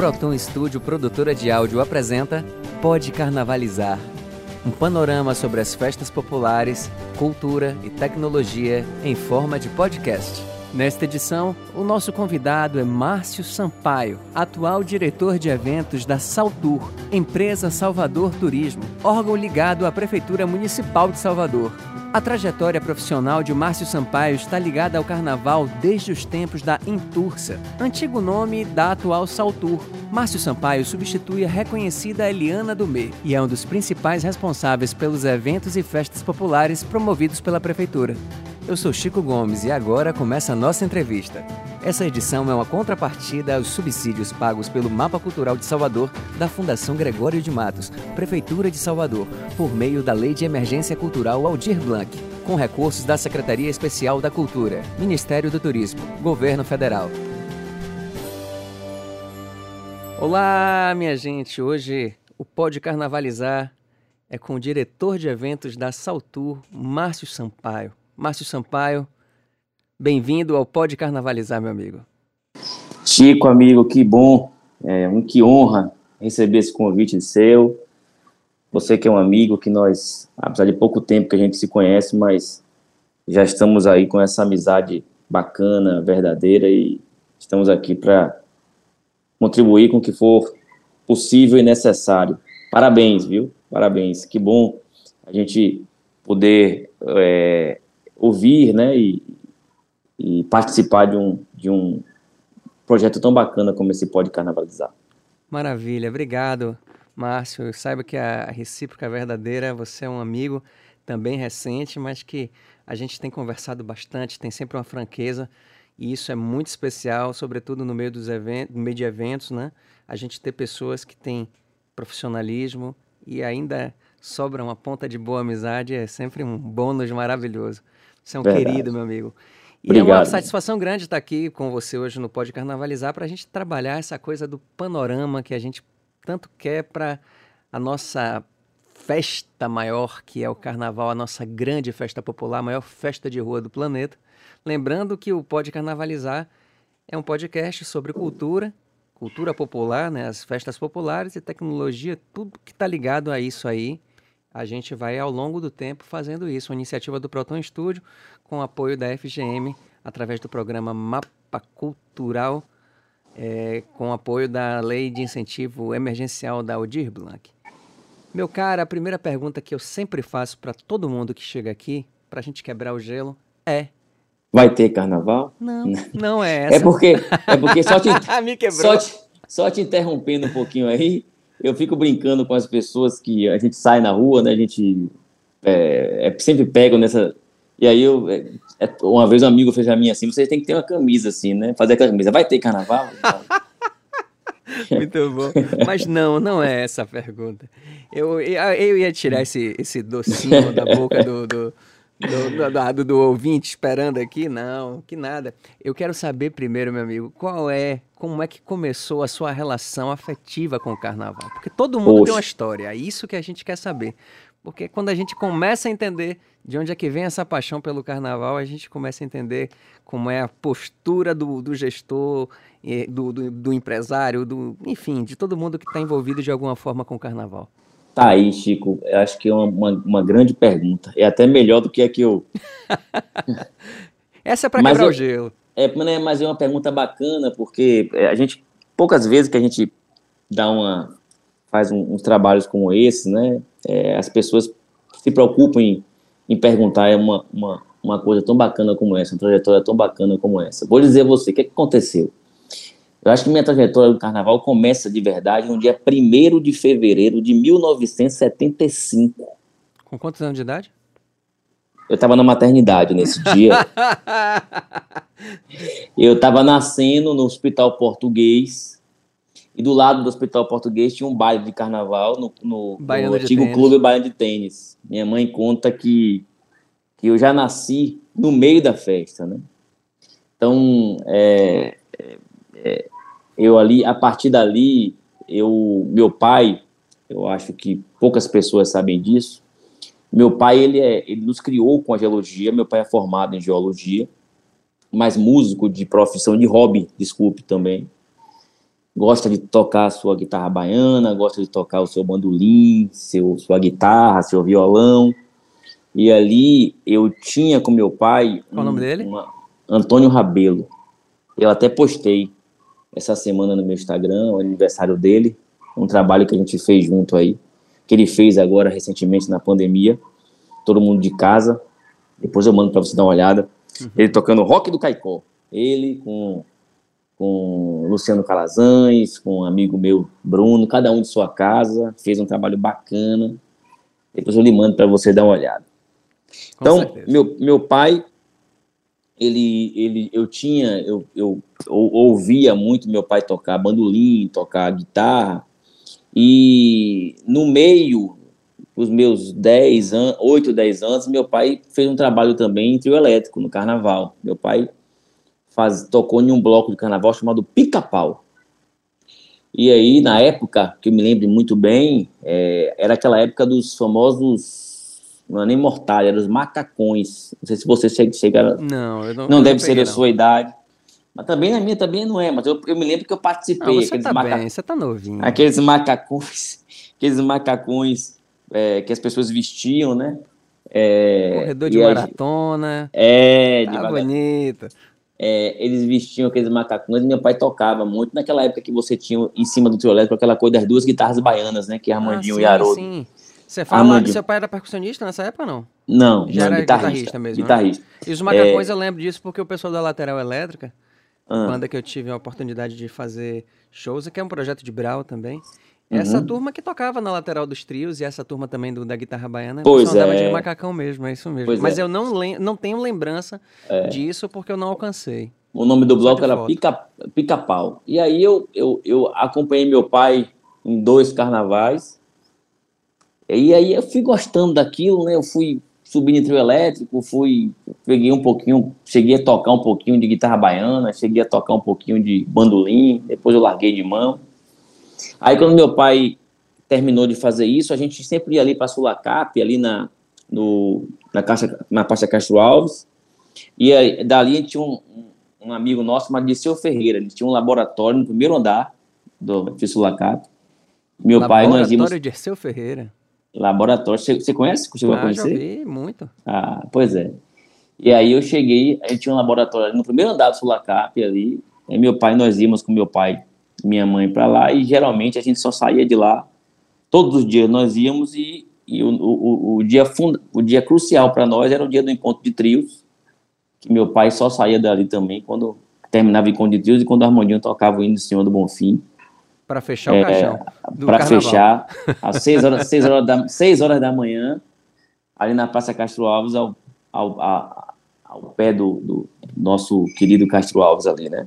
Proton Studio Produtora de Áudio apresenta Pode Carnavalizar. Um panorama sobre as festas populares, cultura e tecnologia em forma de podcast. Nesta edição, o nosso convidado é Márcio Sampaio, atual diretor de eventos da Saltur, empresa Salvador Turismo, órgão ligado à Prefeitura Municipal de Salvador. A trajetória profissional de Márcio Sampaio está ligada ao carnaval desde os tempos da Intursa, antigo nome da atual Saltur. Márcio Sampaio substitui a reconhecida Eliana Dumê e é um dos principais responsáveis pelos eventos e festas populares promovidos pela Prefeitura. Eu sou Chico Gomes e agora começa a nossa entrevista. Essa edição é uma contrapartida aos subsídios pagos pelo Mapa Cultural de Salvador da Fundação Gregório de Matos, Prefeitura de Salvador, por meio da Lei de Emergência Cultural Aldir Blanc, com recursos da Secretaria Especial da Cultura, Ministério do Turismo, Governo Federal. Olá, minha gente! Hoje o Pode Carnavalizar é com o diretor de eventos da Saltur, Márcio Sampaio. Márcio Sampaio, bem-vindo ao Pode Carnavalizar, meu amigo. Chico, amigo, que bom, é, um que honra receber esse convite seu. Você que é um amigo que nós, apesar de pouco tempo que a gente se conhece, mas já estamos aí com essa amizade bacana, verdadeira e estamos aqui para contribuir com o que for possível e necessário. Parabéns, viu? Parabéns. Que bom a gente poder é, ouvir, né, e, e participar de um, de um projeto tão bacana como esse Pode Carnavalizar. Maravilha, obrigado, Márcio. Saiba que a recíproca verdadeira, você é um amigo também recente, mas que a gente tem conversado bastante, tem sempre uma franqueza, e isso é muito especial, sobretudo no meio dos eventos, no meio de eventos, né? A gente ter pessoas que têm profissionalismo e ainda sobra uma ponta de boa amizade, é sempre um bônus maravilhoso. Você é um Verdade. querido, meu amigo. E Obrigado. é uma satisfação grande estar aqui com você hoje no Pode Carnavalizar para a gente trabalhar essa coisa do panorama que a gente tanto quer para a nossa festa maior, que é o Carnaval, a nossa grande festa popular, a maior festa de rua do planeta. Lembrando que o Pode Carnavalizar é um podcast sobre cultura, cultura popular, né, as festas populares e tecnologia, tudo que está ligado a isso aí a gente vai ao longo do tempo fazendo isso. Uma iniciativa do Proton Studio com apoio da FGM através do programa Mapa Cultural, é, com apoio da Lei de Incentivo Emergencial da Aldir Blanc. Meu cara, a primeira pergunta que eu sempre faço para todo mundo que chega aqui, para a gente quebrar o gelo, é Vai ter carnaval? Não, não é, é essa. É porque, é porque só, te, só, te, só te interrompendo um pouquinho aí, eu fico brincando com as pessoas que a gente sai na rua, né? A gente é, é sempre pega nessa. E aí eu. É, é, uma vez um amigo fez a mim assim, vocês têm que ter uma camisa assim, né? Fazer aquela camisa. Vai ter carnaval? Muito bom. Mas não, não é essa a pergunta. Eu, eu, eu ia tirar esse, esse docinho da boca do, do, do, do, do, ouvinte esperando aqui, não, que nada. Eu quero saber primeiro, meu amigo, qual é, como é que começou a sua relação afetiva com o carnaval? Porque todo mundo Poxa. tem uma história, é isso que a gente quer saber. Porque quando a gente começa a entender de onde é que vem essa paixão pelo carnaval, a gente começa a entender como é a postura do, do gestor, do, do, do empresário, do, enfim, de todo mundo que está envolvido de alguma forma com o carnaval. Tá aí, Chico. Eu acho que é uma, uma, grande pergunta. É até melhor do que a que eu. Essa é para quebrar eu, o gelo. É, né, mas é uma pergunta bacana, porque é, a gente, poucas vezes que a gente dá uma. faz um, uns trabalhos como esse, né? É, as pessoas se preocupam em, em perguntar uma, uma, uma coisa tão bacana como essa, uma trajetória tão bacana como essa. Vou dizer a você, o que, é que aconteceu? Eu acho que minha trajetória do carnaval começa de verdade no dia 1 de fevereiro de 1975. Com quantos anos de idade? Eu estava na maternidade nesse dia. eu estava nascendo no Hospital Português. E do lado do Hospital Português tinha um baile de carnaval no, no, no antigo tênis. clube Baiano de Tênis. Minha mãe conta que, que eu já nasci no meio da festa, né? Então, é, é, eu ali, a partir dali, eu, meu pai, eu acho que poucas pessoas sabem disso. Meu pai, ele, é, ele nos criou com a geologia. Meu pai é formado em geologia, mas músico de profissão, de hobby, desculpe também. gosta de tocar a sua guitarra baiana, gosta de tocar o seu bandolim, seu, sua guitarra, seu violão. E ali eu tinha com meu pai. Qual um, o nome dele? Uma, Antônio Rabelo. Eu até postei essa semana no meu Instagram, o aniversário dele, um trabalho que a gente fez junto aí, que ele fez agora recentemente na pandemia, todo mundo de casa. Depois eu mando para você dar uma olhada. Uhum. Ele tocando rock do Caicó. Ele com com Luciano Calazans, com um amigo meu Bruno, cada um de sua casa, fez um trabalho bacana. Depois eu lhe mando para você dar uma olhada. Com então, meu, meu pai, ele, ele, eu tinha, eu, eu, eu, ouvia muito meu pai tocar bandolim, tocar guitarra, e no meio, os meus 10 anos, 8, 10 anos, meu pai fez um trabalho também em trio elétrico, no carnaval. Meu pai faz, tocou em um bloco de carnaval chamado Pica-Pau. E aí, na época, que eu me lembro muito bem, é, era aquela época dos famosos, não é nem mortalha, eram os macacões. Não sei se você chega, chega não, eu não, não eu deve não ser da sua idade. Mas também na minha também não é, mas eu, eu me lembro que eu participei. Não, você tá maca... bem, você tá novinho. Aqueles macacões, aqueles macacões é, que as pessoas vestiam, né? É, Corredor de maratona. É, de tá bonito é, eles vestiam aqueles macacões e meu pai tocava muito naquela época que você tinha em cima do trio elétrico aquela coisa das duas guitarras baianas, né? Que é Armandinho ah, sim, e Haroldo. Sim. Você fala que seu pai era percussionista nessa época não? Não, Já não, era guitarrista, guitarrista mesmo. Né? Guitarrista. Né? E os macacões é... eu lembro disso porque o pessoal da Lateral Elétrica, ah. banda que eu tive a oportunidade de fazer shows, que é um projeto de Brau também. Essa uhum. turma que tocava na lateral dos trios e essa turma também do, da guitarra baiana, pois andava é. de macacão mesmo, é isso mesmo. Pois Mas é. eu não, não tenho lembrança é. disso porque eu não alcancei. O nome do bloco era Pica, Pica. E aí eu, eu, eu acompanhei meu pai em dois carnavais. E aí eu fui gostando daquilo, né? Eu fui subindo em trio elétrico, fui, peguei um pouquinho, cheguei a tocar um pouquinho de guitarra baiana, cheguei a tocar um pouquinho de bandolim, depois eu larguei de mão. Aí quando meu pai terminou de fazer isso, a gente sempre ia ali para Sulacap, ali na, no, na, caixa, na Praça Castro Alves, e aí, dali tinha um, um amigo nosso chamado Ferreira, ele tinha um laboratório no primeiro andar do Sulacap. Meu pai, nós íamos... Laboratório Dirceu Ferreira. Laboratório, você, conhece? Chegou ah, a conhecer? já vi, muito. Ah, pois é. E aí eu cheguei, a gente tinha um laboratório no primeiro andar do Sulacap ali, e meu pai, nós íamos com meu pai minha mãe para lá e geralmente a gente só saía de lá. Todos os dias nós íamos e, e o, o, o, dia funda, o dia crucial para nós era o dia do encontro de trios, que meu pai só saía dali também quando terminava o encontro de trios e quando o Armandinho tocava o hino do Senhor do Bonfim. Para fechar é, o caixão. Para fechar, às 6 horas, seis horas, da, seis horas da manhã, ali na Praça Castro Alves, ao, ao, ao, ao pé do, do nosso querido Castro Alves ali, né?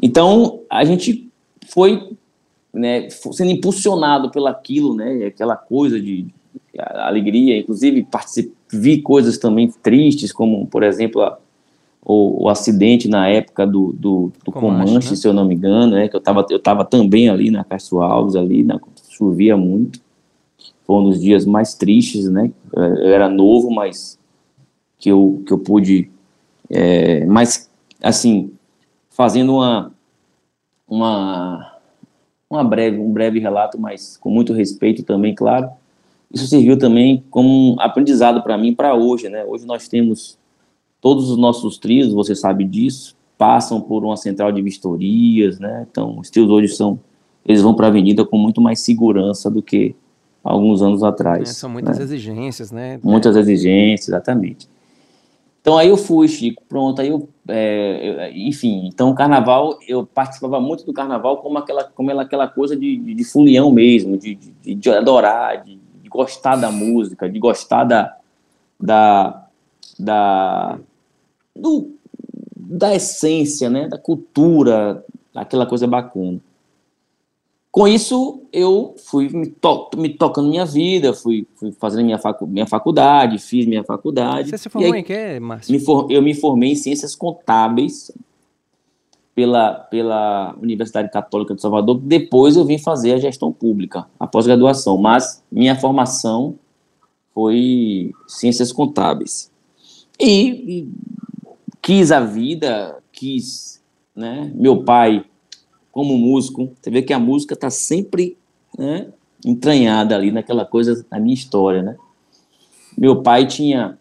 Então, a gente foi né, sendo impulsionado pelaquilo, né, aquela coisa de, de alegria, inclusive vi coisas também tristes, como, por exemplo, a, o, o, acidente na época do, do, do Comanche, Comanche né? se eu não me engano, né, que eu estava eu tava também ali na Castro Alves, ali, na, chovia muito, foi um dos dias mais tristes, né, eu era novo, mas que eu, que eu pude, é, mas, assim, fazendo uma, uma, uma breve, um breve relato, mas com muito respeito também, claro. Isso serviu também como um aprendizado para mim para hoje, né? Hoje nós temos todos os nossos trios, você sabe disso, passam por uma central de vistorias, né? Então, os trios hoje são eles vão para a avenida com muito mais segurança do que alguns anos atrás. É, são muitas né? exigências, né? Muitas exigências, exatamente. Então aí eu fui, Chico, pronto, aí eu, é, enfim, então o carnaval, eu participava muito do carnaval como aquela, como aquela coisa de, de, de fulião mesmo, de, de, de adorar, de, de, gostar da música, de gostar da, da, da, do, da essência, né, da cultura, aquela coisa bacana. Com isso, eu fui me, to me tocando minha vida, fui, fui fazendo minha, facu minha faculdade, fiz minha faculdade. Você se formou aí, em quê, Márcio? Eu me formei em Ciências Contábeis pela, pela Universidade Católica de Salvador. Depois eu vim fazer a gestão pública, a pós-graduação. Mas minha formação foi Ciências Contábeis. E, e quis a vida, quis... Né? Meu pai como músico, você vê que a música está sempre né, entranhada ali naquela coisa, na minha história, né? Meu pai tinha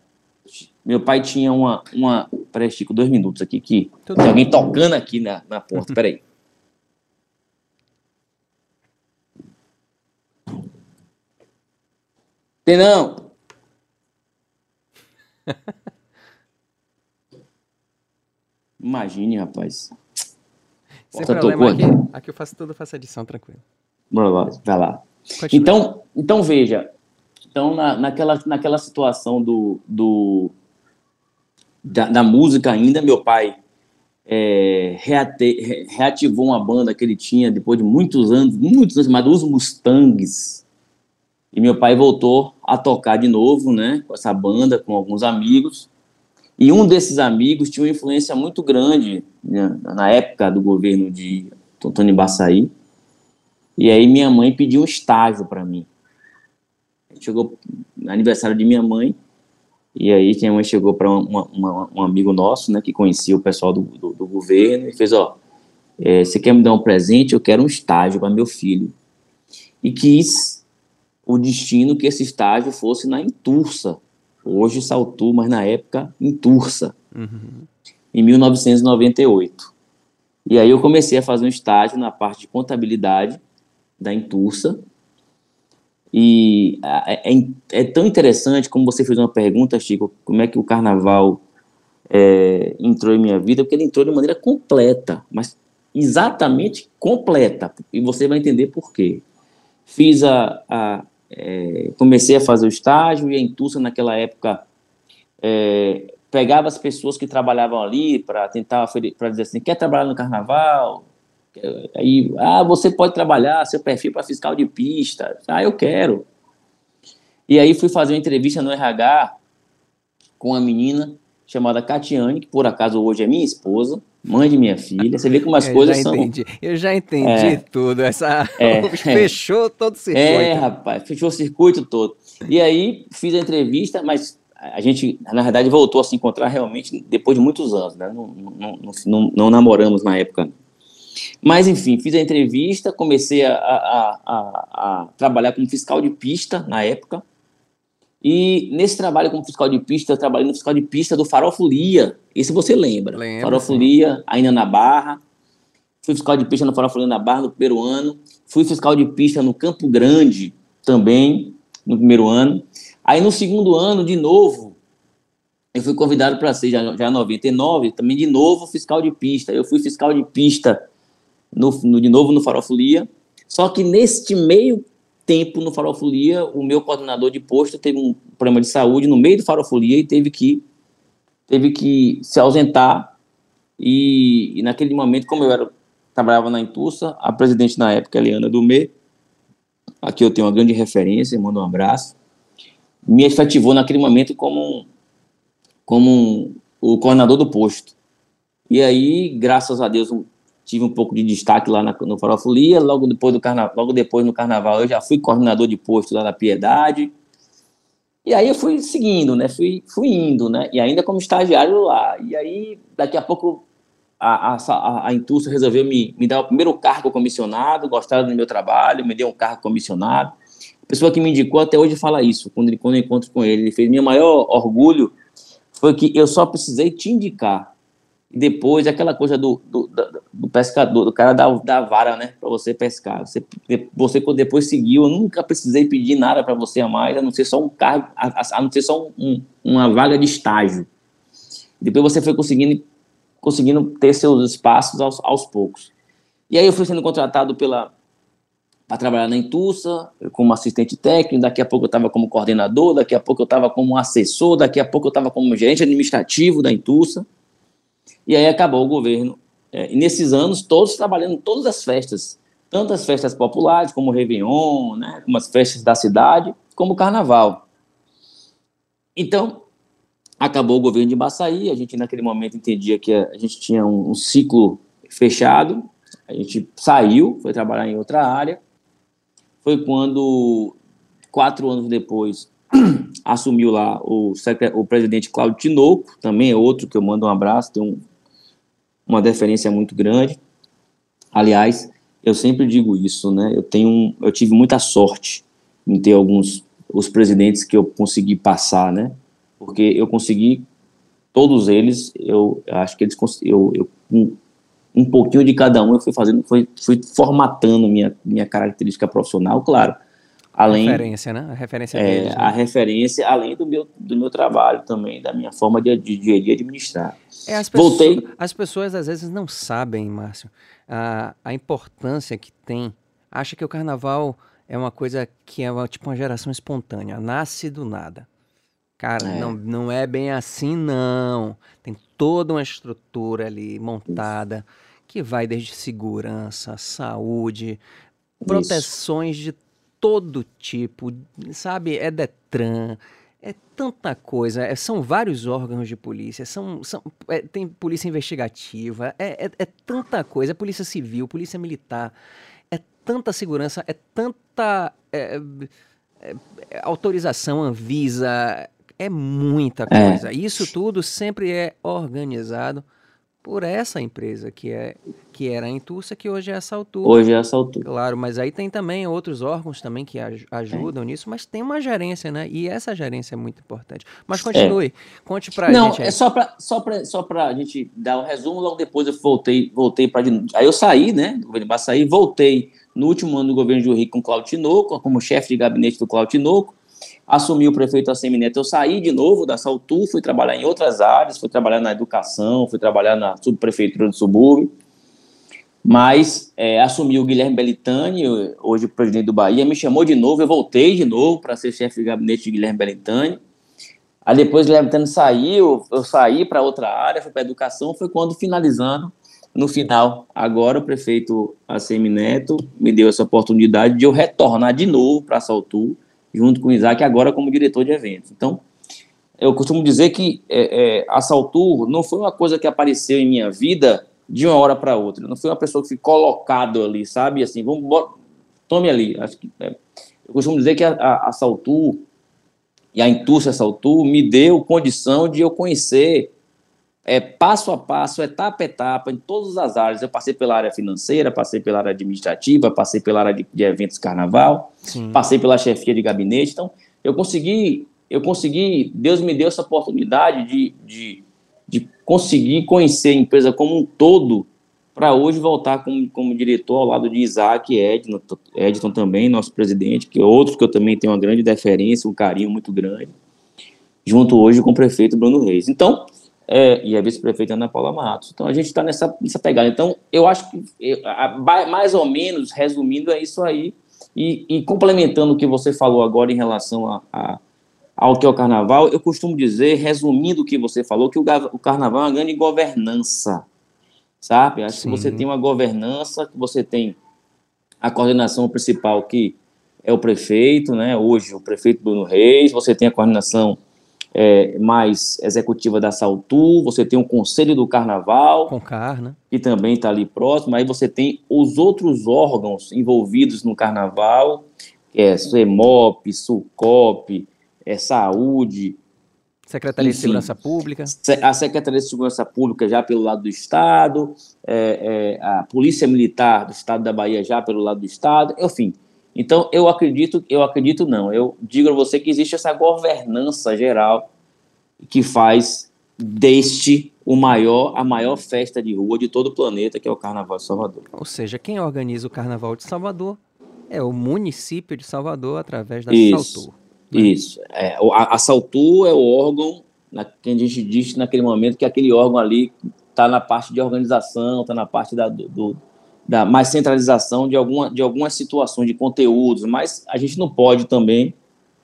meu pai tinha uma. uma... Peraí, Chico, dois minutos aqui. Que Tudo tem alguém tocando aqui na, na porta. Peraí. Tem não? Imagine, rapaz. Sem Porta problema, aqui, aqui eu faço tudo, faço edição, tranquilo. Vai lá. Então, então, veja. Então, na, naquela, naquela situação do, do, da, da música ainda, meu pai é, reate, reativou uma banda que ele tinha depois de muitos anos, muitos anos, chamada Os Mustangs. E meu pai voltou a tocar de novo, né, com essa banda, com alguns amigos. E um desses amigos tinha uma influência muito grande né, na época do governo de Antônio Baçaí. E aí minha mãe pediu um estágio para mim. Chegou no aniversário de minha mãe, e aí minha mãe chegou para um amigo nosso, né, que conhecia o pessoal do, do, do governo, e fez, ó, é, você quer me dar um presente? Eu quero um estágio para meu filho. E quis o destino que esse estágio fosse na Intursa. Hoje saltou, mas na época Intursa. Uhum. Em 1998. E aí eu comecei a fazer um estágio na parte de contabilidade da Intursa, e é, é, é, tão interessante como você fez uma pergunta, Chico, como é que o carnaval é, entrou em minha vida, porque ele entrou de maneira completa, mas exatamente completa, e você vai entender por quê. Fiz a, a é, comecei a fazer o estágio e a Intussa naquela época é, pegava as pessoas que trabalhavam ali para tentar para dizer assim, quer trabalhar no carnaval? Aí, ah, você pode trabalhar seu perfil para fiscal de pista. Ah, eu quero. E aí fui fazer uma entrevista no RH com uma menina chamada Catiane, que por acaso hoje é minha esposa, mãe de minha filha. Você vê como as eu coisas são. Entendi. Eu já entendi é, tudo. Essa é, fechou todo o circuito. É, rapaz, fechou o circuito todo. E aí fiz a entrevista, mas a gente, na verdade, voltou a se encontrar realmente depois de muitos anos, né? Não, não, não, não, não namoramos na época. Mas, enfim, fiz a entrevista, comecei a, a, a, a, trabalhar como fiscal de pista na época. E nesse trabalho como fiscal de pista, eu trabalhei no fiscal de pista do Farofolia. Esse você lembra? Lembro, Farofolia, sim. ainda na Barra. Fui fiscal de pista no Farofolia na Barra no primeiro ano. Fui fiscal de pista no Campo Grande também, no primeiro ano. Aí no segundo ano, de novo, eu fui convidado para ser, já, já em 99, também de novo fiscal de pista. Eu fui fiscal de pista no, no, de novo no Farofolia. Só que neste meio tempo no Farofolia, o meu coordenador de posto teve um problema de saúde no meio do Farofolia e teve que, teve que se ausentar. E, e naquele momento, como eu era, trabalhava na Impulsa, a presidente na época, Eliana Dumê, aqui eu tenho uma grande referência, mando um abraço, me efetivou naquele momento como, como um, o coordenador do posto. E aí, graças a Deus, tive um pouco de destaque lá na, no Farofolia, logo depois do carnaval, logo depois no carnaval eu já fui coordenador de posto lá na Piedade. E aí eu fui seguindo, né? Fui, fui indo, né? E ainda como estagiário lá. E aí, daqui a pouco, a, a, a resolveu me, me dar o primeiro cargo comissionado, gostaram do meu trabalho, me deu um cargo comissionado. A pessoa que me indicou até hoje fala isso, quando, quando eu encontro com ele. Ele fez: meu maior orgulho foi que eu só precisei te indicar e depois aquela coisa do, do, do, pescador, do cara da, da vara, né, para você pescar. Você, você depois seguiu, eu nunca precisei pedir nada para você a mais, a não ser só um cargo, a, a não ser só um, uma vaga de estágio. Depois você foi conseguindo, conseguindo ter seus espaços aos, aos poucos. E aí eu fui sendo contratado pela para trabalhar na Intussa, como assistente técnico, daqui a pouco eu estava como coordenador, daqui a pouco eu estava como assessor, daqui a pouco eu estava como gerente administrativo da Intussa. E aí acabou o governo. É, e nesses anos, todos trabalhando todas as festas, tanto as festas populares, como o Réveillon, né, como as festas da cidade, como o Carnaval. Então, acabou o governo de Baçaí, a gente naquele momento entendia que a, gente tinha um, um ciclo fechado, a gente saiu, foi trabalhar em outra área. Foi quando, quatro anos depois, assumiu lá o, o presidente Cláudio Tinoco, também é outro que eu mando um abraço, tem um, uma deferência muito grande. Aliás, eu sempre digo isso, né? Eu tenho, eu tive muita sorte em ter alguns os presidentes que eu consegui passar, né? Porque eu consegui todos eles, eu, acho que eles eu, eu um, um, pouquinho de cada um eu fui fazendo, fui, fui formatando minha minha característica profissional, claro. Além referência, né? A referência é, deles, né? a referência além do meu do meu trabalho também, da minha forma de, de, de administrar. É, as pessoas, Voltei. As pessoas às vezes não sabem, Márcio, a, a importância que tem. Acha que o carnaval é uma coisa que é uma, tipo uma geração espontânea, nasce do nada. Cara, é. não, não é bem assim, não. Tem toda uma estrutura ali montada que vai desde segurança, saúde, proteções Isso. de todo tipo, sabe? É Detran, é tanta coisa, é, são vários órgãos de polícia, são, são é, tem polícia investigativa, é, é, é, tanta coisa, é polícia civil, polícia militar, é tanta segurança, é tanta é, é, autorização, Anvisa, é muita coisa. Isso tudo sempre é organizado por essa empresa que é que era a Intursa, que hoje é a Saltur. Hoje é a Saltur. Claro, mas aí tem também outros órgãos também que aj ajudam é. nisso, mas tem uma gerência, né? E essa gerência é muito importante. Mas é. continue, é. conte pra Não, gente. Não, é só pra, só, pra, só pra gente dar um resumo, logo depois eu voltei, voltei para Aí eu saí, né, do governo de saí, voltei no último ano do governo de Rio com o Claudio Tinoco, como chefe de gabinete do Claudio Tinoco, assumi o prefeito Assemineto, eu saí de novo da Saltu, fui trabalhar em outras áreas, fui trabalhar na educação, fui trabalhar na subprefeitura do subúrbio, mas é, assumi o Guilherme Belitani, hoje presidente do Bahia, me chamou de novo, eu voltei de novo para ser chefe de gabinete de Guilherme Belitani, aí depois o Guilherme Belitani saiu, eu saí para outra área, fui para educação, foi quando finalizando, no final, agora o prefeito Assemineto me deu essa oportunidade de eu retornar de novo para a Saltu, junto com o Isaac, agora como diretor de eventos. Então, eu costumo dizer que é, é, a Saltur não foi uma coisa que apareceu em minha vida de uma hora para outra. Não foi uma pessoa que foi colocado ali, sabe? Assim, vamos, tome ali. Acho que, é, eu costumo dizer que a, a, a Saltur e a Intúcia Saltur me deu condição de eu conhecer é, passo a passo, etapa a etapa, em todas as áreas. Eu passei pela área financeira, passei pela área administrativa, passei pela área de, de eventos carnaval, Sim. passei pela chefia de gabinete. Então, eu consegui, eu consegui, Deus me deu essa oportunidade de, de, de conseguir conhecer a empresa como um todo, para hoje voltar como, como diretor ao lado de Isaac e Edson, Edson também, nosso presidente, que é outro que eu também tenho uma grande deferência, um carinho muito grande, junto hoje com o prefeito Bruno Reis. Então, é, e a vice-prefeita Ana Paula Matos. Então a gente está nessa, nessa pegada. Então eu acho que, eu, a, mais ou menos, resumindo, é isso aí. E, e complementando o que você falou agora em relação a, a, ao que é o carnaval, eu costumo dizer, resumindo o que você falou, que o, o carnaval é uma grande governança. Sabe? Acho Sim. que você tem uma governança, que você tem a coordenação principal, que é o prefeito, né? Hoje, o prefeito Bruno Reis, você tem a coordenação é, mais executiva da Saltu, você tem o Conselho do Carnaval, Concar, né? que também está ali próximo, aí você tem os outros órgãos envolvidos no Carnaval, que é CEMOP, SUCOP, é Saúde, Secretaria Enfim, de Segurança Pública. A Secretaria de Segurança Pública já pelo lado do Estado, é, é, a Polícia Militar do Estado da Bahia já pelo lado do Estado, enfim, então, eu acredito, eu acredito não, eu digo a você que existe essa governança geral que faz deste o maior, a maior festa de rua de todo o planeta, que é o Carnaval de Salvador. Ou seja, quem organiza o Carnaval de Salvador é o município de Salvador através da isso, Saltur. Né? Isso. É, a, a Saltur é o órgão na, que a gente diz naquele momento que aquele órgão ali está na parte de organização, está na parte da, do, da mais centralização de, alguma, de algumas situações de conteúdos, mas a gente não pode também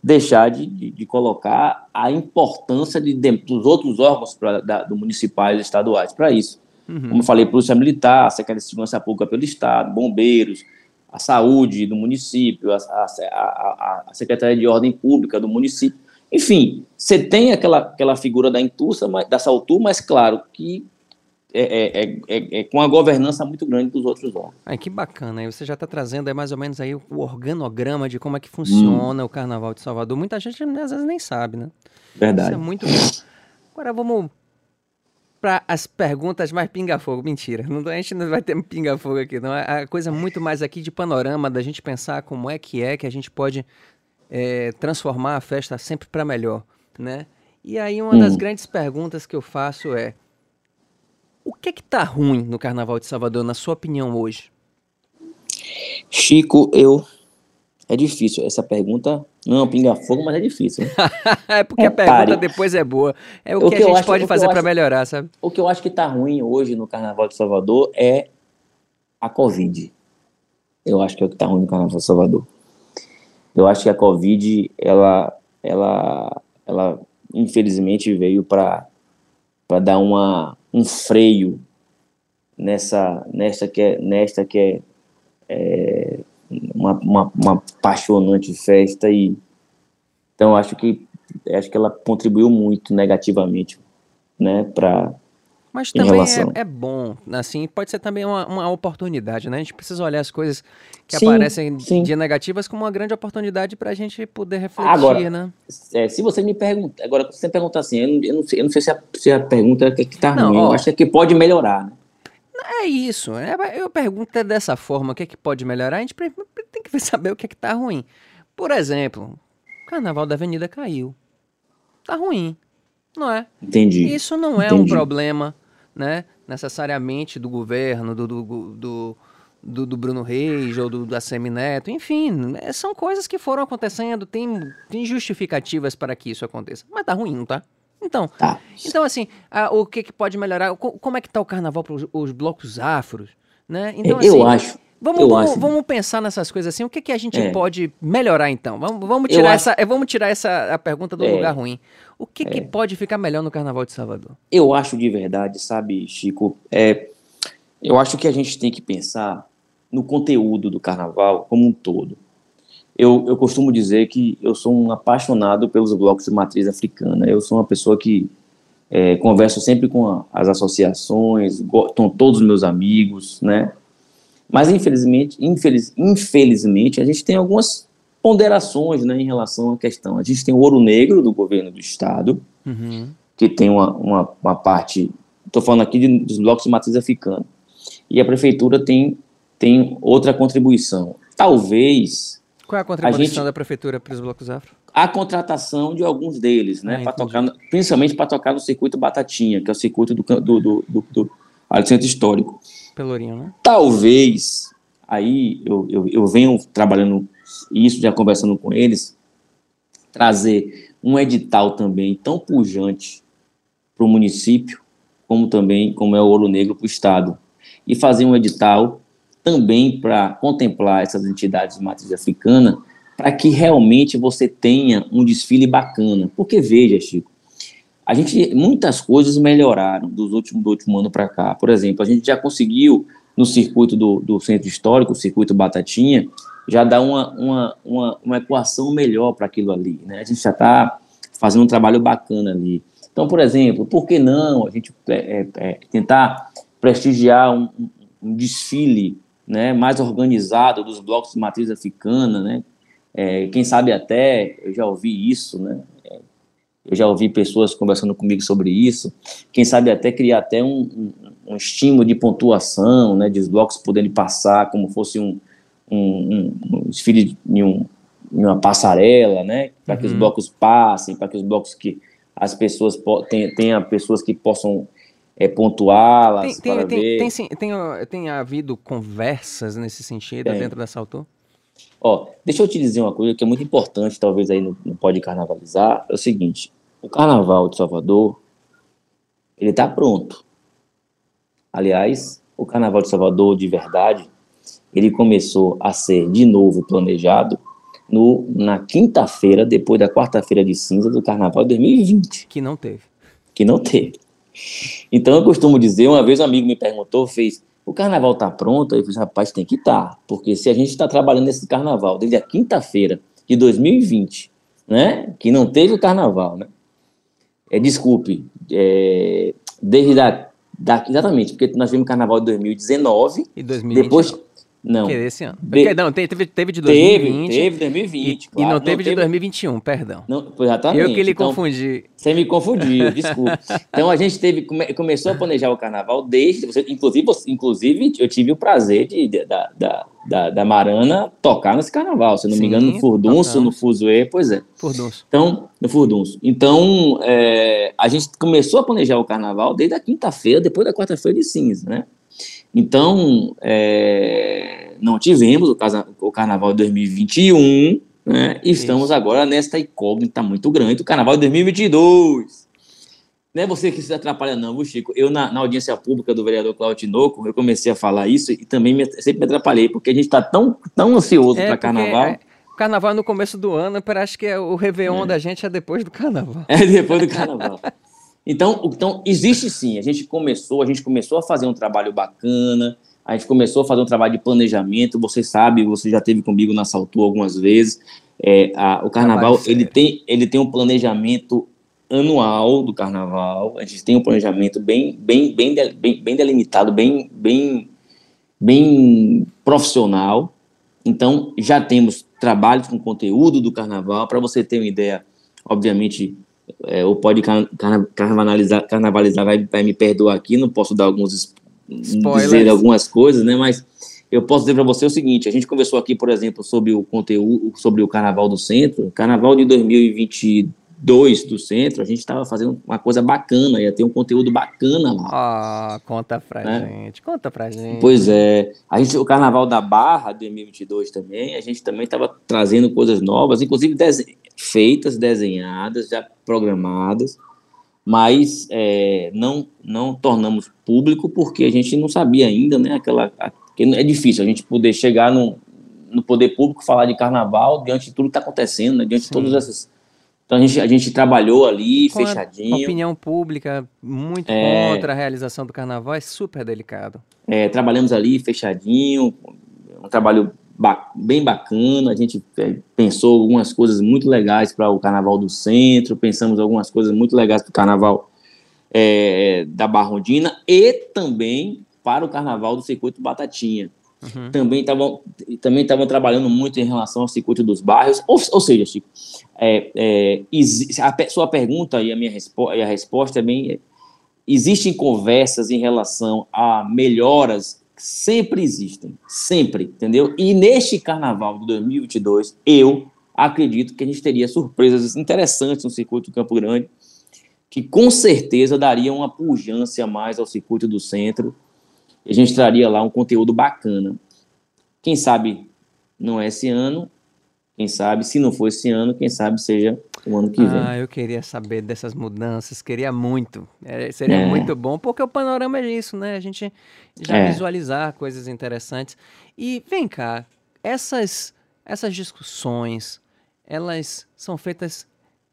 deixar de, de, de colocar a importância de, de, dos outros órgãos pra, da, do municipais e estaduais para isso. Uhum. Como eu falei, Polícia Militar, a Secretaria de Segurança Pública pelo Estado, bombeiros, a saúde do município, a, a, a, a Secretaria de Ordem Pública do município. Enfim, você tem aquela, aquela figura da Intussa, da Saltur, mas claro que é é, é, é, é, com a governança muito grande dos outros órgãos. Ai, que bacana. Aí você já está trazendo aí mais ou menos aí o organograma de como é que funciona hum. o Carnaval de Salvador. Muita gente às vezes nem sabe, né? Verdade. Isso é muito bom. Agora vamos para as perguntas mais pinga-fogo. Mentira, não, a gente não vai ter pinga-fogo aqui, não. É a coisa muito mais aqui de panorama, da gente pensar como é que é que a gente pode é, transformar a festa sempre para melhor, né? E aí uma hum. das grandes perguntas que eu faço é o que é que tá ruim no Carnaval de Salvador, na sua opinião, hoje? Chico, eu é difícil. Essa pergunta não um pinga-fogo, mas é difícil. é porque a pergunta depois é boa. É o, o que, que, a gente acho, pode fazer para melhorar, sabe? O que eu acho que está ruim hoje no Carnaval de Salvador é a Covid. Eu acho que é o que está ruim no Carnaval de Salvador. Eu acho que a Covid, ela, ela, ela infelizmente veio para dar uma, um freio nessa, nesta que é, nesta que é, é uma, uma, uma apaixonante festa e então acho que acho que ela contribuiu muito negativamente, né, para mas também relação... é, é, bom, assim, pode ser também uma, uma oportunidade, né? A gente precisa olhar as coisas que sim, aparecem sim. de negativas como uma grande oportunidade para a gente poder refletir, agora, né? É, se você me pergunta, agora você pergunta assim, eu não, eu não, sei, eu não sei se a, se a pergunta é que está ruim, ó, eu acho que pode melhorar, né? É isso. É, eu pergunto é dessa forma, o que é que pode melhorar? A gente tem que saber o que é que tá ruim. Por exemplo, o Carnaval da Avenida caiu. Tá ruim, não é? Entendi. Isso não é Entendi. um problema, né? Necessariamente do governo, do, do, do, do, do Bruno Reis ou do, da Semineto. Enfim, é, são coisas que foram acontecendo, tem, tem justificativas para que isso aconteça. Mas tá ruim, não tá? Então, tá. então assim, a, o que, que pode melhorar? como é que tá o carnaval para os blocos afros? Né? Então, assim, eu acho. Vamos, vamos, vamos, pensar nessas coisas assim. O que, que a gente é. pode melhorar então? Vamos, vamos tirar essa, acho... vamos tirar essa a pergunta do é. lugar ruim. O que, é. que pode ficar melhor no Carnaval de Salvador? Eu acho de verdade, sabe, Chico. É, eu acho que a gente tem que pensar no conteúdo do Carnaval como um todo. Eu, eu costumo dizer que eu sou um apaixonado pelos blocos de matriz africana. Eu sou uma pessoa que é, converso sempre com a, as associações, estão todos os meus amigos, né? Mas infelizmente, infeliz, infelizmente, a gente tem algumas ponderações, né, em relação à questão. A gente tem o ouro negro do governo do estado, uhum. que tem uma, uma, uma parte. Estou falando aqui de, dos blocos de matriz africana. E a prefeitura tem tem outra contribuição. Talvez qual é a contribuição a gente, da prefeitura para os blocos afro? A contratação de alguns deles, né? Ah, tocar, principalmente para tocar no circuito Batatinha, que é o circuito do, do, do, do, do centro histórico. Pelourinho, né? Talvez, aí eu, eu, eu venho trabalhando isso, já conversando com eles, trazer um edital também tão pujante para o município, como também como é o Ouro Negro para o Estado. E fazer um edital também para contemplar essas entidades de matriz africana, para que realmente você tenha um desfile bacana. Porque veja, Chico, a gente muitas coisas melhoraram dos últimos do último ano para cá. Por exemplo, a gente já conseguiu no circuito do, do centro histórico, o circuito Batatinha, já dar uma, uma, uma, uma equação melhor para aquilo ali. Né? A gente já está fazendo um trabalho bacana ali. Então, por exemplo, por que não a gente é, é, é tentar prestigiar um, um desfile né, mais organizado dos blocos de matriz africana, né? É, quem sabe até, eu já ouvi isso, né? É, eu já ouvi pessoas conversando comigo sobre isso. Quem sabe até criar até um, um, um estímulo de pontuação, né? De os blocos poderem passar como fosse um, um, um desfile em, um, em uma passarela, né? Para que os uhum. blocos passem, para que os blocos que as pessoas tenham tenha pessoas que possam é, pontuá-las tem, tem, tem, tem, tem, tem, havido conversas nesse sentido dentro da Salto? Ó, deixa eu te dizer uma coisa que é muito importante, talvez aí não pode carnavalizar, é o seguinte, o Carnaval de Salvador, ele está pronto. Aliás, o Carnaval de Salvador, de verdade, ele começou a ser de novo planejado no, na quinta-feira, depois da quarta-feira de cinza do Carnaval de 2020. Que não teve. Que não teve. Então eu costumo dizer, uma vez um amigo me perguntou, fez, o carnaval está pronto? Eu falei, rapaz, tem que estar, tá, porque se a gente está trabalhando nesse carnaval desde a quinta-feira de 2020, né, que não teve o carnaval, né, é, desculpe, é, desde a, da, exatamente, porque nós vimos carnaval de 2019, e 2020, depois, Não. Que esse ano. De... Não, teve, teve de 2020. Teve, teve 2020. E, claro. e não teve não, de 2021, perdão. Não, exatamente. Eu que lhe então, confundi. Você me confundiu, desculpa. Então a gente teve, come, começou a planejar o carnaval desde. Você, inclusive, inclusive, eu tive o prazer de, de da, da, da, da, Marana tocar nesse carnaval. Se não Sim, me engano, no Furdunço, no Fuzuê, pois é. Furdunço. Então, no Furdunço. Então, é, a gente começou a planejar o carnaval desde a quinta-feira, depois da quarta-feira de cinza, né? Então, é, não tivemos o, casa, o Carnaval de 2021, né? E estamos agora nesta incógnita muito grande, o Carnaval de 2022. Não é você que se atrapalha, não, Chico? Eu, na, na, audiência pública do vereador Claudio Tinoco, eu comecei a falar isso e também me, sempre me atrapalhei, porque a gente está tão, tão ansioso é, para Carnaval. É, carnaval é no começo do ano, parece que é o Réveillon é. da gente é depois do Carnaval. É depois do Carnaval. Então, então, existe sim. A gente começou, a gente começou a fazer um trabalho bacana, a gente começou a fazer um trabalho de planejamento. Você sabe, você já teve comigo na Saltu algumas vezes. É, a, o carnaval ele tem, ele tem um planejamento anual do carnaval. A gente tem um planejamento bem, bem, bem, bem, bem delimitado, bem, bem, bem profissional. Então, já temos trabalhos com conteúdo do carnaval. Para você ter uma ideia, obviamente, é, ou pode carnavalizar, carnavalizar vai, vai, me perdoar aqui, não posso dar alguns Spoilers. dizer algumas coisas, né? Mas eu posso dizer para você o seguinte: a gente conversou aqui, por exemplo, sobre o conteúdo, sobre o Carnaval do Centro, Carnaval de 2022 do Centro, a gente estava fazendo uma coisa bacana, ia ter um conteúdo bacana lá. Ah, conta pra né? gente, conta pra gente. Pois é, a gente, o Carnaval da Barra 2022 também, a gente também estava trazendo coisas novas, inclusive feitas, desenhadas, já programadas, mas é, não não tornamos público porque a gente não sabia ainda, né? Aquela é difícil a gente poder chegar no, no poder público falar de carnaval diante de tudo que está acontecendo, né? diante Sim. de todas essas então a gente, a gente trabalhou ali, Com fechadinho. A opinião pública muito é, contra a realização do carnaval é super delicado. É, trabalhamos ali fechadinho, um trabalho ba bem bacana. A gente é, pensou algumas coisas muito legais para o Carnaval do Centro, pensamos algumas coisas muito legais para o Carnaval é, da Barrondina e também para o Carnaval do Circuito Batatinha. Uhum. Também estavam também estavam trabalhando muito em relação ao circuito dos bairros. Ou, ou seja, Chico, é, é, a sua pergunta e a minha respo e a resposta é bem. Existem conversas em relação a melhoras sempre existem, sempre, entendeu? E neste carnaval de 2022, eu acredito que a gente teria surpresas interessantes no circuito do Campo Grande, que com certeza daria uma pujança mais ao circuito do centro, e a gente traria lá um conteúdo bacana. Quem sabe não é esse ano, quem sabe, se não for esse ano, quem sabe seja o ano que vem. Ah, eu queria saber dessas mudanças, queria muito. É, seria é. muito bom, porque o panorama é isso, né? A gente já é. visualizar coisas interessantes. E vem cá, essas, essas discussões, elas são feitas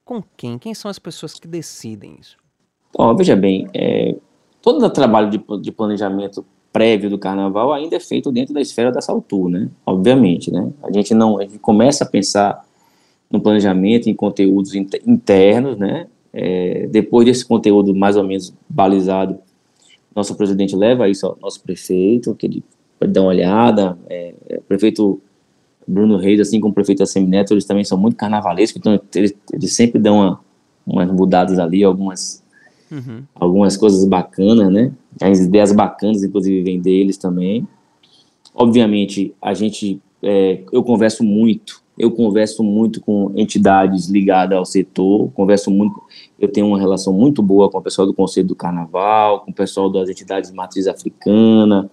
com quem? Quem são as pessoas que decidem isso? Ó, veja bem, é, todo o trabalho de, de planejamento prévio do carnaval ainda é feito dentro da esfera da Saltur, né? Obviamente, né? A gente não, a gente começa a pensar no planejamento, em conteúdos internos, né? É, depois desse conteúdo mais ou menos balizado, nosso presidente leva isso ao nosso prefeito, que ele pode dar uma olhada. É, é, o prefeito Bruno Reis, assim como o prefeito Assemineto, eles também são muito carnavalescos, então eles, eles sempre dão uma, umas mudadas ali, algumas, uhum. algumas coisas bacanas, né? As ideias bacanas, inclusive, vêm deles também. Obviamente, a gente, é, eu converso muito, eu converso muito com entidades ligadas ao setor, converso muito, eu tenho uma relação muito boa com o pessoal do Conselho do Carnaval, com o pessoal das entidades de matriz africana,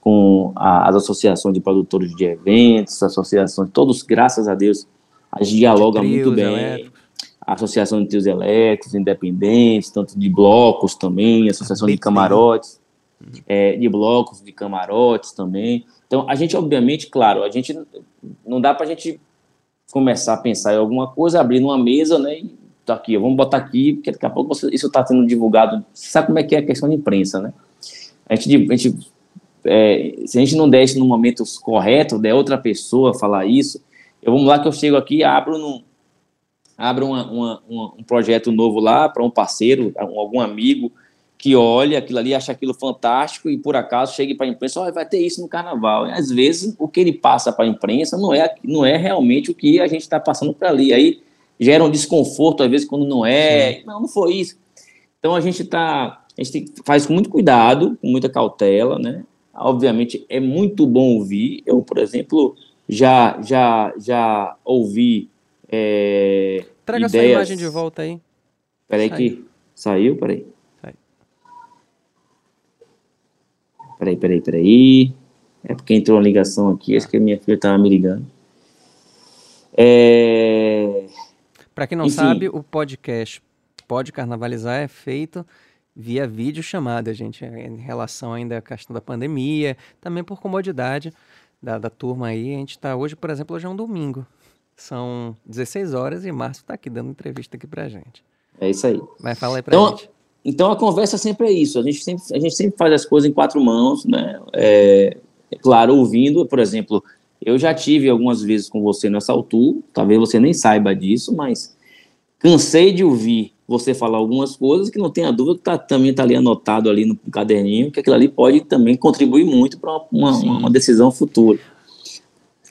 com a, as associações de produtores de eventos, associações, todos, graças a Deus, a gente dialoga muito bem. Elétricos a Associação de Trios Elétricos Independentes, tanto de blocos também, Associação de Camarotes, é, de blocos de camarotes também. Então, a gente, obviamente, claro, a gente não dá para a gente começar a pensar em alguma coisa, abrir numa mesa, né? E tá aqui, vamos botar aqui, porque daqui a pouco você, isso está sendo divulgado. Você sabe como é que é a questão de imprensa, né? A gente, a gente é, se a gente não der isso no momento correto, der outra pessoa falar isso, eu vamos lá que eu chego aqui, abro num, abra uma, uma, uma, um projeto novo lá para um parceiro, algum amigo, que olha aquilo ali, acha aquilo fantástico e por acaso chega para a imprensa, oh, vai ter isso no carnaval. E, às vezes o que ele passa para a imprensa não é, não é realmente o que a gente está passando para ali. Aí gera um desconforto, às vezes, quando não é. Não, não foi isso. Então a gente está. A gente faz com muito cuidado, com muita cautela, né? Obviamente é muito bom ouvir. Eu, por exemplo, já já já ouvi. É, Traga ideias... essa imagem de volta aí. Peraí que saiu, peraí. Peraí, peraí, peraí. É porque entrou uma ligação aqui, acho que a minha filha estava me ligando. É... Para quem não Enfim. sabe, o podcast Pode Carnavalizar é feito via vídeo chamada, gente, em relação ainda à questão da pandemia, também por comodidade da, da turma aí. A gente está hoje, por exemplo, hoje é um domingo. São 16 horas e Márcio está aqui dando entrevista aqui pra gente. É isso aí. Vai falar aí pra então, gente. Então a conversa sempre é isso. A gente sempre, a gente sempre faz as coisas em quatro mãos, né? É, é claro, ouvindo, por exemplo, eu já tive algumas vezes com você nessa altura, talvez você nem saiba disso, mas cansei de ouvir você falar algumas coisas que não tenha dúvida que tá, também está ali anotado ali no caderninho, que aquilo ali pode também contribuir muito para uma, uma, uma, decisão futura.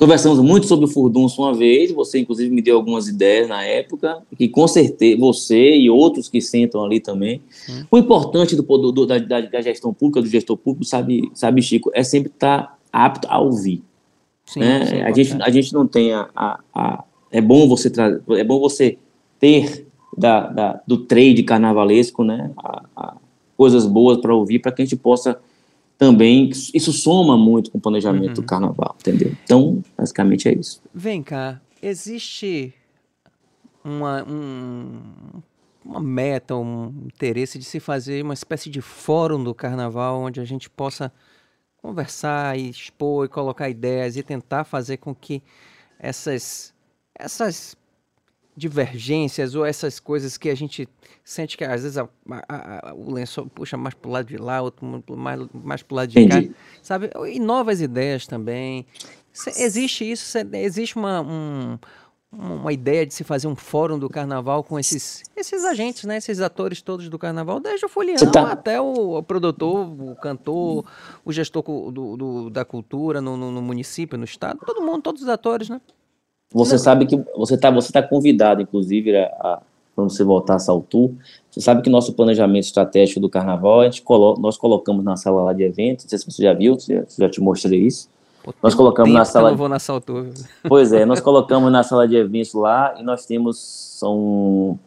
Conversamos muito sobre o Furdunço uma vez, você inclusive me deu algumas ideias na época, que com certeza você e outros que sentam ali também. Hum. O importante do, do da, da, gestão pública, do gestor público, sabe, sabe Chico, é sempre estar tá apto a ouvir. Sim, né? sim, a, gente, a gente não tem a, a, a é bom você é bom você ter da, da, do trade carnavalesco, né? A, a coisas boas para ouvir, para que a gente possa também. Isso soma muito com o planejamento uhum. do carnaval, entendeu? Então, basicamente é isso. Vem cá, existe uma, um, uma meta, um interesse de se fazer uma espécie de fórum do carnaval onde a gente possa conversar e expor e colocar ideias e tentar fazer com que essas essas divergências ou essas coisas que a gente sente que às vezes a, a, a, o lençol puxa mais para o lado de lá, outro mais, mais para o lado de Entendi. cá, sabe? E novas ideias também. Existe isso, existe uma, um, uma ideia de se fazer um fórum do carnaval com esses, esses agentes, né? Esses atores todos do carnaval, desde o folião tá... até o, o, produtor, o cantor, o gestor do, do da cultura no, no, no município, no estado, todo mundo, todos os atores, né? Você Não. sabe que você está você tá convidado, inclusive, a, a, quando você voltar a Saltu, você sabe que nosso planejamento estratégico do carnaval, a gente colo nós colocamos na sala lá de eventos, não sei se você já viu, já, já te mostrei isso. Pô, nós colocamos na sala. Eu vou na Saltu. Pois é, nós colocamos na sala de eventos lá e nós temos são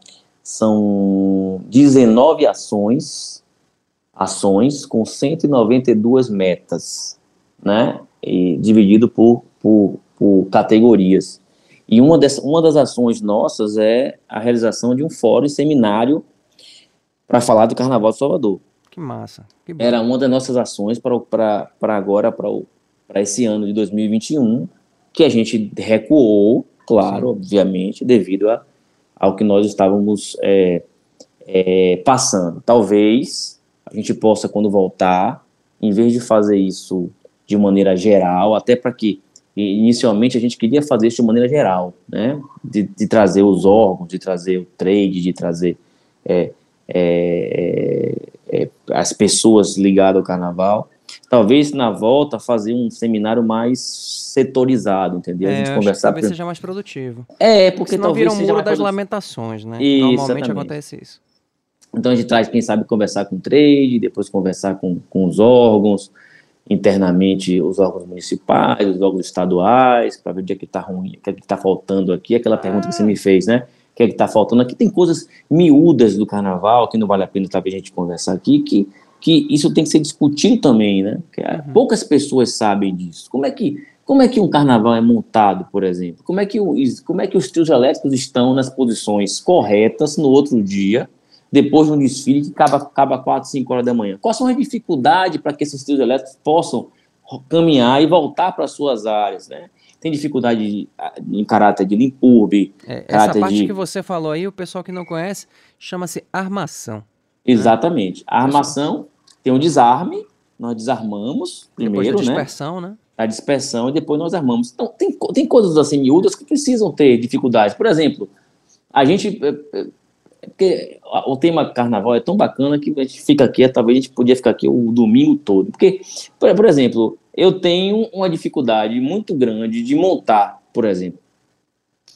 são 19 ações, ações com 192 metas, né? E dividido por, por, por categorias. E uma, dessa, uma das ações nossas é a realização de um fórum e seminário para falar do Carnaval de Salvador. Que massa. Que Era uma das nossas ações para agora, para esse ano de 2021, que a gente recuou, claro, Sim. obviamente, devido a, ao que nós estávamos é, é, passando. Talvez a gente possa, quando voltar, em vez de fazer isso de maneira geral, até para que e inicialmente a gente queria fazer isso de maneira geral, né? De, de trazer os órgãos, de trazer o trade, de trazer é, é, é, é, as pessoas ligadas ao carnaval. Talvez na volta fazer um seminário mais setorizado, entendeu? a é, gente conversar. Talvez seja mais produtivo. É, porque Senão talvez. Vira um muro das lamentações, né? Isso, Normalmente exatamente. acontece isso. Então a gente traz, quem sabe, conversar com o trade, depois conversar com, com os órgãos, internamente os órgãos municipais, os órgãos estaduais, para ver o que é está ruim, o que é está faltando aqui, aquela pergunta que você me fez, né? O que é que está faltando aqui? Tem coisas miúdas do carnaval que não vale a pena talvez a gente conversar aqui, que, que isso tem que ser discutido também, né? Que é, uhum. poucas pessoas sabem disso. Como é que como é que um carnaval é montado, por exemplo? Como é que, o, como é que os trios elétricos estão nas posições corretas no outro dia depois de um desfile que acaba, acaba 4, 5 horas da manhã? Quais são as dificuldades para que esses trios elétricos possam caminhar e voltar para suas áreas, né? Tem dificuldade de, em caráter de limpurbe. É, essa parte de... que você falou aí, o pessoal que não conhece, chama-se armação. Né? Exatamente. Né? A armação tem um desarme, nós desarmamos primeiro, depois da né? dispersão, né? né? A dispersão e depois nós armamos. Então, tem, tem coisas assim miúdas que precisam ter dificuldades. Por exemplo, a gente eh, eh, porque o tema carnaval é tão bacana que a gente fica aqui, talvez a gente podia ficar aqui o domingo todo. Porque, por, por exemplo, eu tenho uma dificuldade muito grande de montar, por exemplo,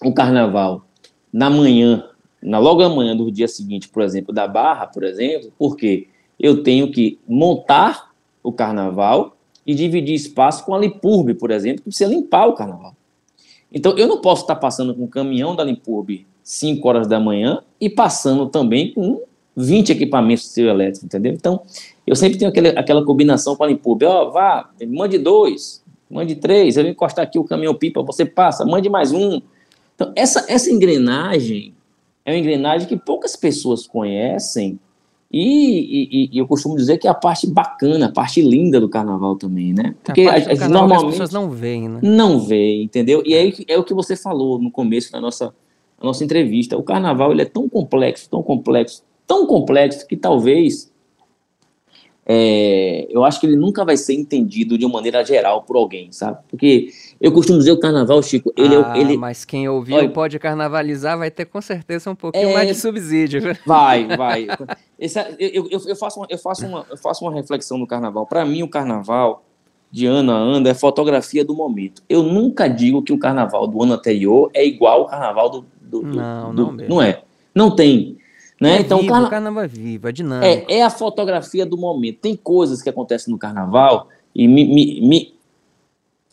o carnaval na manhã, na logo amanhã do dia seguinte, por exemplo, da Barra, por exemplo, porque eu tenho que montar o carnaval e dividir espaço com a Limpurbe, por exemplo, que precisa limpar o carnaval. Então, eu não posso estar passando com o caminhão da Limpurbe 5 horas da manhã e passando também com 20 equipamentos de elétrico, entendeu? Então, eu sempre tenho aquele, aquela combinação com a Limpurbe, ó, oh, vá, mande dois, mande três, eu vou encostar aqui o caminhão pipa, você passa, mande mais um. Então, essa, essa engrenagem é uma engrenagem que poucas pessoas conhecem e, e, e, eu costumo dizer que é a parte bacana, a parte linda do carnaval também, né? Porque a, a, normalmente as pessoas não veem, né? Não veem, entendeu? E é, é o que você falou no começo da nossa, da nossa entrevista. O carnaval ele é tão complexo, tão complexo, tão complexo que talvez é, eu acho que ele nunca vai ser entendido de uma maneira geral por alguém, sabe? Porque eu costumo dizer o carnaval, Chico, ele é ah, ele Mas quem ouviu Olha, pode carnavalizar vai ter com certeza um pouquinho é, mais de subsídio. Vai, vai. Esse, eu, eu, eu, faço uma, eu, faço uma, eu faço uma reflexão no carnaval. Para mim, o carnaval, de ano a ano, é fotografia do momento. Eu nunca digo que o carnaval do ano anterior é igual ao carnaval do. Do não, do, não, mesmo. não é. Não tem. Né? É então, vivo, carna... o carnaval é vivo, é dinâmico. É, é a fotografia do momento. Tem coisas que acontecem no carnaval e me, me, me,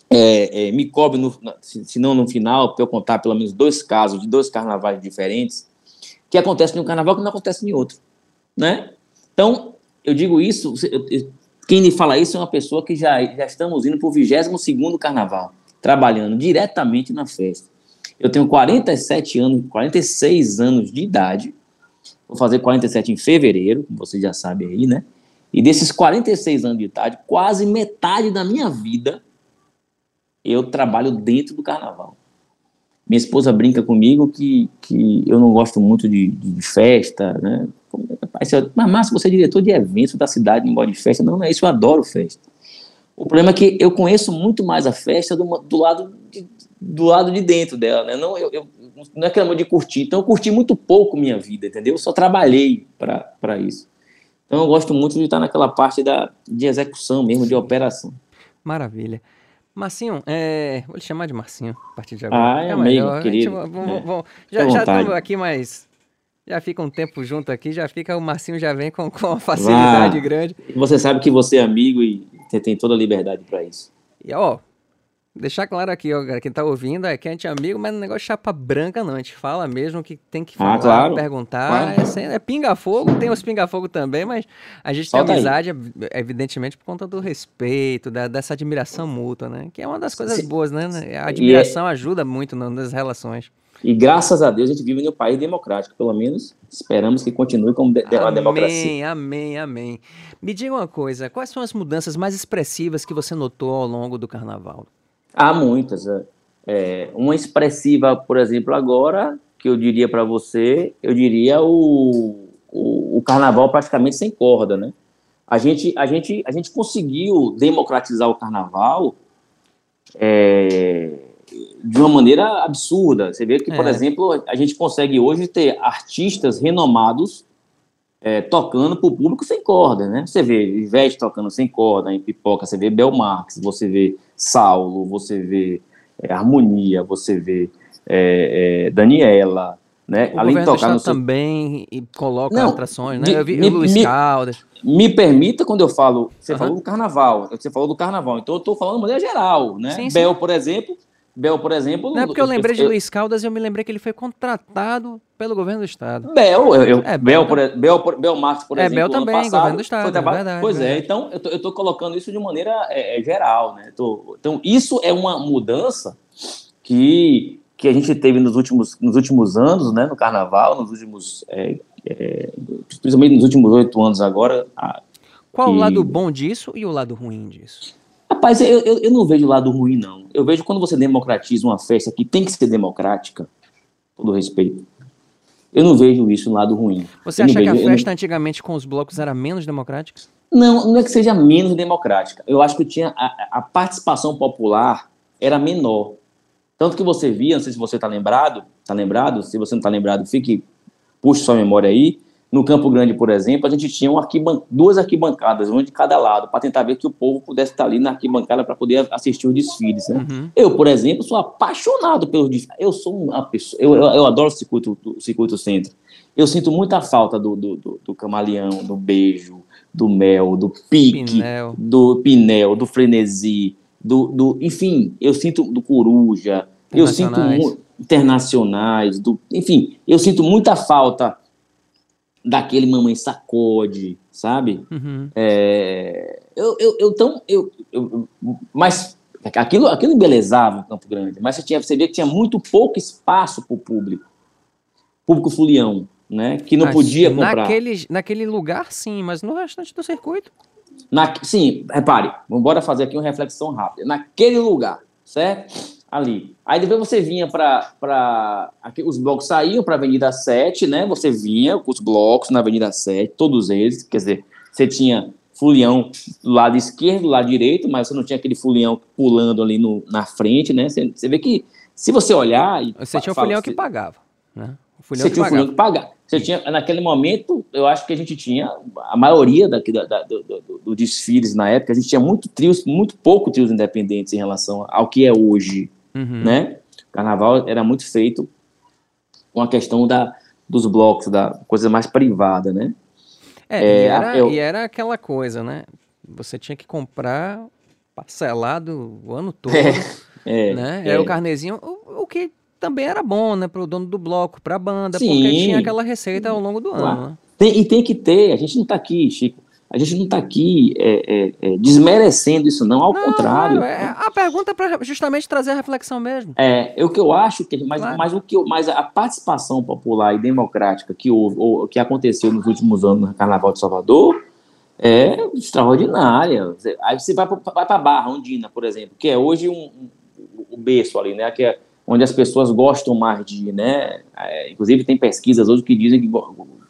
é, é, me cobre, no, se não no final, para eu contar pelo menos dois casos de dois carnavais diferentes, que acontecem em um carnaval que não acontece em outro. Né? Então, eu digo isso, quem me fala isso é uma pessoa que já, já estamos indo para o 22 carnaval, trabalhando diretamente na festa. Eu tenho 47 anos, 46 anos de idade, Vou fazer 47 em fevereiro, como você já sabe aí, né? E desses 46 anos de idade, quase metade da minha vida eu trabalho dentro do carnaval. Minha esposa brinca comigo que, que eu não gosto muito de, de festa, né? Mas, Márcio, você é diretor de eventos da cidade, não gosta de festa? Não, não é isso, eu adoro festa. O problema é que eu conheço muito mais a festa do, do lado, de, do lado de dentro dela, né? Não, eu, eu, não é aquele amor de curtir. Então, eu curti muito pouco minha vida, entendeu? Eu só trabalhei para isso. Então, eu gosto muito de estar naquela parte da, de execução mesmo, de operação. Maravilha. Marcinho, é... vou lhe chamar de Marcinho a partir de agora. Ah, é, é amigo, querido. Gente, vamos, é. vamos, já, já estamos aqui, mas já fica um tempo junto aqui, já fica, o Marcinho já vem com, com uma facilidade grande. Você sabe que você é amigo e você tem toda a liberdade para isso. E, ó, Deixar claro aqui, ó, quem tá ouvindo, é que a gente é amigo, mas não é negócio de chapa branca, não. A gente fala mesmo que tem que ah, falar, ah, claro. perguntar. Claro. É, é pinga-fogo, tem os pinga-fogo também, mas a gente Solta tem amizade, aí. evidentemente, por conta do respeito, da, dessa admiração mútua, né? Que é uma das coisas Sim. boas, né? A admiração é... ajuda muito nas relações. E graças a Deus a gente vive em um país democrático, pelo menos esperamos que continue como de uma democracia. Amém, amém. Me diga uma coisa, quais são as mudanças mais expressivas que você notou ao longo do carnaval? Há muitas. É, é, uma expressiva, por exemplo, agora, que eu diria para você, eu diria o, o, o, carnaval praticamente sem corda, né? A gente, a gente, a gente conseguiu democratizar o carnaval é, de uma maneira absurda. Você vê que, por é. exemplo, a gente consegue hoje ter artistas renomados é, tocando para o público sem corda, né? Você vê Ivete tocando sem corda em Pipoca, você vê Belmarx, você vê Saulo, você vê é, Harmonia, você vê é, é Daniela, né? O Além de tocar no também e coloca Não, atrações, né? Me, eu vi me, Luiz me, Caldas. Me permita quando eu falo, você uhum. falou do carnaval, você falou do carnaval, então eu estou falando de maneira geral, né? Sim, Bel, sim. por exemplo, Bel, por exemplo. Não é porque eu lembrei eu, de Luiz Caldas e eu me lembrei que ele foi contratado pelo governo do estado. Bel, eu, eu, é, Bel, por, Bel, por, Bel Marques, por é, exemplo. Bel também, passado, governo do estado. Foi é verdade, pois é, verdade. é, então eu tô, eu tô colocando isso de maneira é, é, geral, né? Tô, então, isso é uma mudança que, que a gente teve nos últimos, nos últimos anos, né? No carnaval, nos últimos. É, principalmente nos últimos oito anos agora. Qual que... o lado bom disso e o lado ruim disso? Rapaz, eu, eu, eu, não vejo lado ruim, não. Eu vejo quando você democratiza uma festa que tem que ser democrática, todo respeito, eu não vejo isso no lado ruim. Você acha vejo, que a festa não... antigamente com os blocos era menos democrática? Não, não é que seja menos democrática. Eu acho que tinha a, a participação popular era menor. Tanto que você via, não sei se você está lembrado, está lembrado, se você não está lembrado, fique puxe sua memória aí, no Campo Grande, por exemplo, a gente tinha arquiban duas arquibancadas, uma de cada lado, para tentar ver que o povo pudesse estar ali na arquibancada para poder assistir os desfiles. Né? Uhum. Eu, por exemplo, sou apaixonado pelos desfiles. Eu sou uma pessoa. Eu, eu, eu adoro o circuito, o circuito centro. Eu sinto muita falta do, do, do, do camaleão, do beijo, do mel, do pique, pinel. do pinel, do frenesi, do, do. Enfim, eu sinto do coruja. Eu sinto internacionais, do, enfim, eu sinto muita falta daquele mamãe sacode, sabe? Uhum. É, eu, eu, eu, tão, eu, eu, mas aquilo, aquilo embelezava o Campo Grande, mas você, tinha, você via que tinha muito pouco espaço para o público, público fulião, né? Que não mas podia comprar. Naquele, naquele lugar, sim, mas no restante do circuito. Na, sim, repare, vamos fazer aqui uma reflexão rápida. Naquele lugar, certo? Ali. Aí depois você vinha para. Os blocos saíam para a Avenida 7, né? Você vinha com os blocos na Avenida 7, todos eles. Quer dizer, você tinha fulião do lado esquerdo, do lado direito, mas você não tinha aquele fulião pulando ali no, na frente, né? Você, você vê que, se você olhar. Você tinha um fulião que pagava, né? você tinha um fulião que pagava. Você tinha, naquele momento, eu acho que a gente tinha, a maioria daqui da, da, do, do, do, desfiles na época, a gente tinha muito trios, muito pouco trios independentes em relação ao que é hoje uhum. né? O carnaval era muito feito com a questão da, dos blocos, da coisa mais privada, né? É, é e, era, eu... e era aquela coisa, né? Você tinha que comprar parcelado o ano todo, é, é, né? É. o carnezinho, o, o, que também era bom, né, para o dono do bloco, para a banda, Sim. porque tinha aquela receita ao longo do ano. Né? Tem, e tem que ter, a gente não está aqui, Chico, a gente não está aqui é, é, é, desmerecendo isso, não, ao não, contrário. É, a pergunta é para justamente trazer a reflexão mesmo. É, é o que eu acho que, mas, claro. mas o que mas a participação popular e democrática que houve, ou, que aconteceu nos últimos anos no Carnaval de Salvador, é extraordinária. Aí você vai para a Barra Ondina, por exemplo, que é hoje um, um, o berço ali, né? Que é onde as pessoas gostam mais de ir, né? É, inclusive tem pesquisas hoje que dizem que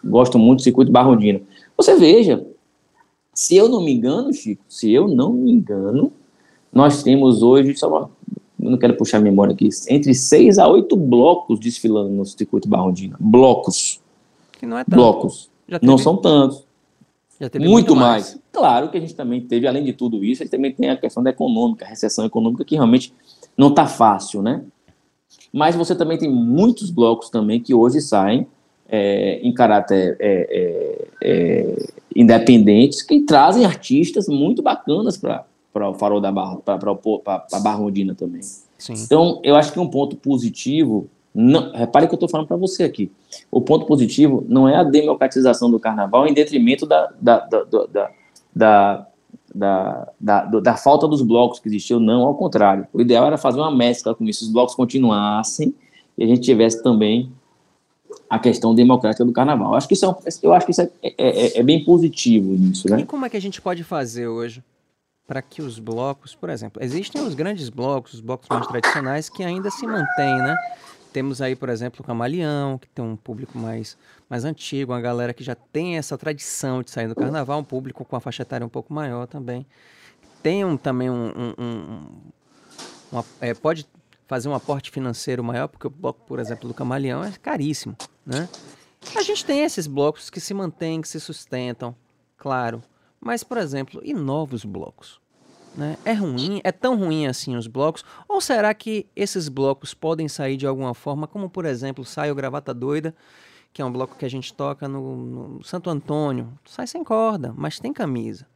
gostam muito do circuito Barra Ondina. Você veja, se eu não me engano, Chico, se eu não me engano, nós temos hoje, só não quero puxar a memória aqui, entre seis a oito blocos desfilando no circuito Barrondina. Blocos. Que não é tanto. Blocos. Não são tantos. muito, muito mais. mais. Claro que a gente também teve, além de tudo isso, a gente também tem a questão da econômica, a recessão econômica, que realmente não está fácil, né? Mas você também tem muitos blocos também que hoje saem é, em caráter é, é, é independentes que trazem artistas muito bacanas para o Farol da Barra, para a Barra Ondina também. Sim. Então, eu acho que um ponto positivo, não, repare que eu estou falando para você aqui, o ponto positivo não é a democratização do carnaval em detrimento da, da, da, da, da da, da, da, falta dos blocos que existiam, não, ao contrário. O ideal era fazer uma mescla com isso, os blocos continuassem e a gente tivesse também a questão democrática do carnaval. Acho que isso é, eu acho que isso é, é, é, é bem positivo nisso, né? E como é que a gente pode fazer hoje para que os blocos, por exemplo, existem os grandes blocos, os blocos mais tradicionais que ainda se mantêm, né? Temos aí, por exemplo, o Camaleão, que tem um público mais, mais antigo, uma galera que já tem essa tradição de sair do carnaval, um público com a faixa etária um pouco maior também. Tem um, também um, um, um uma, é, pode fazer um aporte financeiro maior, porque o bloco, por exemplo, do Camaleão é caríssimo, né? A gente tem esses blocos que se mantêm, que se sustentam, claro. Mas, por exemplo, e novos blocos? Né? É ruim? É tão ruim assim os blocos? Ou será que esses blocos podem sair de alguma forma, como por exemplo, sai o Gravata Doida, que é um bloco que a gente toca no, no Santo Antônio, sai sem corda, mas tem camisa.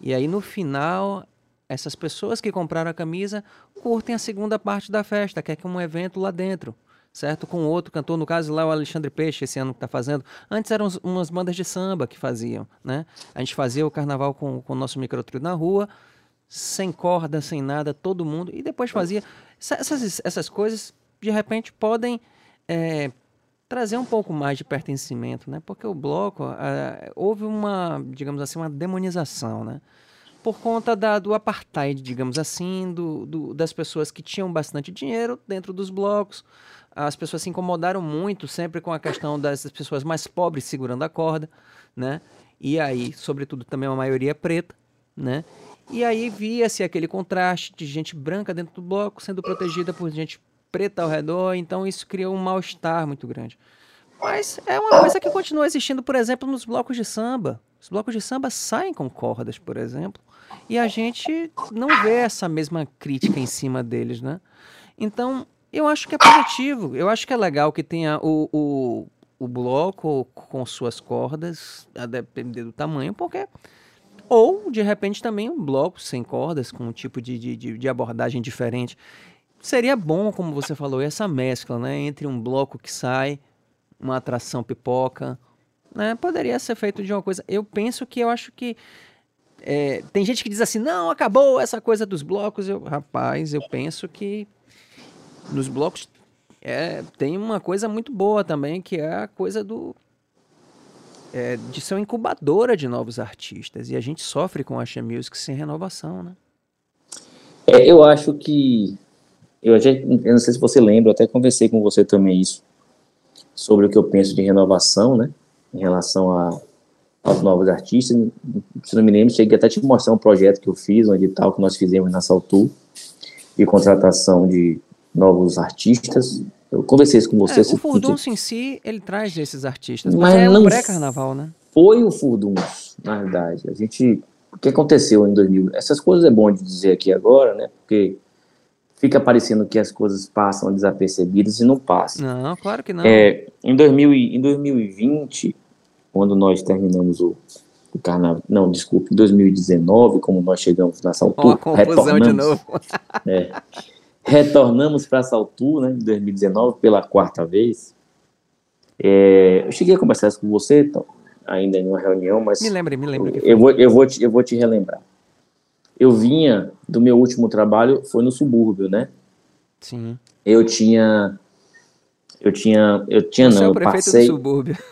E aí no final essas pessoas que compraram a camisa curtem a segunda parte da festa, que é um evento lá dentro, certo? Com outro cantor, no caso lá o Alexandre Peixe, esse ano que está fazendo. Antes eram umas bandas de samba que faziam, né? A gente fazia o carnaval com, com o nosso microtrio na rua, sem corda, sem nada, todo mundo, e depois fazia. Essas, essas coisas, de repente, podem é, trazer um pouco mais de pertencimento, né? Porque o bloco, houve uma, digamos assim, uma demonização, né? por conta da, do apartheid, digamos assim, do, do, das pessoas que tinham bastante dinheiro dentro dos blocos. As pessoas se incomodaram muito sempre com a questão das pessoas mais pobres segurando a corda, né? E aí, sobretudo, também uma maioria preta, né? E aí via-se aquele contraste de gente branca dentro do bloco sendo protegida por gente preta ao redor, então isso criou um mal-estar muito grande. Mas é uma coisa que continua existindo, por exemplo, nos blocos de samba. Os blocos de samba saem com cordas, por exemplo, e a gente não vê essa mesma crítica em cima deles, né? Então, eu acho que é positivo. Eu acho que é legal que tenha o, o, o bloco com suas cordas, a depender do tamanho, porque. Ou, de repente, também um bloco sem cordas, com um tipo de, de, de abordagem diferente. Seria bom, como você falou, essa mescla, né? Entre um bloco que sai, uma atração pipoca, né? Poderia ser feito de uma coisa. Eu penso que eu acho que. É, tem gente que diz assim, não, acabou essa coisa dos blocos. Eu, rapaz, eu penso que nos blocos é, tem uma coisa muito boa também, que é a coisa do. É, de ser uma incubadora de novos artistas. E a gente sofre com a Asha Music sem renovação, né? É, eu acho que. Eu, já, eu não sei se você lembra, eu até conversei com você também isso, sobre o que eu penso de renovação, né? Em relação a, aos novos artistas. Se não me lembro, cheguei até a te mostrar um projeto que eu fiz, um edital que nós fizemos na Saltu, de contratação de novos artistas. Eu conversei isso com você. É, o Furdunço em si, ele traz esses artistas, mas, mas é um pré-carnaval, né? Foi o Furdunço, na verdade. A gente... O que aconteceu em 2000? Essas coisas é bom de dizer aqui agora, né? Porque fica parecendo que as coisas passam desapercebidas e não passam. Não, claro que não. É, em, 2000, em 2020, quando nós terminamos o, o carnaval, não, desculpe, em 2019, como nós chegamos nessa altura, oh, retornamos, de novo. é, retornamos para essa altura, né, em 2019, pela quarta vez. É, eu cheguei a conversar com você, então, ainda em uma reunião, mas... Me lembre, me lembre. Eu vou, eu, vou te, eu vou te relembrar eu vinha do meu último trabalho, foi no subúrbio, né? Sim. Eu tinha. Eu tinha. Eu tinha, Você não. É o prefeito passei, do subúrbio.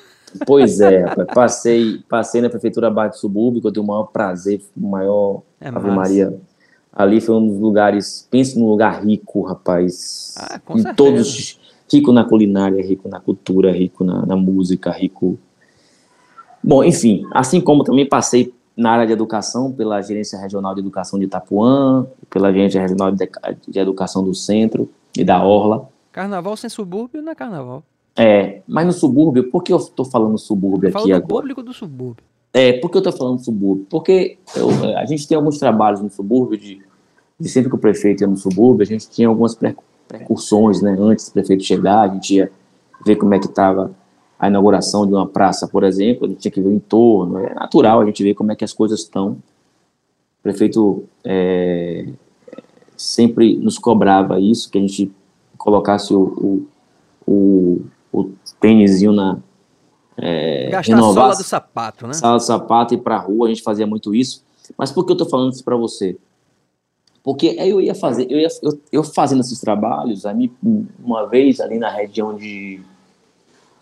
Pois é, passei, passei na prefeitura Barra do Subúrbio, que eu tenho o maior prazer, o maior é Ave Maria. Ali foi um dos lugares, penso num lugar rico, rapaz. Ah, com em certeza. todos rico na culinária, rico na cultura, rico na, na música, rico. Bom, enfim, assim como também passei na área de educação, pela Gerência Regional de Educação de Itapuã, pela Gerência Regional de, Educação do Centro e da Orla. Carnaval sem subúrbio não é carnaval. É, mas no subúrbio, por que eu estou falando subúrbio eu aqui do agora? público do subúrbio. É, por que eu estou falando subúrbio? Porque eu, a gente tem alguns trabalhos no subúrbio, de, de sempre que o prefeito ia no subúrbio, a gente tinha algumas precursões, né, antes do prefeito chegar, a gente ia ver como é que estava a inauguração de uma praça, por exemplo, a gente tinha que ver o entorno, é natural a gente ver como é que as coisas estão. O prefeito é, sempre nos cobrava isso, que a gente colocasse o, o, o, o na... É, Gastar a sola do sapato, né? Sola do sapato e ir para a rua, a gente fazia muito isso. Mas por que eu estou falando isso para você? Porque aí eu ia fazer, eu, ia, eu, eu fazendo esses trabalhos, aí uma vez ali na região de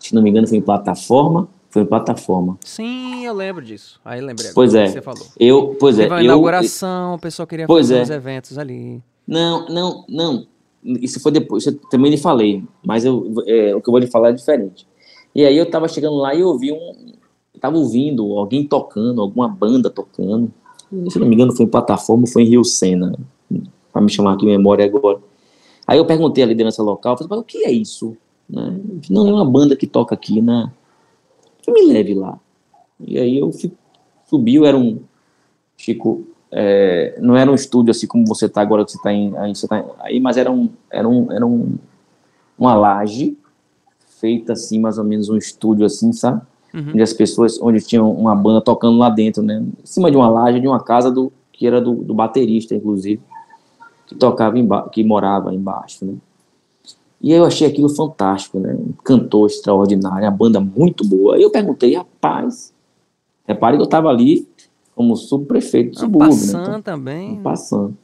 se não me engano, foi em plataforma. Foi em plataforma. Sim, eu lembro disso. Aí lembrei pois é. você falou. Eu, pois Teve é. uma inauguração, eu, o pessoal queria fazer é. eventos ali. Não, não, não. Isso foi depois, isso eu também lhe falei, mas eu, é, o que eu vou lhe falar é diferente. E aí eu tava chegando lá e ouvi um. Tava ouvindo alguém tocando, alguma banda tocando. Se não me engano, foi em plataforma, foi em Rio Sena. Para me chamar aqui memória agora. Aí eu perguntei à liderança local, falei, o que é isso? Né? Não, é uma banda que toca aqui, né? Que me leve lá. E aí eu fui, subi, era um. Chico, é, não era um estúdio assim como você está agora, que você está tá aí, mas era um, era um, era um, uma laje feita assim, mais ou menos um estúdio assim, sabe? Uhum. Onde as pessoas, onde tinham uma banda tocando lá dentro, né? Em cima de uma laje de uma casa do que era do, do baterista, inclusive, que tocava embaixo, que morava embaixo, né? E eu achei aquilo fantástico, né? Um cantor extraordinário, a banda muito boa. Aí eu perguntei, rapaz, repare que eu estava ali como subprefeito do subúrbio. Passando né? então, também. Passando.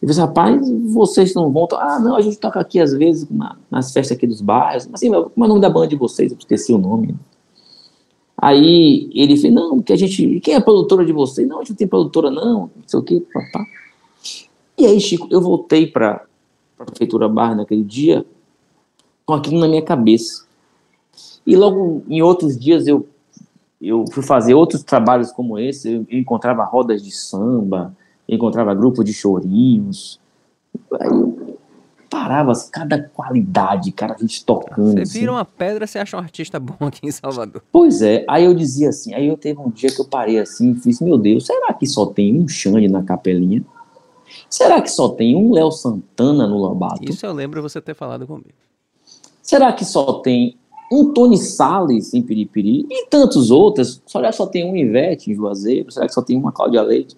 Eu disse, rapaz, vocês não vão. Ah, não, a gente toca aqui às vezes nas festas aqui dos bairros. Mas assim, como é o nome da banda de vocês? Eu esqueci o nome. Aí ele fez, não, que a gente. Quem é a produtora de vocês? Não, a gente não tem produtora, não, não sei o quê, papá. E aí, Chico, eu voltei para a Prefeitura Barra naquele dia, com aquilo na minha cabeça. E logo em outros dias eu, eu fui fazer outros trabalhos como esse, eu, encontrava rodas de samba, encontrava grupo de chorinhos. Aí eu reparava assim, cada qualidade, cara, a gente tocando. Você assim. vira uma pedra, você acha um artista bom aqui em Salvador. Pois é, aí eu dizia assim, aí eu teve um dia que eu parei assim e fiz, meu Deus, será que só tem um Xande na capelinha? Será que só tem um Léo Santana no Lambato? Isso eu lembro você ter falado comigo. Será que só tem um Tony Salles em Piripiri e tantos outros? Será que só tem um Ivete em Juazeiro? Será que só tem uma Cláudia Leite?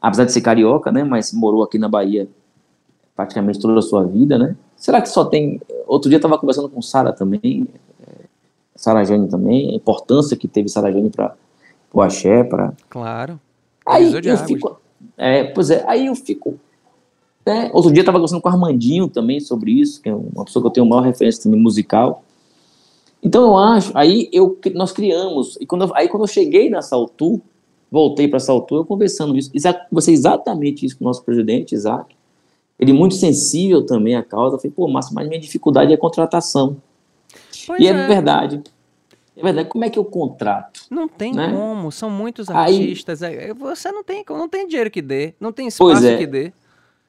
Apesar de ser carioca, né, mas morou aqui na Bahia praticamente toda a sua vida, né? Será que só tem... Outro dia eu estava conversando com Sara também, é, Sara Jane também, a importância que teve Sara Jane para o axé, para... Claro. Aí eu águas. fico... É, pois é, aí eu fico... né? Outro dia eu estava conversando com o Armandinho também sobre isso, que é uma pessoa que eu tenho maior referência também musical. Então eu acho, aí eu, nós criamos, e quando eu- aí quando eu cheguei na Saltu, voltei para Saltu, eu conversando isso, conversei exatamente isso com o nosso presidente, Isaac, ele muito sensível também à causa, eu falei, pô, Márcio, mas minha dificuldade é a contratação. Pois e é. verdade. É verdade, como é que eu contrato? Não tem né? como, são muitos Aí- artistas. é, é, Você não tem, não tem dinheiro que dê, não tem espaço Pois é. que dê.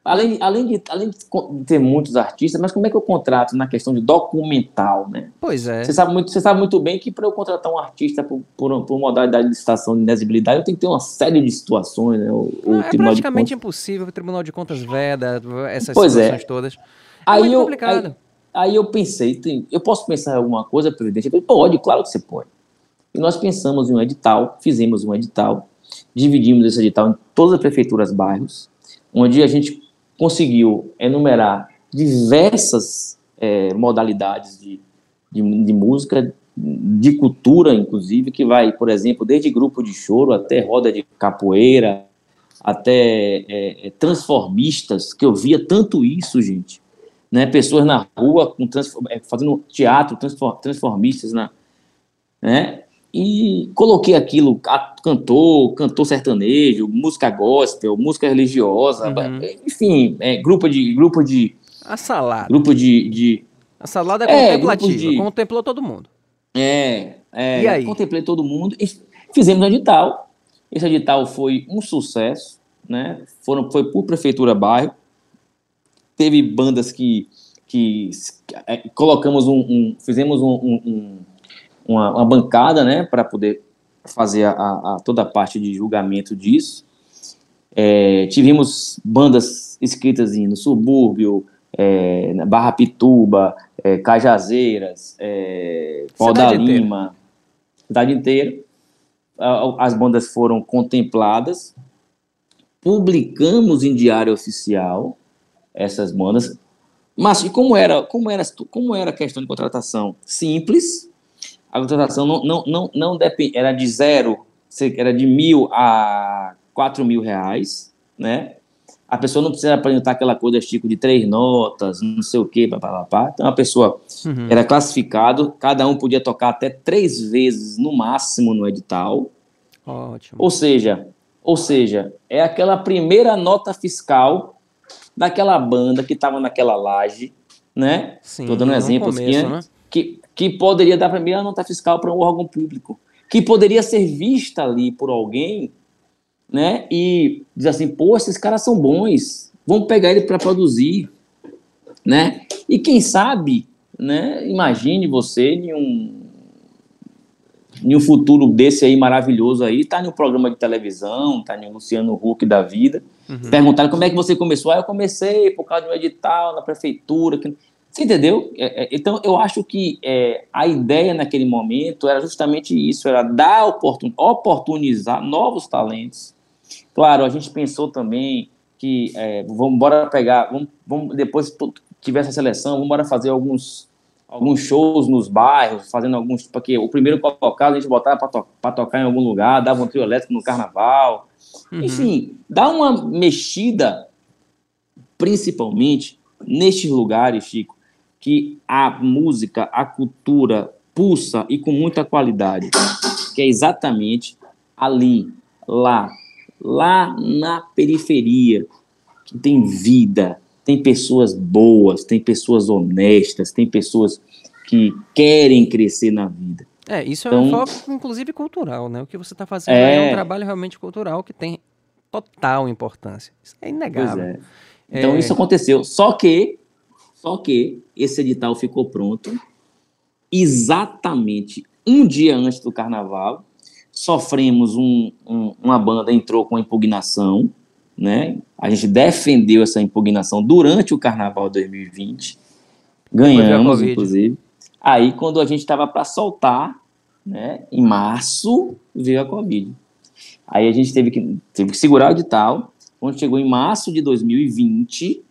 Além, além, de, além de ter muitos artistas, mas como é que eu contrato na questão de documental, né? Pois é. Você sabe muito, você sabe muito bem que para eu contratar um artista por, por, por modalidade de licitação de inexibilidade, eu tenho que ter uma série de situações, né? O, o é praticamente impossível, o Tribunal de Contas veda essas Pois é. situações todas. É Aí muito eu, complicado. aí, aí eu pensei, tem- eu posso pensar em alguma coisa, presidente? Ele falou, pode, claro que você pode. E nós pensamos em um edital, fizemos um edital, dividimos esse edital em todas as prefeituras, bairros, onde a gente conseguiu enumerar diversas eh, modalidades de, de, de música, de cultura, inclusive, que vai, por exemplo, desde grupo de choro até roda de capoeira, até eh, eh, transformistas, que eu via tanto isso, gente. Né? Pessoas na rua com transfor- eh, fazendo teatro, transfor- transformistas, na, né? E coloquei aquilo, cantor, cantor sertanejo, música gospel, música religiosa, Uhum. enfim, é, grupo de grupo de A salada. grupo de, de A salada é É, contemplativa, de- contemplou todo mundo. é, é, E aí? contemplei todo mundo e fizemos um edital. Esse edital foi um sucesso, né? Foram, foi por prefeitura bairro. Teve bandas que, que é, colocamos um, um- fizemos um- um- uma, uma bancada, né, para poder fazer a, a- toda a parte de julgamento disso. É, tivemos bandas escritas em, no subúrbio, é, na Barra Pituba, é, Cajazeiras, é, Pau da. Lima, cidade inteira. As bandas foram contempladas, publicamos em diário oficial essas bandas. Mas e como era, como era, como era a questão de contratação? Simples. A contratação não, não, não, não depende, era de zero, era de mil a quatro mil reais, né? A pessoa não precisa apresentar aquela coisa, Chico, de três notas, não sei o quê, papapá. Então a pessoa Uhum. era classificado, cada um podia tocar até três vezes no máximo no edital. Ótimo. Ou seja, ou seja, é aquela primeira nota fiscal daquela banda que estava naquela laje, né? Sim, Tô dando exemplos começo, aqui, né? Que, que poderia dar a primeira nota fiscal para um órgão público, que poderia ser vista ali por alguém, né? E dizer assim, pô, esses caras são bons, vamos pegar ele para produzir, né? E quem sabe, né? Imagine você em um em um futuro desse aí maravilhoso aí, tá no programa de televisão, tá no Luciano Huck da vida. Uhum. Perguntaram como é que você começou. Ah, eu comecei por causa de um edital na prefeitura. que- Você entendeu? É, é, então, eu acho que é, a ideia naquele momento era justamente isso, era dar oportun, oportunizar novos talentos. Claro, a gente pensou também que é, vamos embora pegar, vamos, vamos depois que tiver essa seleção, vamos embora fazer alguns alguns shows nos bairros, fazendo alguns, porque o primeiro colocado a gente botava para to tocar em algum lugar, dava um trio elétrico no carnaval, Uhum. enfim, dá uma mexida, principalmente nestes lugares, Chico, que a música, a cultura pulsa e com muita qualidade, que é exatamente ali, lá, lá na periferia, que tem vida, tem pessoas boas, tem pessoas honestas, tem pessoas que querem crescer na vida. É, isso é Então- um foco, inclusive, cultural, né? O que você está fazendo é É. um trabalho realmente cultural que tem total importância. Isso é inegável. é. Então É. isso aconteceu. Só que, Só que esse edital ficou pronto exatamente um dia antes do carnaval. Sofremos um, um, uma banda entrou com impugnação, né? A gente defendeu essa impugnação durante o carnaval 2020. Ganhamos, inclusive. Aí, quando a gente estava para soltar, né, em março, veio a Covid. Aí a gente teve que, teve que segurar o edital. Quando chegou em março de 2020,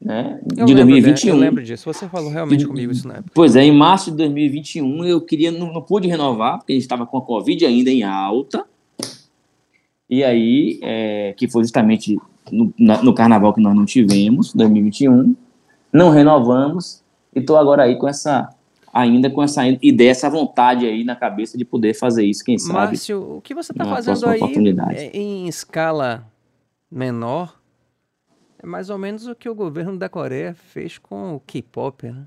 né, eu de lembro, 2021. Eu lembro disso. Você falou realmente comigo isso na época. Pois é, em março de 2021 eu queria, não, não pude renovar, porque a gente estava com a Covid ainda em alta. E aí, é, que foi justamente no, na, no carnaval que nós não tivemos, 2021, não renovamos, e estou agora aí com essa ainda com essa ideia, essa vontade aí na cabeça de poder fazer isso, quem sabe. Márcio, o que você está fazendo aí em escala menor é mais ou menos o que o governo da Coreia fez com o K-pop, né?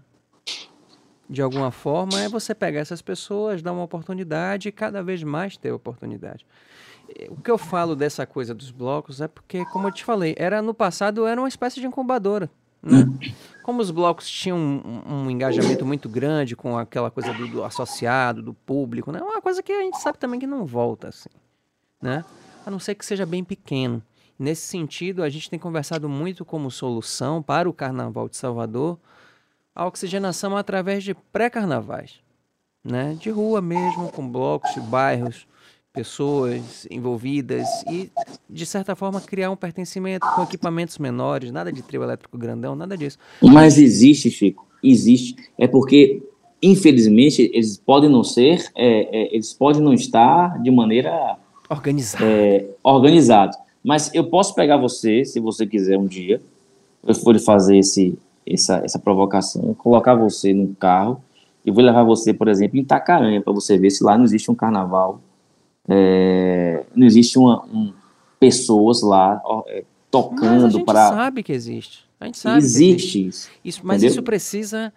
De alguma forma, é você pegar essas pessoas, dar uma oportunidade e cada vez mais ter oportunidade. O que eu falo dessa coisa dos blocos é porque, como eu te falei, era no passado era uma espécie de incubadora. Né? Como os blocos tinham um, um, engajamento muito grande com aquela coisa do, do, associado, do público, né? Uma coisa que a gente sabe também que não volta, assim, né? A não ser que seja bem pequeno. Nesse sentido, a gente tem conversado muito como solução para o Carnaval de Salvador a oxigenação através de pré-carnavais, né? De rua mesmo, com blocos bairros, pessoas envolvidas e, de certa forma, criar um pertencimento com equipamentos menores, nada de trio elétrico grandão, nada disso. Mas existe, Chico, existe. É porque, infelizmente, eles podem não ser, é, é, eles podem não estar de maneira organizada. É, organizado. Mas eu posso pegar você, se você quiser um dia, eu for fazer esse, essa, essa provocação, colocar você num carro e vou levar você, por exemplo, em Itacaranha, para você ver se lá não existe um carnaval é, não existe uma, um, pessoas lá ó, é, tocando para. A gente sabe que existe. A gente sabe. Existe, isso. isso mas entendeu? isso precisa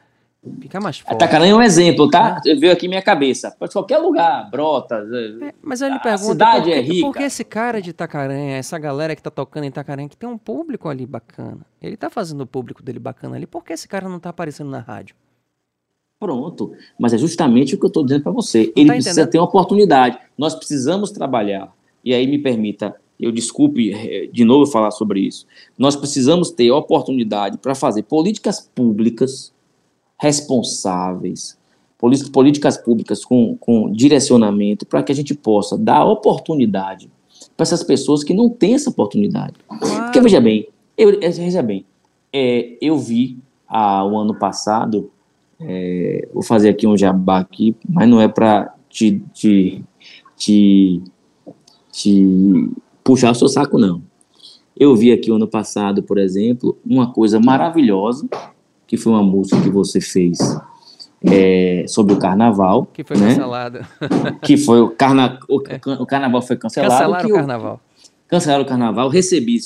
ficar mais forte. Tacaranha é um exemplo, tá? É. Veio aqui minha cabeça. Pode qualquer lugar, brota. É, mas eu lhe pergunto, a cidade por, é rica. por que esse cara de Itacaranha, essa galera que tá tocando em Itacaranha, que tem um público ali bacana, ele tá fazendo o público dele bacana ali, por que esse cara não tá aparecendo na rádio? Pronto. Mas é justamente o que eu estou dizendo para você. Ele tá precisa ter uma oportunidade. Nós precisamos trabalhar. E aí me permita, eu desculpe eh, de novo falar sobre isso. Nós precisamos ter oportunidade para fazer políticas públicas responsáveis, políticas públicas com, com direcionamento, para que a gente possa dar oportunidade para essas pessoas que não têm essa oportunidade. Claro. Porque, veja bem, eu, veja bem, é, eu vi ah, o ano passado é, vou fazer aqui um jabá aqui, mas não é para te, te, te, te puxar o seu saco, não. Eu vi aqui ano passado, por exemplo, uma coisa maravilhosa, que foi uma música que você fez é, sobre o carnaval. Que foi né? cancelada. que foi o, carna, o, é. o carnaval foi cancelado. Cancelaram o carnaval. cancelaram o carnaval. Recebi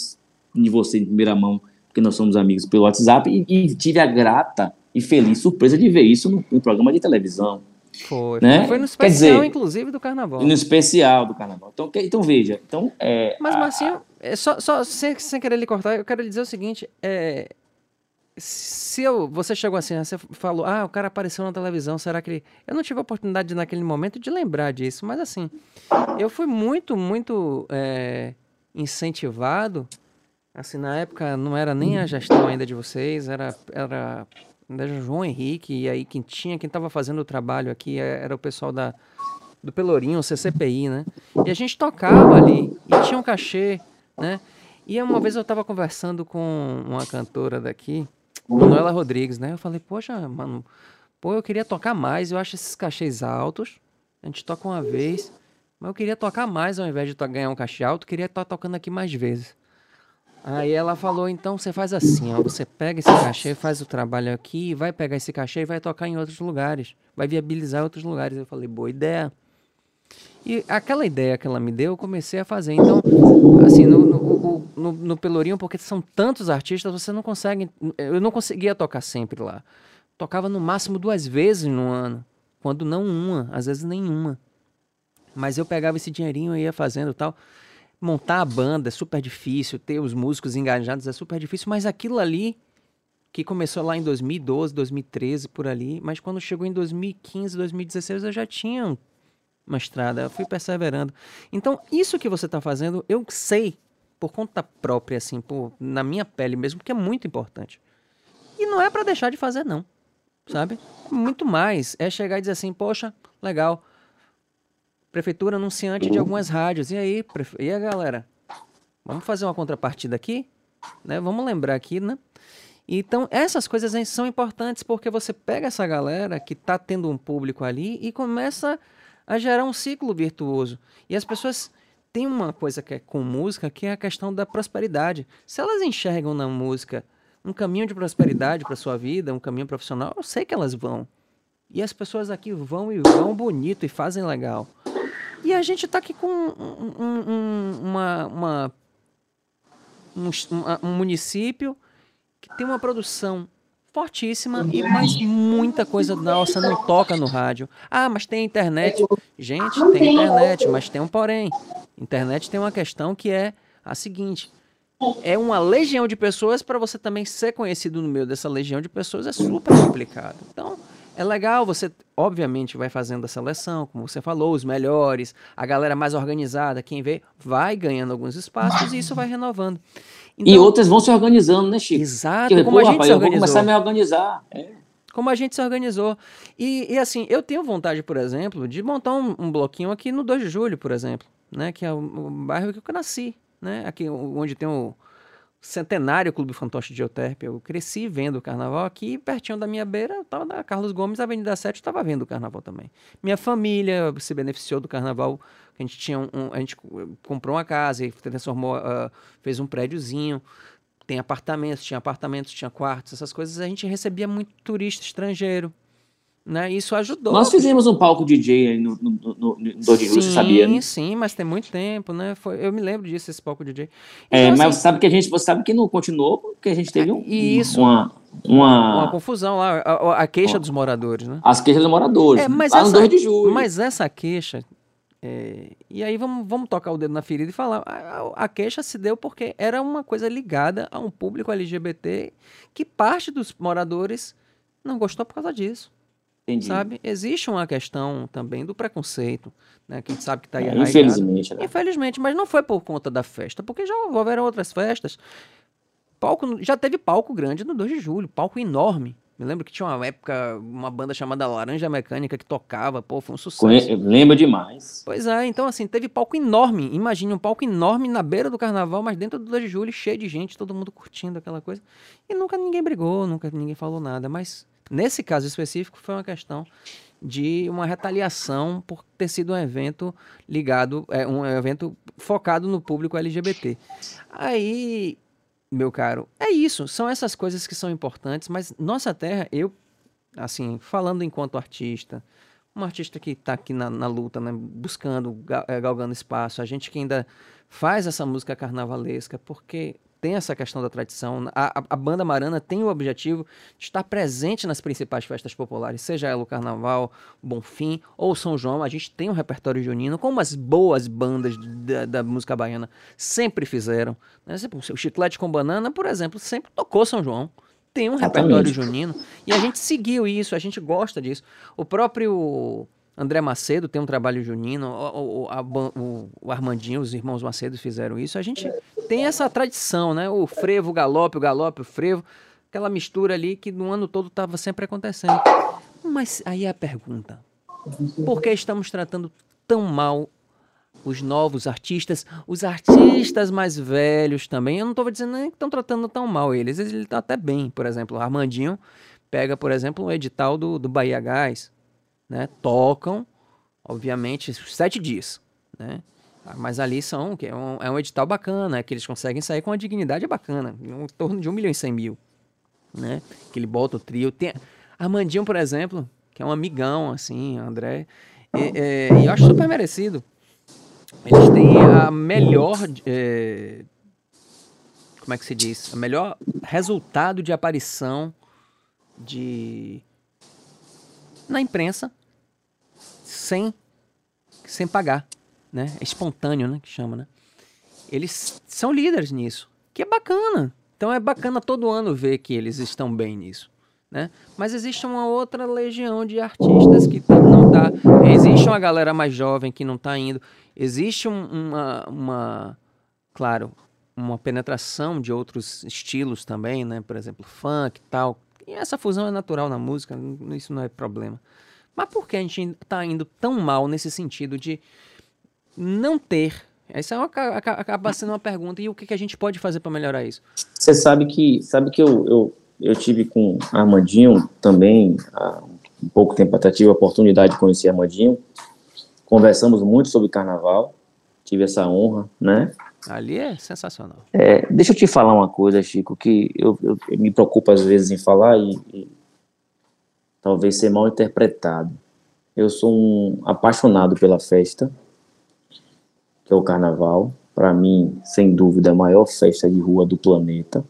de você em primeira mão, porque nós somos amigos pelo WhatsApp, e, e tive a grata e feliz surpresa de ver isso no, no programa de televisão. Foi, né? foi no especial, dizer, inclusive, do carnaval. No especial do carnaval. Então, então veja. Então, é, Mas, Marcinho, é só, só sem, sem querer lhe cortar, eu quero lhe dizer o seguinte: é, se eu, você chegou assim, você falou, ah, o cara apareceu na televisão, será que ele... Eu não tive a oportunidade naquele momento de lembrar disso, mas assim, eu fui muito, muito é, incentivado. Assim, na época não era nem a gestão ainda de vocês, era, era da João Henrique, e aí quem tinha, quem estava fazendo o trabalho aqui é, era o pessoal da, do Pelourinho, o CCPI, né? E a gente tocava ali, e tinha um cachê, né? E uma vez eu estava conversando com uma cantora daqui, Manuela Rodrigues, né? Eu falei, poxa, mano, pô, eu queria tocar mais, eu acho esses cachês altos, a gente toca uma vez, mas eu queria tocar mais ao invés de ganhar um cachê alto, queria estar tocando aqui mais vezes. Aí ela falou, então você faz assim, ó, você pega esse cachê, faz o trabalho aqui, vai pegar esse cachê e vai tocar em outros lugares, vai viabilizar outros lugares. Eu falei, boa ideia. E aquela ideia que ela me deu, eu comecei a fazer. Então, assim, no, no, no, no Pelourinho, porque são tantos artistas, você não consegue. Eu não conseguia tocar sempre lá. Tocava no máximo duas vezes no ano, quando não uma, às vezes nenhuma. Mas eu pegava esse dinheirinho e ia fazendo tal montar a banda é super difícil, ter os músicos engajados é super difícil, mas aquilo ali que começou lá em 2012, 2013, por ali, mas quando chegou em 2015, 2016, eu já tinha uma estrada, eu fui perseverando. Então, isso que você está fazendo, eu sei, por conta própria, assim, por, na minha pele mesmo, que é muito importante. E não é para deixar de fazer, não, sabe? Muito mais é chegar e dizer assim, poxa, legal, prefeitura anunciante de algumas rádios, e aí, prefe... e a galera? Vamos fazer uma contrapartida aqui? Né? Vamos lembrar aqui, né? Então, essas coisas são importantes porque você pega essa galera que está tendo um público ali e começa gerar um ciclo virtuoso. E as pessoas têm uma coisa que é com música, que é a questão da prosperidade. Se elas enxergam na música um caminho de prosperidade para sua vida, um caminho profissional, eu sei que elas vão. E as pessoas aqui vão e vão bonito e fazem legal. E a gente está aqui com um, um, uma, uma um, um município que tem uma produção fortíssima e mais muita coisa nossa não toca no rádio. Ah, mas tem internet. Gente, tem internet, mas tem um porém. Internet tem uma questão que é a seguinte: é uma legião de pessoas para você também ser conhecido no meio dessa legião de pessoas é super complicado. Então, é legal, você obviamente vai fazendo a seleção, como você falou, os melhores, a galera mais organizada, quem vê, vai ganhando alguns espaços e isso vai renovando. Então, e outras vão se organizando, né, Chico? Exato, Porque, como a gente rapaz, se organizou. Eu vou começar a me organizar. É. Como a gente se organizou. E, e, assim, eu tenho vontade, por exemplo, de montar um, um, bloquinho aqui no 2 de julho, por exemplo, né? Que é o, o bairro que eu nasci, né? Aqui onde tem o centenário Clube Fantoche de Euterpe. Eu cresci vendo o carnaval aqui, pertinho da minha beira, eu tava na Carlos Gomes, Avenida 7, estava vendo o carnaval também. Minha família se beneficiou do carnaval a gente tinha um, um, a gente comprou uma casa e transformou, uh, fez um prédiozinho. Tem apartamentos, tinha apartamentos, tinha quartos, essas coisas. A gente recebia muito turista estrangeiro. Né? Isso ajudou. Nós fizemos um palco DJ aí no, no, no, no 2 de julho, você sabia? Sim, sim, mas tem muito tempo, né? Foi, eu me lembro disso, esse palco DJ. É, então, é, mas assim, sabe que a gente, você sabe que não continuou porque a gente teve um, isso, uma, uma... uma confusão lá, a, a queixa dos moradores, né? As queixas dos moradores. É, mas essa, no 2 de julho. Mas essa queixa é, e aí vamos, vamos tocar o dedo na ferida e falar. A, a, queixa se deu porque era uma coisa ligada a um público LGBT que parte dos moradores não gostou por causa disso. Entendi. Sabe? Existe uma questão também do preconceito, né? Que a gente sabe que está aí é, Infelizmente. Né? Infelizmente, mas não foi por conta da festa, porque já houveram outras festas. Palco, já teve palco grande no 2 de julho, palco enorme. Me lembro que tinha uma época, uma banda chamada Laranja Mecânica que tocava, pô, foi um sucesso. Lembra demais. Pois é, então assim, teve palco enorme. Imagine um palco enorme na beira do carnaval, mas dentro do 2 de julho, cheio de gente, todo mundo curtindo aquela coisa. E nunca ninguém brigou, nunca ninguém falou nada. Mas nesse caso específico foi uma questão de uma retaliação por ter sido um evento ligado, é, um evento focado no público LGBT. Aí meu caro, é isso. São essas coisas que são importantes, mas nossa terra, eu, assim, falando enquanto artista, um artista que está aqui na, na, luta, né, buscando, eh, galgando espaço, a gente que ainda faz essa música carnavalesca, porque tem essa questão da tradição. A, a, a, banda Marana tem o objetivo de estar presente nas principais festas populares, seja ela o Carnaval, Bonfim ou São João. A gente tem um repertório junino, como as boas bandas da, da música baiana sempre fizeram. Né? O Chiclete com Banana, por exemplo, sempre tocou São João tem um Exatamente. repertório junino. E a gente seguiu isso, a gente gosta disso. O próprio André Macedo tem um trabalho junino, o, o, a, o, o, Armandinho, os irmãos Macedo fizeram isso. A gente tem essa tradição, né? O frevo, o galope, o galope, o frevo, aquela mistura ali que no ano todo estava sempre acontecendo. Mas aí a pergunta: por que estamos tratando tão mal os novos artistas, os artistas mais velhos também? Eu não estou dizendo nem que estão tratando tão mal eles, eles estão até bem. Por exemplo, o Armandinho pega, por exemplo, o edital do, do Bahia Gás né, tocam, obviamente, sete dias, né? Mas ali são, que é um, é um edital bacana, é que eles conseguem sair com uma dignidade bacana, em torno de um milhão e cem mil, né? Que ele bota o trio. Tem Armandinho, por exemplo, que é um amigão, assim, André, e, é, eu acho super merecido. Eles têm a melhor, é, como é que se diz? O melhor resultado de aparição de na imprensa sem, sem pagar, né? É espontâneo, né? Que chama, né? Eles são líderes nisso, que é bacana, Então é bacana todo ano ver que eles estão bem nisso. Né? Mas existe uma outra legião de artistas que não tá. Existe uma galera mais jovem que não está indo. Existe um, uma, uma, claro, uma penetração de outros estilos também, né? Por exemplo, funk tal. E essa fusão é natural na música, isso não é problema. Mas por que a gente está indo tão mal nesse sentido de não ter? Essa é uma, acaba sendo uma pergunta. E o que, que a gente pode fazer para melhorar isso? Você sabe que sabe que eu, eu, eu tive com Armandinho também há um pouco tempo atrás tive a oportunidade de conhecer Armandinho. Conversamos muito sobre carnaval. Tive essa honra, né? Ali é sensacional. É, deixa eu te falar uma coisa, Chico, que eu, eu, me preocupo às vezes em falar e, e, talvez ser mal interpretado. Eu sou um apaixonado pela festa, que é o carnaval. Para mim, sem dúvida, a maior festa de rua do planeta.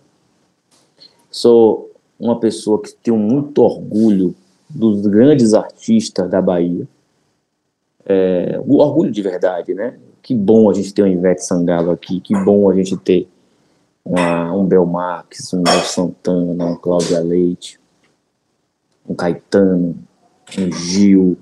Sou uma pessoa que tem muito orgulho dos grandes artistas da Bahia. É, o orgulho de verdade, né? Que bom a gente ter um Ivete Sangalo aqui, que bom a gente ter uma, um Belmax, um Léo Santana, um Cláudia Leite, um Caetano, um Gil,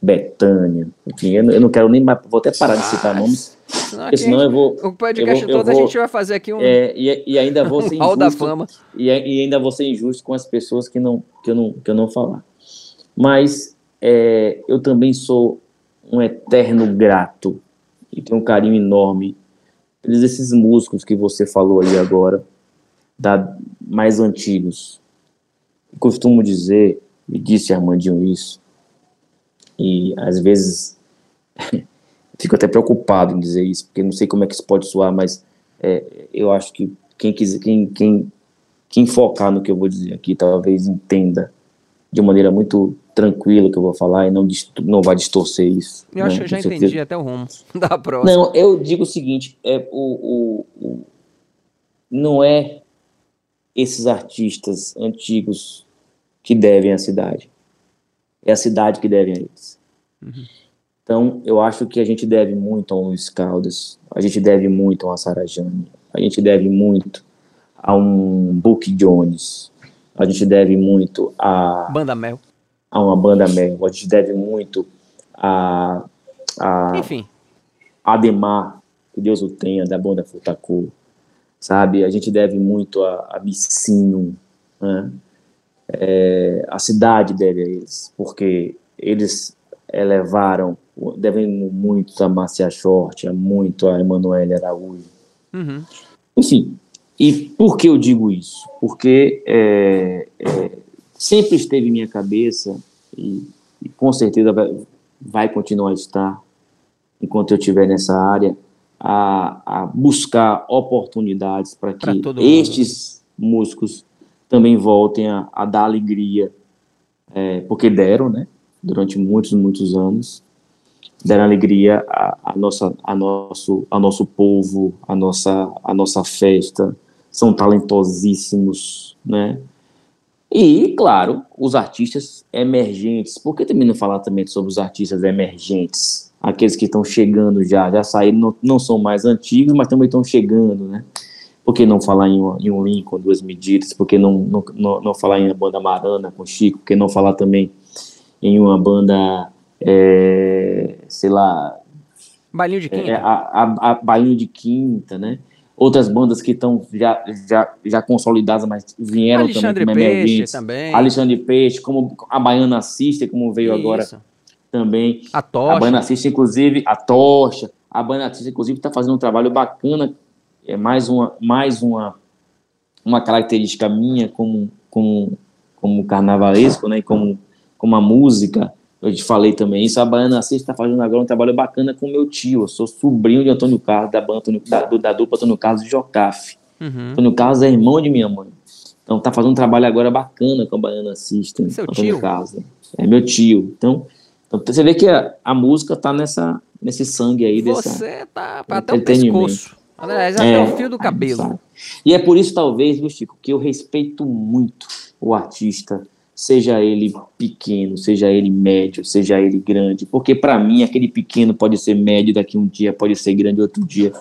Betânia, enfim, eu, eu não quero nem mais, vou até parar de citar ah, nomes, porque senão eu vou... O podcast eu vou, todo eu vou, a gente vai fazer aqui um... É, e, e ainda vou ser injusto, da fama. E, e, ainda vou ser injusto com as pessoas que, não, que, eu, não, que eu não falar. Mas é, eu também sou um eterno grato e tenho um carinho enorme pelos esses músicos que você falou aí agora, da, mais antigos. Eu costumo dizer, e disse Armandinho isso, e às vezes fico até preocupado em dizer isso, porque não sei como é que isso pode soar, mas é, eu acho que quem, quiser, quem, quem, quem focar no que eu vou dizer aqui talvez entenda de maneira muito tranquila que eu vou falar e não, não vai distorcer isso. Eu né? acho que eu já entendi até o rumo da próxima. Não, eu digo o seguinte, é, o, o, o, não é esses artistas antigos que devem à cidade. É a cidade que deve a eles. Uhum. Então, eu acho que a gente deve muito ao Luiz Caldas, a gente deve muito ao Sarajane, a gente deve muito a um Book Jones, a gente deve muito a. Banda Mel. A uma banda Mel. A gente deve muito a. a Enfim. Ademar, que Deus o tenha, da banda Futacu. Sabe? A gente deve muito a, a Bicinho. Né? É, a cidade deve a eles, porque eles elevaram, devem muito a Márcia Short, muito a Emanuele Araújo. Uhum. Enfim, e por que eu digo isso? Porque é, é, sempre esteve em minha cabeça, e, e com certeza vai, vai, continuar a estar, enquanto eu estiver nessa área, a, a buscar oportunidades para que estes músicos também voltem a, a dar alegria, é, porque deram, né? Durante muitos, muitos anos, deram alegria a, a, nossa, a, nosso, a nosso povo, a nossa, a nossa festa, são talentosíssimos, né? E, claro, os artistas emergentes. Por que também não falar também sobre os artistas emergentes? Aqueles que estão chegando já, já saíram, não, não são mais antigos, mas também estão chegando, né? Por que não falar em, em um Lincoln, duas medidas? Por que não, não, não, não falar em uma banda Marana com Chico? Por que não falar também em uma banda, é, sei lá... Balinho de Quinta. É, a, a, a Balinho de Quinta, né? Outras bandas que estão já, já, já consolidadas, mas vieram Alexandre também como Peixe também. Alexandre Peixe, como a Baiana Sister, como veio Isso. agora também. A Tocha. A Baiana Sister, inclusive, a Tocha. A Baiana Sister, inclusive, está fazendo um trabalho bacana. É mais uma, mais uma, uma característica minha como, como, como carnavalesco, né? Como, como a música eu te falei também isso, a Baiana Assis está fazendo agora um trabalho bacana com meu tio, eu sou sobrinho de Antônio Carlos, da, banda, da, da dupla Antônio Carlos de Jocafe. Uhum. Antônio Carlos é irmão de minha mãe. Então tá fazendo um trabalho agora bacana com a Baiana System. Seu Antônio tio? Carlos. É meu tio. Então, então você vê que a, a, música tá nessa, nesse sangue aí. Você dessa, tá até o pescoço. Aliás, até é, o fio do cabelo. Sabe? E é por isso, talvez, viu, Chico, que eu respeito muito o artista seja ele pequeno, seja ele médio, seja ele grande, porque para mim aquele pequeno pode ser médio daqui um dia, pode ser grande outro dia.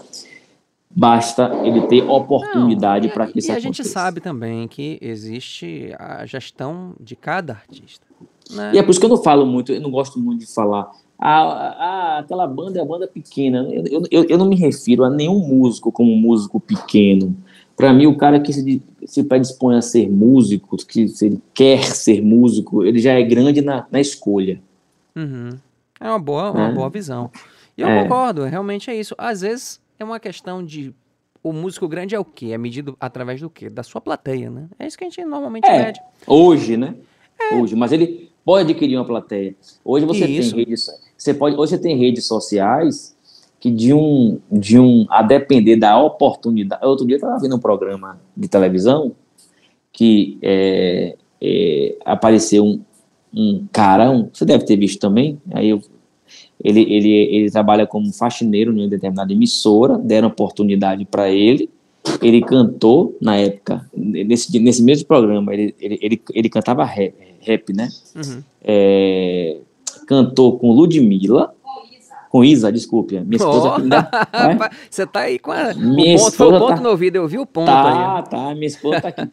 Basta ele ter oportunidade para que isso e aconteça. a gente sabe também que existe a gestão de cada artista. Né? E é por isso que eu não falo muito, eu não gosto muito de falar. Ah, ah aquela banda é uma banda pequena. Eu, eu, eu não me refiro a nenhum músico como músico pequeno. Para mim, o cara que se, se predispõe a ser músico, que se ele quer ser músico, ele já é grande na, na escolha. Uhum. É uma boa, uma é. boa visão. E eu é. concordo, realmente é isso. Às vezes é uma questão de. O músico grande é o quê? É medido através do quê? Da sua plateia, né? É isso que a gente normalmente é. mede. Hoje, né? É. Hoje. Mas ele pode adquirir uma plateia. Hoje você isso. tem redes. Você pode, hoje você tem redes sociais que de um, de um, a depender da oportunidade. Outro dia eu estava vendo um programa de televisão que é, é, apareceu um, um carão, você deve ter visto também, aí eu, ele, ele, ele trabalha como faxineiro em uma determinada emissora, deram oportunidade para ele, ele cantou na época, nesse, nesse mesmo programa, ele, ele, ele, ele cantava rap, rap né? Uhum. É, cantou com Ludmilla, com Isa, desculpe. Minha esposa. Oh, ainda, você tá aí com a. Minha o ponto, foi o ponto tá, no ouvido, eu vi o ponto tá, aí. Tá, tá, minha esposa tá aqui.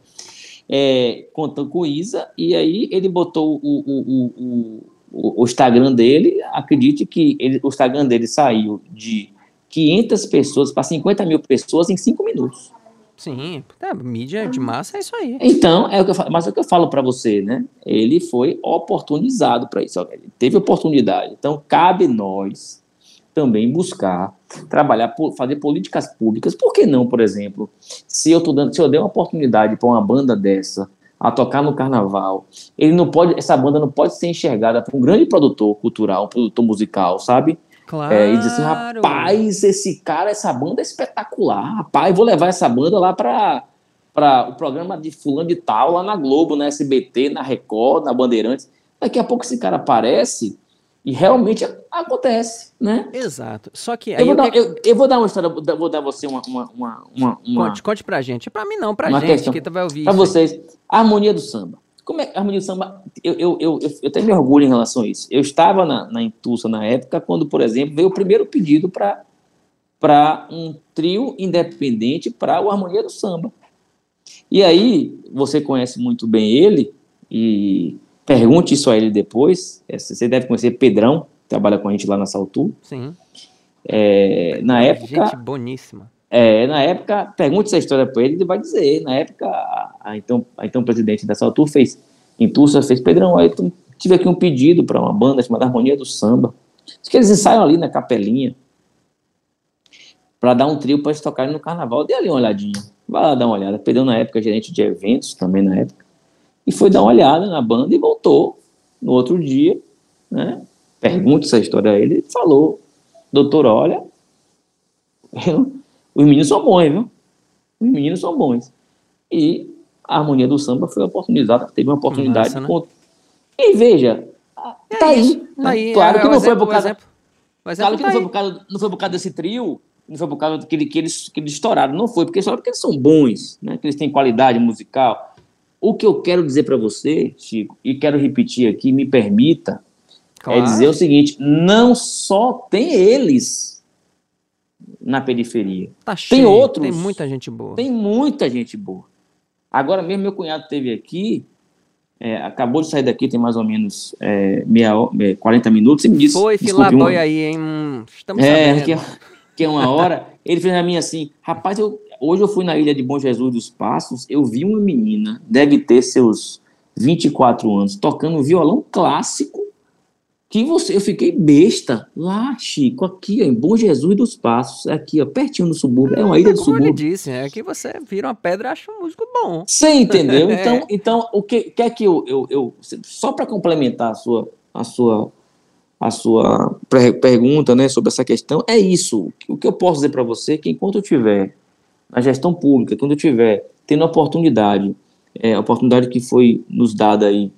é, contou com Isa, e aí ele botou o, o, o, o, o Instagram dele. Acredite que ele, o Instagram dele saiu de 500 pessoas para 50 mil pessoas em 5 minutos. Sim, é, mídia de massa é isso aí. Então, é o que eu falo, mas é o que eu falo para você, né? Ele foi oportunizado para isso. Ele teve oportunidade. Então, cabe nós também buscar trabalhar, fazer políticas públicas. Por que não, por exemplo, se eu tô dando, se eu der uma oportunidade para uma banda dessa a tocar no carnaval, ele não pode, essa banda não pode ser enxergada por um grande produtor cultural, um produtor musical, sabe? Claro. É, e dizer assim, rapaz, esse cara, essa banda é espetacular, rapaz, vou levar essa banda lá para para o programa de fulano de tal lá na Globo, na SBT, na Record, na Bandeirantes. Daqui a pouco esse cara aparece e realmente acontece, né? Exato. Só que eu vou, dar, eu, eu, vou dar uma história, vou dar você uma. uma, uma, uma conte, conte pra gente. Pra mim não, pra gente questão. que tu vai ouvir. Pra vocês. A harmonia do samba. Como é a harmonia do samba? Eu, eu, eu, eu, eu me orgulho em relação a isso. Eu estava na, na Intussa na época, quando, por exemplo, veio o primeiro pedido para um trio independente para o Harmonia do Samba. E aí, você conhece muito bem ele, e Pergunte isso a ele depois. É, você deve conhecer Pedrão, que trabalha com a gente lá na Saltu. Sim. É, na época. Gente boníssima. É, na época, pergunte essa história para ele, ele vai dizer. Na época, a, a, então, a então presidente da Saltur fez, em Tulsa, fez Pedrão, aí tive aqui um pedido para uma banda chamada Harmonia do Samba. Diz que eles ensaiam ali na capelinha para dar um trio para eles tocarem no carnaval. Dê ali uma olhadinha. Vai lá dar uma olhada. Pedrão, na época, gerente de eventos também na época e foi dar uma olhada na banda e voltou no outro dia, né? Pergunta essa história a ele, ele falou, doutor, olha, eu, os meninos são bons, viu? Os meninos são bons. E a harmonia do samba foi oportunizada, teve uma oportunidade. Nossa, né? E veja, é tá, aí, tá aí. Claro é, que não exemplo, foi por causa. Claro que tá não, foi por causa, não foi por causa desse trio, não foi por causa que, que, eles, que eles estouraram, não foi, porque só porque eles são bons, né? Que eles têm qualidade musical o que eu quero dizer para você, Chico, e quero repetir aqui, me permita, é claro. é dizer o seguinte: não só tem eles na periferia. Tá cheio, tem outros. Tem muita gente boa. Tem muita gente boa. Agora mesmo, meu cunhado teve aqui, é, acabou de sair daqui, tem mais ou menos é, meia, 40 minutos, e me disse. Foi, fila boi aí, hein? Estamos é, sabendo. Que, que é uma hora. Ele fez a mim assim, rapaz, eu, Hoje eu fui na ilha de Bom Jesus dos Passos, eu vi uma menina, deve ter seus 24 anos, tocando um violão clássico, que você, eu fiquei besta. Lá, Chico, aqui, ó, em Bom Jesus dos Passos, aqui, ó, pertinho do subúrbio, é uma ilha do subúrbio. Como ele disse, é que você vira uma pedra e acha um músico bom. Você entendeu? Então, é. então o que, que é que eu, eu, eu só para complementar a sua, a sua a sua pergunta né, sobre essa questão, é isso. O que eu posso dizer para você é que enquanto eu tiver na gestão pública, quando eu tiver tendo oportunidade, é, a oportunidade que foi nos dada aí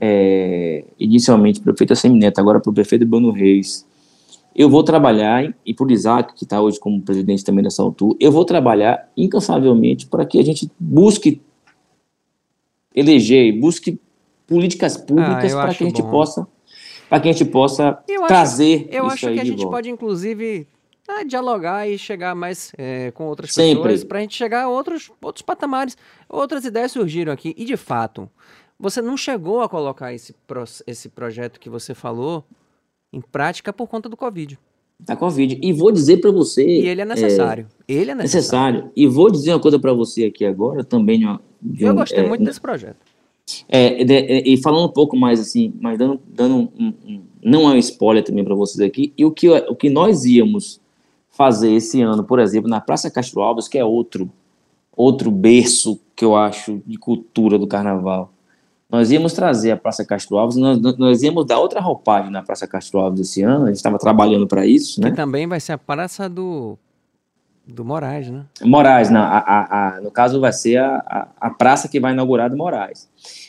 é, inicialmente para o prefeito Assemineto, agora para o prefeito Bruno Reis, eu vou trabalhar, e por Isaac, que está hoje como presidente também dessa altura, eu vou trabalhar incansavelmente para que a gente busque eleger, busque políticas públicas ah, para que a gente bom. possa para que a gente possa eu trazer acho, eu acho que a gente volta. pode inclusive a dialogar e chegar mais é, com outras Sempre. pessoas, para a gente chegar a outros, outros patamares. Outras ideias surgiram aqui. E de fato, você não chegou a colocar esse, pro- esse projeto que você falou em prática por conta do Covid. Da Covid. E vou dizer para você. E ele é necessário. ele é necessário. necessário. E vou dizer uma coisa para você aqui agora, também. de uma- de Eu um- gostei é, muito desse projeto. É, é, e falando um pouco mais assim, mas dando, dando um, um- um- não é um spoiler também para vocês aqui, e o que, o que nós íamos fazer esse ano, por exemplo, na Praça Castro Alves, que é outro, outro berço que eu acho de cultura do carnaval. Nós íamos trazer a Praça Castro Alves, nós, nós íamos dar outra roupagem na Praça Castro Alves esse ano, a gente estava trabalhando para isso, Que né? também vai ser a praça do, do Moraes, né? Moraes, não, a, a- a- no caso vai ser a, a, praça que vai inaugurar do Moraes.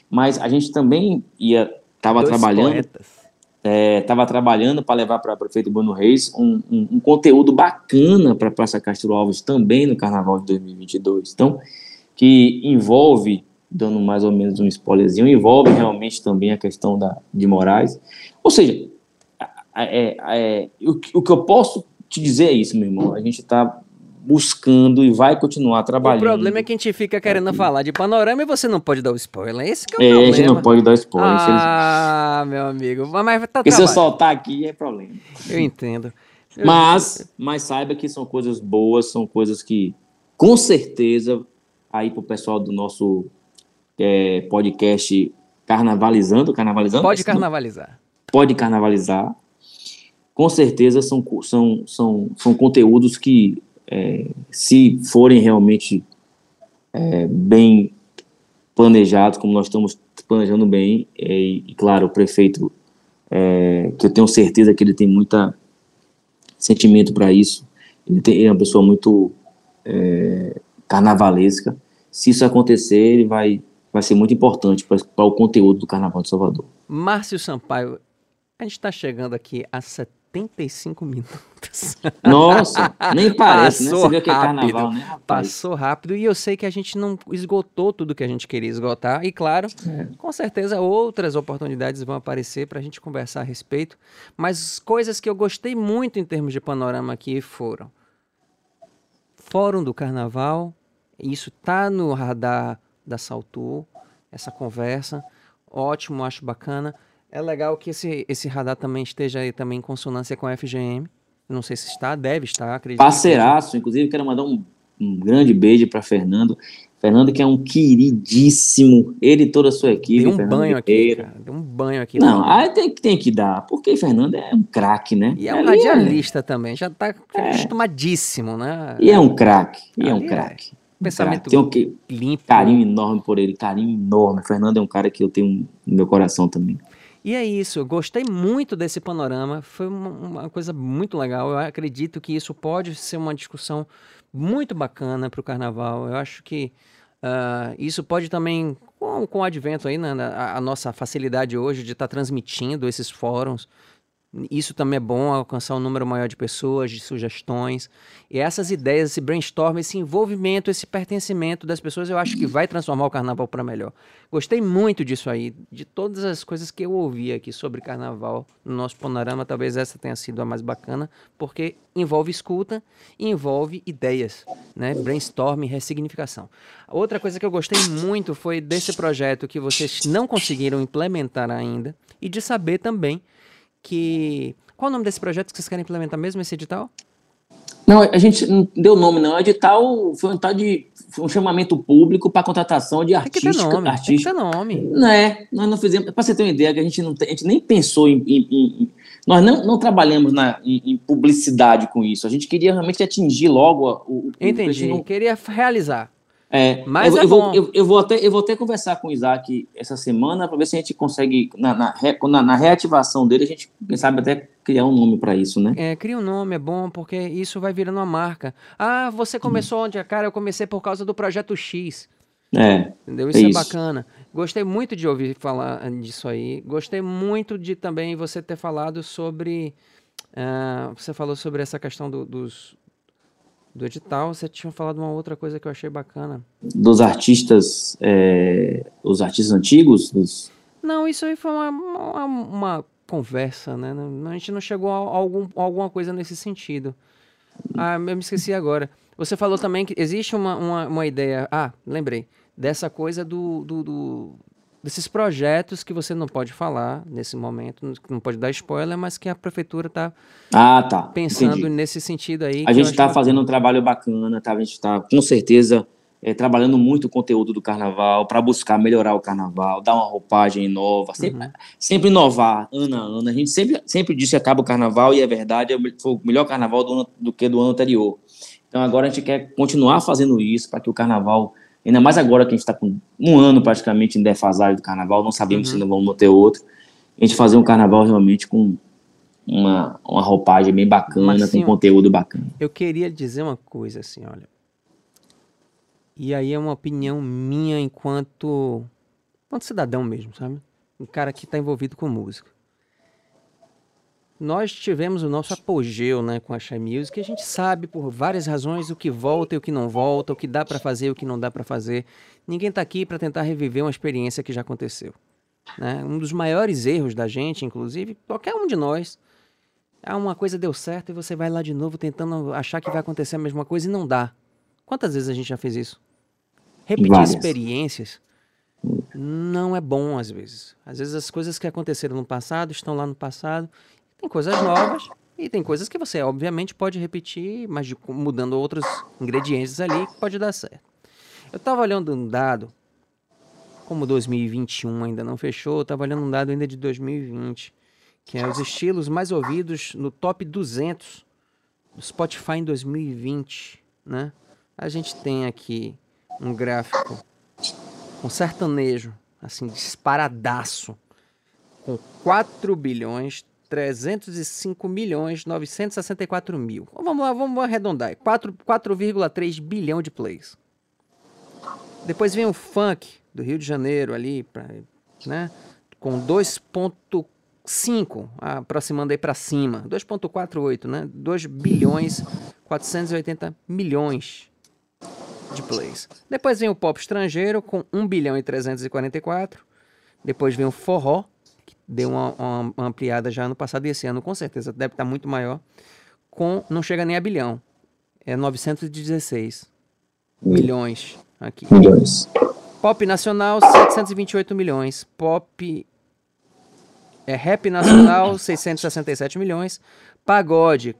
Mas a gente também ia, estava trabalhando poetas. Estava trabalhando para levar para o prefeito Bruno Reis um, um- um conteúdo bacana para a Praça Castro Alves também no Carnaval de 2022. Então, que envolve, dando mais ou menos um spoilerzinho, envolve realmente também a questão da, de Moraes. Ou seja, é- é- o, o que eu posso te dizer é isso, meu irmão. A gente está buscando e vai continuar O trabalhando. problema é que a gente fica querendo falar de panorama e você não pode dar o spoiler. Esse que é o É, a problema. gente não pode dar spoiler. Ah, meu amigo. Mas- tá Porque se eu trabalho. soltar aqui é problema. Eu entendo. Eu- Mas, mas saiba que são coisas boas, são coisas que, com certeza, aí pro pessoal do nosso é, podcast Carnavalizando, Carnavalizando? Pode carnavalizar. Pode carnavalizar. Com certeza são, são, são, são conteúdos que, é, se forem realmente é, bem planejados, como nós estamos planejando bem, é, e, e, claro, o prefeito, é, que eu tenho certeza que ele tem muita sentimento para isso, ele, tem- ele é uma pessoa muito é, carnavalesca. Se isso acontecer, ele vai, vai ser muito importante para o conteúdo do Carnaval de Salvador. Márcio Sampaio, a gente tá chegando aqui a 75 minutos. Nossa, nem parece, né? Passou Você vê que é rápido. carnaval, né, rapaz? Passou rápido e eu sei que a gente não esgotou tudo que a gente queria esgotar. E claro, É. com certeza outras oportunidades vão aparecer para a gente conversar a respeito. Mas coisas que eu gostei muito em termos de panorama aqui foram Fórum do Carnaval, isso tá no radar da Saltu, essa conversa, ótimo, acho bacana. É legal que esse, esse radar também esteja aí também em consonância com a FGM. Não sei se está, deve estar, acredito. Parceiraço, inclusive quero mandar um, um grande beijo para Fernando. Fernando que é um queridíssimo, ele e toda a sua equipe. Deu um Fernando banho aqui, cara. Deu um banho aqui. Não, aí tem, que- tem que dar, porque Fernando é um craque, né? E é um Ali radialista também, já tá acostumadíssimo, né? E é um craque, e é um é. craque. Pensamento. Tem um que- limpo. carinho enorme por ele, carinho enorme. Fernando é um cara que eu tenho no meu coração também. E é isso, eu gostei muito desse panorama, foi uma, uma coisa muito legal. Eu acredito que isso pode ser uma discussão muito bacana para o carnaval. Eu acho que ah, isso pode também, com, com o advento aí, né, a, a nossa facilidade hoje de estar transmitindo esses fóruns, isso também é bom, alcançar um número maior de pessoas, de sugestões. E essas ideias, esse brainstorm, esse envolvimento, esse pertencimento das pessoas, eu acho que vai transformar o carnaval para melhor. Gostei muito disso aí, de todas as coisas que eu ouvi aqui sobre carnaval no nosso panorama, talvez essa tenha sido a mais bacana, porque envolve escuta e envolve ideias, né? Brainstorm ressignificação. Outra coisa que eu gostei muito foi desse projeto que vocês não conseguiram implementar ainda e de saber também que. Qual o nome desse projeto que vocês querem implementar mesmo, esse edital? Não, a gente não deu nome, não. O edital foi um tal de um chamamento público para contratação de Tem que ter nome. Tem que ter nome. Não é, nós não fizemos. Para você ter uma ideia, que a gente, não, a gente nem pensou em. em- em- nós não, não trabalhamos na, em, em publicidade com isso. A gente queria realmente atingir logo o. o- Entendi. não- Queria realizar. É, Mas eu, é eu vou, eu, eu vou até, eu vou até conversar com o Isaac essa semana para ver se a gente consegue, na, na, na- na reativação dele, a gente, quem sabe, até criar um nome para isso, né? É, cria um nome, é bom, porque isso vai virando uma marca. Ah, você começou onde? Cara, eu comecei por causa do projeto X. É. Entendeu? Isso é, isso. bacana. Gostei muito de ouvir falar disso aí. Gostei muito de também você ter falado sobre. ah, você falou sobre essa questão do, dos, do edital. Você tinha falado uma outra coisa que eu achei bacana. Dos artistas, é, os artistas antigos, dos, Não, isso aí foi uma, uma, uma conversa, né? A gente não chegou a algum, a alguma coisa nesse sentido. Ah, eu me esqueci agora. Você falou também que existe uma, uma, uma ideia. Ah, lembrei. Dessa coisa do, do, do, desses projetos que você não pode falar nesse momento, não pode dar spoiler, mas que a prefeitura está ah, tá. pensando Entendi. nesse sentido aí. A gente está fazendo um trabalho bacana, tá? A gente está, com certeza, é, trabalhando muito o conteúdo do carnaval para buscar melhorar o carnaval, dar uma roupagem nova, sempre, uhum. sempre inovar, ano a ano. A gente sempre, sempre diz que acaba o carnaval e é verdade, é foi o melhor carnaval do, ano, do que do ano anterior. Então agora a gente quer continuar fazendo isso para que o carnaval, ainda mais agora que a gente está com um ano praticamente em defasagem do carnaval, não sabemos uhum. se não vamos ter outro, a gente fazer um carnaval realmente com uma, uma roupagem bem bacana, Mas, com conteúdo bacana. Eu queria dizer uma coisa assim, olha. E aí é uma opinião minha enquanto, enquanto cidadão mesmo, sabe? Um cara que está envolvido com música nós tivemos o nosso apogeu né, com a Shy Music. A gente sabe por várias razões o que volta e o que não volta, o que dá para fazer e o que não dá para fazer. Ninguém está aqui para tentar reviver uma experiência que já aconteceu. Né? Um dos maiores erros da gente, inclusive, qualquer um de nós, é uma coisa deu certo e você vai lá de novo tentando achar que vai acontecer a mesma coisa e não dá. Quantas vezes a gente já fez isso? Repetir Várias. experiências não é bom às vezes. Às vezes as coisas que aconteceram no passado estão lá no passado tem coisas novas e tem coisas que você, obviamente, pode repetir, mas mudando outros ingredientes ali, pode dar certo. Eu estava olhando um dado, como 2021 ainda não fechou, eu estava olhando um dado ainda de 2020, que é os estilos mais ouvidos no top 200 do Spotify em 2020, né? A gente tem aqui um gráfico com sertanejo, assim, disparadaço, com 4 bilhões 305 milhões 964 mil. Vamos lá, vamos arredondar. 4,3 bilhão de plays. Depois vem o funk do Rio de Janeiro ali, pra, né? Com 2,5, aproximando aí para cima. 2,48, né? 2 bilhões 480 milhões de plays. Depois vem o pop estrangeiro com 1 bilhão e 344. Depois vem o forró deu uma, uma, ampliada já no passado e esse ano com certeza deve estar muito maior. Com não chega nem a bilhão, é 916 milhões aqui. Milhões. Pop nacional 728 milhões, pop é rap nacional 667 milhões, pagode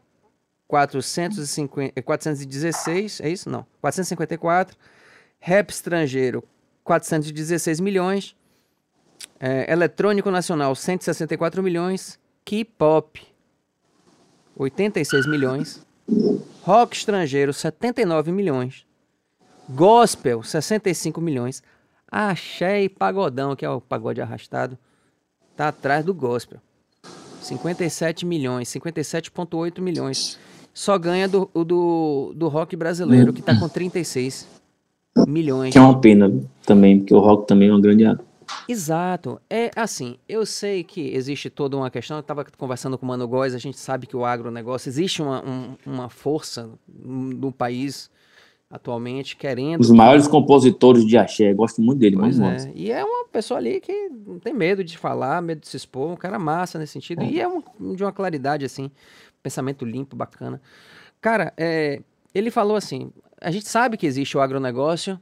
450, 416, é isso? Não, 454, rap estrangeiro 416 milhões, é, eletrônico nacional, 164 milhões. K-pop, 86 milhões. Rock estrangeiro, 79 milhões. Gospel, 65 milhões. Axé e Pagodão, que é o pagode arrastado, tá atrás do gospel. 57 milhões, 57,8 milhões. Só ganha do, do, do rock brasileiro, que tá com 36 milhões. Que é uma pena também, porque o rock também é uma grande Exato. É assim, eu sei que existe toda uma questão. Eu estava conversando com o Mano Góes, a gente sabe que o agronegócio, existe uma, um, uma força no país atualmente querendo. Os maiores compositores de axé, gosto muito dele, pois é. E é uma pessoa ali que não tem medo de falar, medo de se expor, um cara massa nesse sentido. É. E é um, de uma claridade, assim, pensamento limpo, bacana. Cara, é, ele falou assim: a gente sabe que existe o agronegócio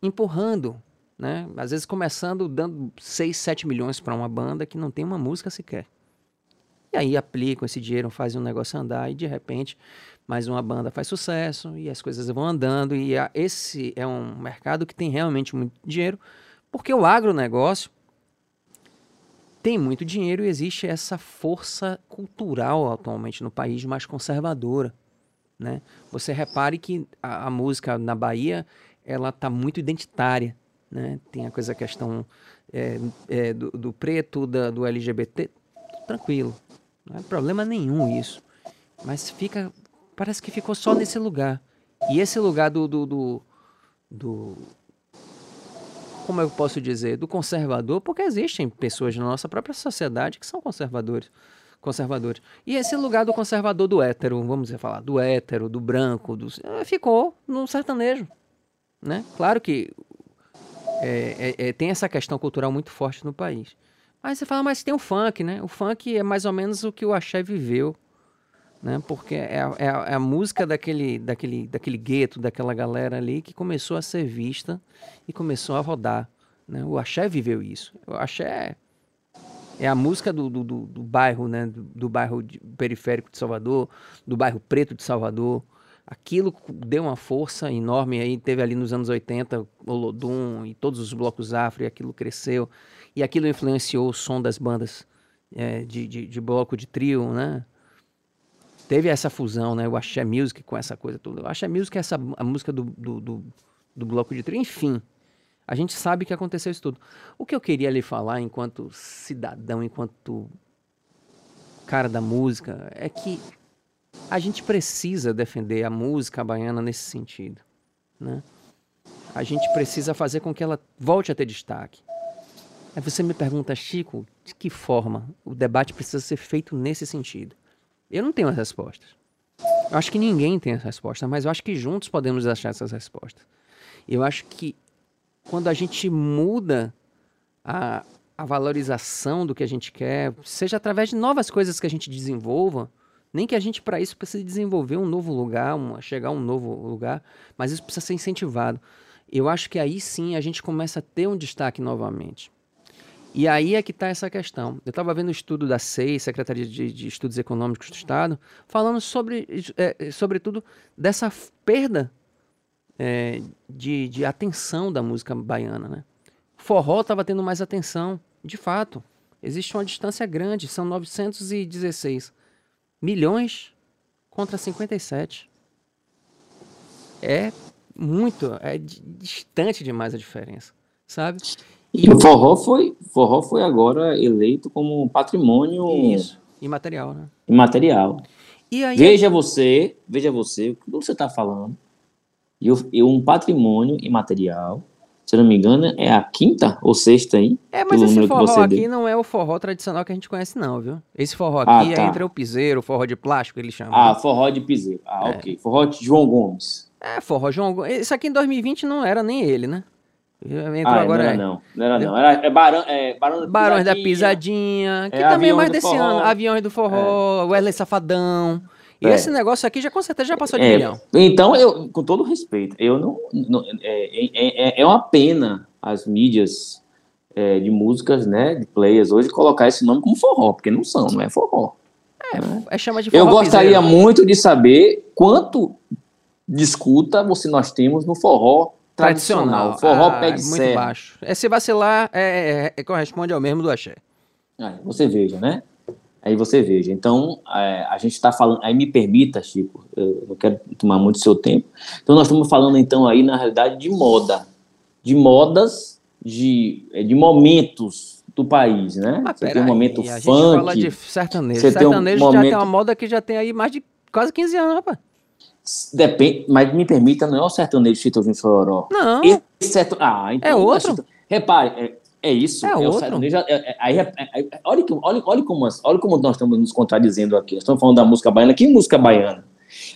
empurrando né? Às vezes começando dando 6, 7 milhões para uma banda que não tem uma música sequer. E aí aplicam esse dinheiro, fazem um negócio andar e de repente mais uma banda faz sucesso e as coisas vão andando e a, esse é um mercado que tem realmente muito dinheiro, porque o agronegócio tem muito dinheiro e existe essa força cultural atualmente no país mais conservadora, né? Você repare que a, a música na Bahia ela está muito identitária, né? Tem a coisa, a questão é, é, do, do, preto, da, do LGBT, tranquilo, não é problema nenhum isso. Mas fica, parece que ficou só nesse lugar. E esse lugar do, do, do, do como eu posso dizer, do conservador, porque existem pessoas na nossa própria sociedade que são conservadores. Conservadores. E esse lugar do conservador do hétero, vamos falar, do hétero, do branco, do, ficou no sertanejo. Né? Claro que é, é, é, tem essa questão cultural muito forte no país. Aí você fala, mas tem o funk, né? O funk é mais ou menos o que o axé viveu né? Porque é, a- é é a música daquele, daquele, daquele gueto, daquela galera ali que começou a ser vista e começou a rodar, né? O axé viveu isso. O axé é a música do, do, do- do bairro, né? Do, do bairro de- periférico de Salvador, do bairro preto de Salvador. Aquilo deu uma força enorme. Aí teve ali nos anos 80 o Lodum e todos os blocos afro, e aquilo cresceu. E aquilo influenciou o som das bandas eh, de, de, de bloco de trio, né? Teve essa fusão, né? O Axé Music com essa coisa toda. O Axé Music é essa, a música do, do, do, do bloco de trio. Enfim, a gente sabe que aconteceu isso tudo. O que eu queria lhe falar enquanto cidadão, enquanto cara da música, é que a gente precisa defender a música baiana nesse sentido, né? A gente precisa fazer com que ela volte a ter destaque. Aí você me pergunta, Chico, de que forma o debate precisa ser feito nesse sentido? Eu não tenho as respostas. Eu acho que ninguém tem as respostas, mas eu acho que juntos podemos achar essas respostas. Eu acho que quando a gente muda a, a valorização do que a gente quer, seja através de novas coisas que a gente desenvolva, nem que a gente para isso precise desenvolver um novo lugar, chegar a um novo lugar, mas isso precisa ser incentivado. Eu acho que aí sim a gente começa a ter um destaque novamente. E aí é que está essa questão. Eu estava vendo o estudo da SEI, Secretaria de, de Estudos Econômicos do Estado, falando sobre, é, sobretudo, dessa perda é, de, de atenção da música baiana. Né? Forró estava tendo mais atenção, de fato. Existe uma distância grande, são 916 milhões contra 57. É muito, é di- distante demais a diferença, sabe? E o forró foi, forró foi agora eleito como patrimônio Isso, imaterial, né? imaterial. Aí, Veja você, veja você, o que você está falando. E um patrimônio imaterial, se eu não me engano, é a quinta ou sexta aí? é, mas esse forró você aqui deu. não é o forró tradicional que a gente conhece, não, viu? Esse forró Ah, aqui é tá. entre o piseiro, o forró de plástico, ele chama. Ah, né? forró de piseiro. Ah, É. ok. Forró de João Gomes. É, forró João Gomes. Isso aqui em 2020 não era nem ele, né? Entrou Ah, agora não é. era não. Não era não. Era, é Barão, é, Barão da Barões da Pisadinha. Pisadinha, que É, também é mais desse Forró. ano. Aviões do Forró, Wesley Safadão. E É. esse negócio aqui já com certeza já passou de É, milhão. então, eu, com todo respeito, eu não. não- é, é, é- é uma pena as mídias é, de músicas, né, de players hoje, colocar esse nome como forró, porque não são, não é forró. É chama de Eu forró gostaria piseiro. muito de saber quanto de escuta você nós temos no forró tradicional. tradicional. Forró Ah, pé de muito serra. baixo. É, se vacilar, é, é- é- corresponde ao mesmo do axé. Aí você veja, né? Aí você veja. Então, é, a gente está falando. Aí me permita, Chico, eu não quero tomar muito seu tempo. Então, nós estamos falando, então, aí, na realidade, de moda. De modas, de, é, de momentos do país, né? Mas você tem um aí, momento a gente funk. fala de sertanejo. você tem um sertanejo já tem momento- uma moda que já tem aí mais de quase 15 anos, rapaz. Depende, mas me permita, não é o sertanejo Chitãozinho Chororó. Não, Esse serta- Ah, então. É outro? serta- Repare, é, é isso. É o outro. sertanejo. é- é- aí, é- é- olha, olha, olha, como, olha como nós estamos nos contradizendo aqui. Nós estamos falando da música baiana. Que música baiana?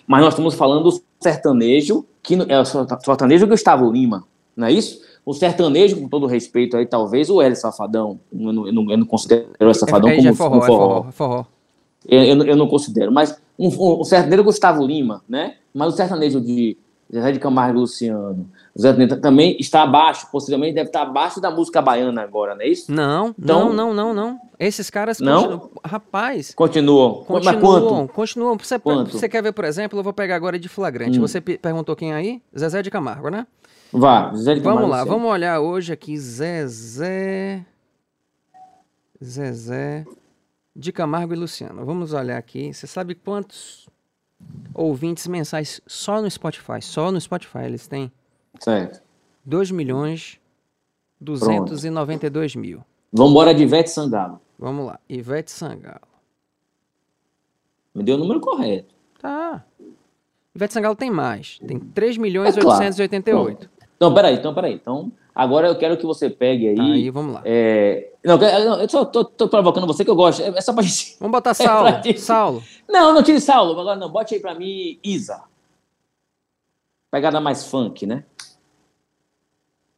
Mas nós estamos falando do sertanejo, que é o sertanejo Gustavo Lima, não é isso? O sertanejo, com todo respeito aí, talvez o Hélio Safadão. Eu não, eu não, eu não considero o Safadão é, é, como é forró, um é forró. forró, é forró. Eu, eu, não- eu não considero. Mas um, um, o sertanejo Gustavo Lima, né? Mas o sertanejo de Zé de Camargo Luciano, também está abaixo, possivelmente deve estar abaixo da música baiana agora, não é isso? Não, Então- não, não, não, não. Esses caras Não? continuam. Rapaz, Continuam. Mas continuam, quanto? continuam. Você, Quanto? você quer ver, por exemplo, eu vou pegar agora de flagrante. Hum. Você pe- perguntou quem aí? Zezé de Camargo, né? Vá, Zé de Camargo Vamos lá, vamos olhar hoje aqui Zezé. Zezé de Camargo e Luciano. Vamos olhar aqui. Você sabe quantos ouvintes mensais só no Spotify? Só no Spotify eles têm? Certo. 2 milhões 292 mil. Vamos embora de Ivete Sangalo. Vamos lá. Ivete Sangalo. Me deu o número correto. Tá. Ivete Sangalo tem mais. Tem 3 milhões É claro. 888. Então, peraí, então, peraí. Então, agora eu quero que você pegue aí. Tá, aí vamos lá. é, Não, eu não, eu só tô, tô provocando você que eu gosto. É é só pra gente. Vamos botar É Saulo. gente. Saulo. Não, não tire Saulo. Agora não, bote aí pra mim Isa. Pegada mais funk, né?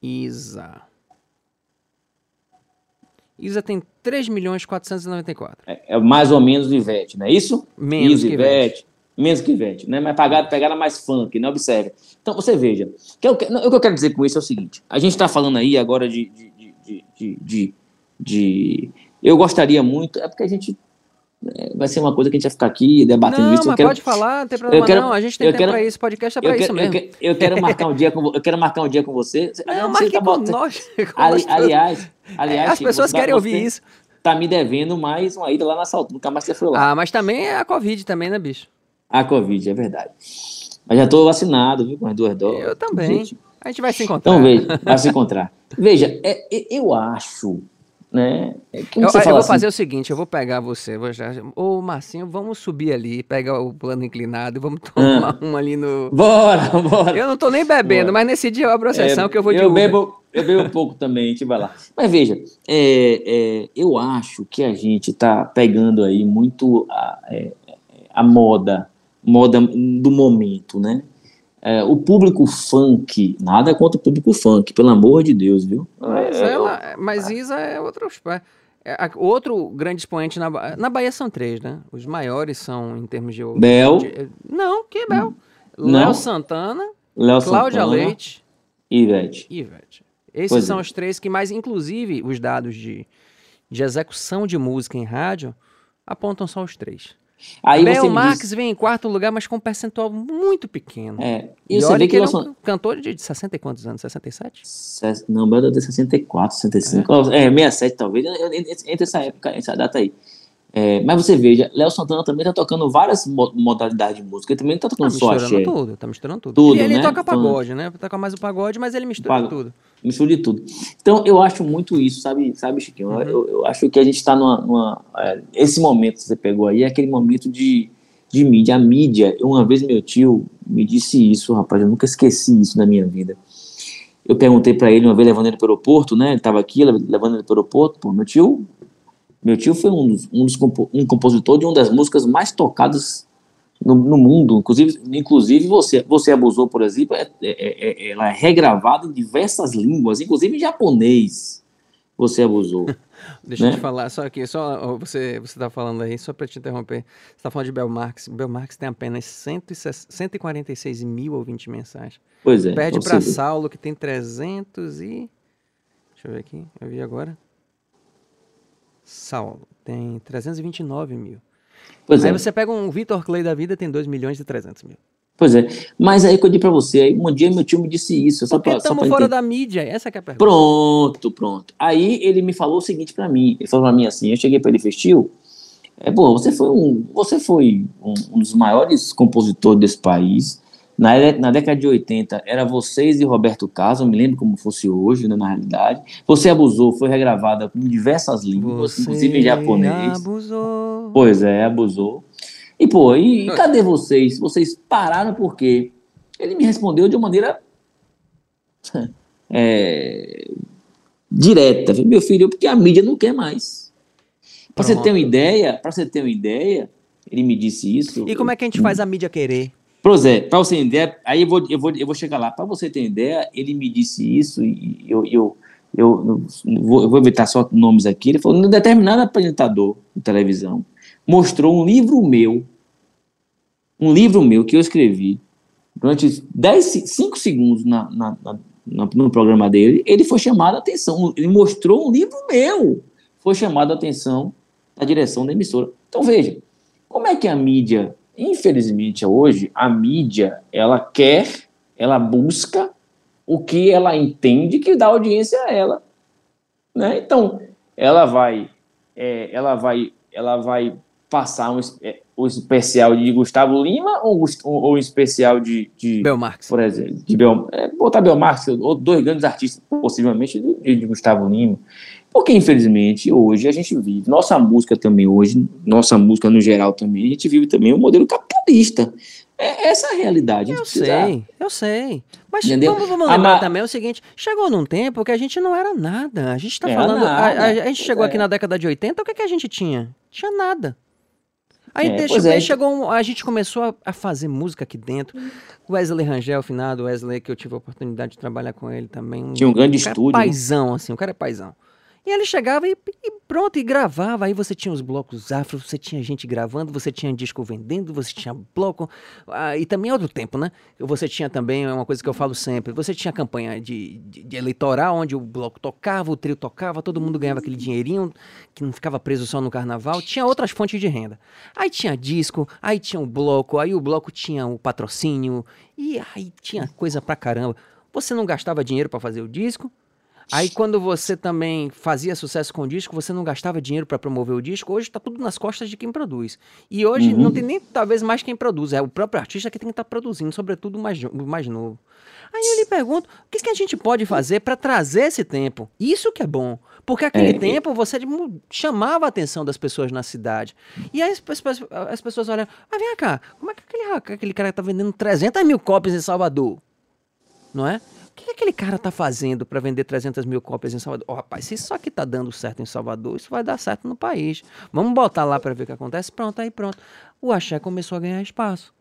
Isa. Isa tem 3 milhões 494. É, é mais ou menos o Ivete, não é isso? Menos Isa, que Ivete. Menos que Ivete, né? Mas pagada, pegada mais funk, né? Observe. Então, você veja. Que eu, não, o que eu quero dizer com isso é o seguinte. A gente está falando aí agora de, de, de, de, de, de... Eu gostaria muito... É porque a gente é, vai ser uma coisa que a gente vai ficar aqui debatendo não, isso. Mas quero, pode falar, não tem problema quero, não. A gente tem tempo quero, pra isso, podcast é pra isso quero, mesmo. Eu, eu, quero marcar um dia com, eu quero marcar um dia com você. Não, marque tá com nós. Ali, aliás, aliás, as pessoas querem ouvir isso. Tá me devendo mais uma ida lá na Salto, nunca mais você foi lá. Ah, mas também é a Covid também, né, bicho? A Covid, é verdade. Mas já tô vacinado, viu, com as duas doses. Eu também. Gente. A gente vai se encontrar. Então, veja, vai se encontrar. Veja, é, eu acho né? É eu, eu vou assim? fazer o seguinte, eu vou pegar você, vou já, ô Marcinho, vamos subir ali, pegar o plano inclinado e vamos tomar ah. um ali no... Bora, bora! Eu não tô nem bebendo, bora. mas nesse dia eu abro a sessão é, que eu vou de eu bebo Eu bebo um pouco também, a gente vai lá. Mas veja, é, é, eu acho que a gente tá pegando aí muito a, é, a moda, moda do momento, né? É, o público funk, nada contra o público funk, pelo amor de Deus, viu? Mas, é, ela, mas Isa é outro, é, outro grande expoente na, na Bahia são três, né? Os maiores são em termos de. Bel. De, não, que é Bel? Léo Santana, Léo Cláudia Santana, Leite e Ivete. Ivete. Esses pois são é. os três que mais, inclusive, os dados de, de execução de música em rádio apontam só os três. Aí Bel Marx diz... vem em quarto lugar, mas com um percentual muito pequeno. É. E, e olha que ele é um cantor de 60 e quantos anos? 67? Não, Bel é de 64, 65, é, é 67 talvez, entre essa época, essa data aí. É, mas você veja, Léo Santana também tá tocando várias modalidades de música. Ele também não tá tocando tá só axé. tudo, tá misturando tudo. tudo ele, ele né? toca pagode, né? Toca mais o pagode, mas ele mistura tudo. Mistura de tudo. Então, eu acho muito isso, sabe, sabe Chiquinho? Uhum. Eu, eu, acho que a gente tá numa... numa é, esse momento que você pegou aí é aquele momento de, de mídia. A mídia, uma vez meu tio me disse isso, rapaz, eu nunca esqueci isso na minha vida. Eu perguntei para ele uma vez, levando ele para o aeroporto, né? Ele tava aqui, levando ele para o aeroporto. Pô, meu tio meu tio foi um, dos, um, dos compo, um compositor de uma das músicas mais tocadas no, no, mundo. Inclusive, inclusive você, você abusou, por exemplo, é, é, é, é ela é regravada em diversas línguas, inclusive em japonês. Você abusou. Deixa né? eu te falar, só aqui, só você você está falando aí, só para te interromper, você está falando de Belmarx. Belmarx tem apenas 146 mil ouvintes mensais. Pois é. Perde para Saulo, que tem 300 e. Deixa eu ver aqui, eu vi agora. Saulo tem 329 mil. Pois aí é. você pega um Vitor Clay da vida, tem 2 milhões e 300 mil. Pois é, mas aí que eu disse pra você, aí um dia meu tio me disse isso. Só Porque estamos fora entender. da mídia, essa é a pergunta. Pronto, pronto. Aí ele me falou o seguinte para mim, ele falou pra mim assim, eu cheguei para ele festil, é, pô, você foi um, você foi um, um dos maiores compositores desse país, na, na década de 80, era vocês e Roberto Carlos, eu me lembro como fosse hoje, né, na realidade. Você abusou, foi regravada em diversas línguas, você inclusive em japonês. abusou. Pois é, abusou. E, pô, e, e cadê vocês? Vocês pararam por quê? Ele me respondeu de uma maneira é, direta. Meu filho, porque a mídia não quer mais. Para você ter uma ideia, para você ter uma ideia, ele me disse isso. E como é que a gente faz a mídia querer? Pois é, para você ter ideia, aí eu vou, eu vou, eu vou chegar lá. Para você ter ideia, ele me disse isso e eu, eu, eu, eu, vou, eu vou evitar só nomes aqui. Ele falou: um determinado apresentador de televisão mostrou um livro meu, um livro meu que eu escrevi durante 10, 5 segundos na, na, na, no programa dele. Ele foi chamado a atenção, ele mostrou um livro meu, foi chamado a atenção da direção da emissora. Então veja, como é que a mídia Infelizmente, hoje, a mídia, ela quer, ela busca o que ela entende que dá audiência a ela. Né? Então, ela vai, é, ela vai, ela vai passar um, é, um especial de Gustavo Lima ou, ou um especial de, de Belmarx, por exemplo, de Bel, é, botar Belmarx ou dois grandes artistas, possivelmente de, de Gustavo Lima. Porque, infelizmente, hoje a gente vive, nossa música também hoje, nossa música no geral também, a gente vive também um modelo capitalista. É essa é a realidade. A eu precisa... sei, eu sei. Mas Entendeu? vamos, vamos lembrar também o seguinte, chegou num tempo que a gente não era nada. A gente está falando, a, a, a, gente chegou é. aqui na década de 80, o que, que a gente tinha? Tinha nada. Aí é, deixa, é. chegou, a gente começou a, a, fazer música aqui dentro. Wesley Rangel, finado Wesley, que eu tive a oportunidade de trabalhar com ele também. Tinha um grande um estúdio. paizão, assim, o cara é paizão. E ele chegava e, e, pronto, e gravava. Aí você tinha os blocos afro, você tinha gente gravando, você tinha disco vendendo, você tinha bloco. Ah, e também é outro tempo, né? Você tinha também, é uma coisa que eu falo sempre, você tinha campanha de, de, de, eleitoral, onde o bloco tocava, o trio tocava, todo mundo ganhava aquele dinheirinho, que não ficava preso só no carnaval. Tinha outras fontes de renda. Aí tinha disco, aí tinha o bloco, aí o bloco tinha o patrocínio, e aí tinha coisa pra caramba. Você não gastava dinheiro para fazer o disco, Aí quando você também fazia sucesso com o disco, você não gastava dinheiro para promover o disco. Hoje está tudo nas costas de quem produz. E hoje uhum. não tem nem talvez mais quem produz, é o próprio artista que tem que estar tá produzindo, sobretudo o mais, mais novo. Aí eu lhe pergunto, o que, que a gente pode fazer para trazer esse tempo? Isso que é bom. Porque aquele é, tempo você chamava a atenção das pessoas na cidade. E aí as, pessoas, as pessoas olham, mas vem cá, como é que aquele, aquele cara está vendendo 300 mil cópias em Salvador? Não é? Que, que aquele cara tá fazendo para vender 300 mil cópias em Salvador? Oh, rapaz, se isso aqui tá dando certo em Salvador, isso vai dar certo no país. Vamos botar lá para ver o que acontece? Pronto, aí pronto. O axé começou a ganhar espaço.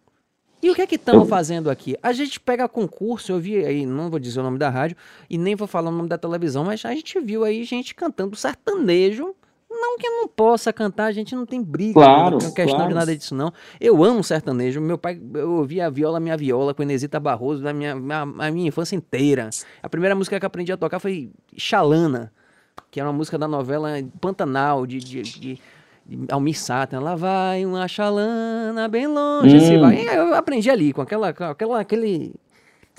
E o que é que estamos fazendo aqui? A gente pega concurso, eu vi aí, não vou dizer o nome da rádio, e nem vou falar o nome da televisão, mas a gente viu aí gente cantando sertanejo não que eu não possa cantar, a gente não tem briga, claro, não tem questão claro. de nada disso, não. Eu amo sertanejo. Meu pai, eu ouvia a viola, minha viola, com Inesita Barroso, da minha, minha, a minha infância inteira. A primeira música que eu aprendi a tocar foi Xalana, que era uma música da novela Pantanal, de, de, de, de Almir Sater. Lá vai uma xalana bem longe, hum. se vai. Eu aprendi ali, com aquela, com aquela aquele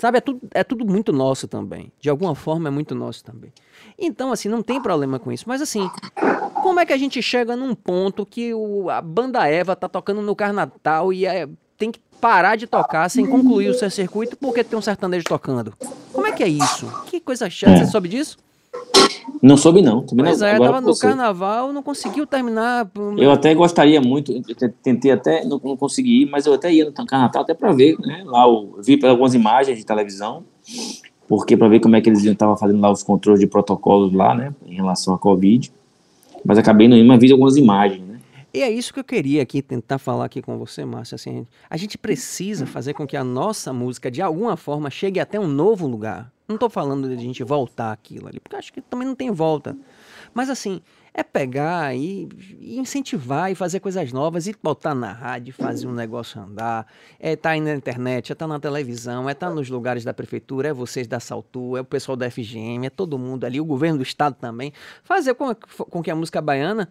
Sabe, é tudo, é tudo muito nosso também. De alguma forma é muito nosso também. Então, assim, não tem problema com isso. Mas, assim, como é que a gente chega num ponto que o, a banda Eva tá tocando no Carnatal e é, tem que parar de tocar sem concluir o seu circuito porque tem um sertanejo tocando? Como é que é isso? Que coisa chata. É. Você soube disso? Não soube, não. Também pois não, é, tava no carnaval, não conseguiu terminar. Eu até gostaria muito, tentei até, não, não consegui ir, mas eu até ia no carnaval até para ver, né? Lá eu vi algumas imagens de televisão, porque para ver como é que eles estavam fazendo lá os controles de protocolos lá, né? Em relação à Covid. Mas acabei não indo, mas vi algumas imagens, né? E é isso que eu queria aqui tentar falar aqui com você, Márcio. Assim, a gente precisa fazer com que a nossa música, de alguma forma, chegue até um novo lugar. Não estou falando de a gente voltar aquilo ali, porque acho que também não tem volta. Mas assim, é pegar e, incentivar e fazer coisas novas e botar na rádio, fazer um negócio andar. É estar tá na internet, é estar tá na televisão, é estar tá nos lugares da prefeitura, é vocês da Saltu, é o pessoal da FGM, é todo mundo ali, o governo do estado também. Fazer com, com que a música baiana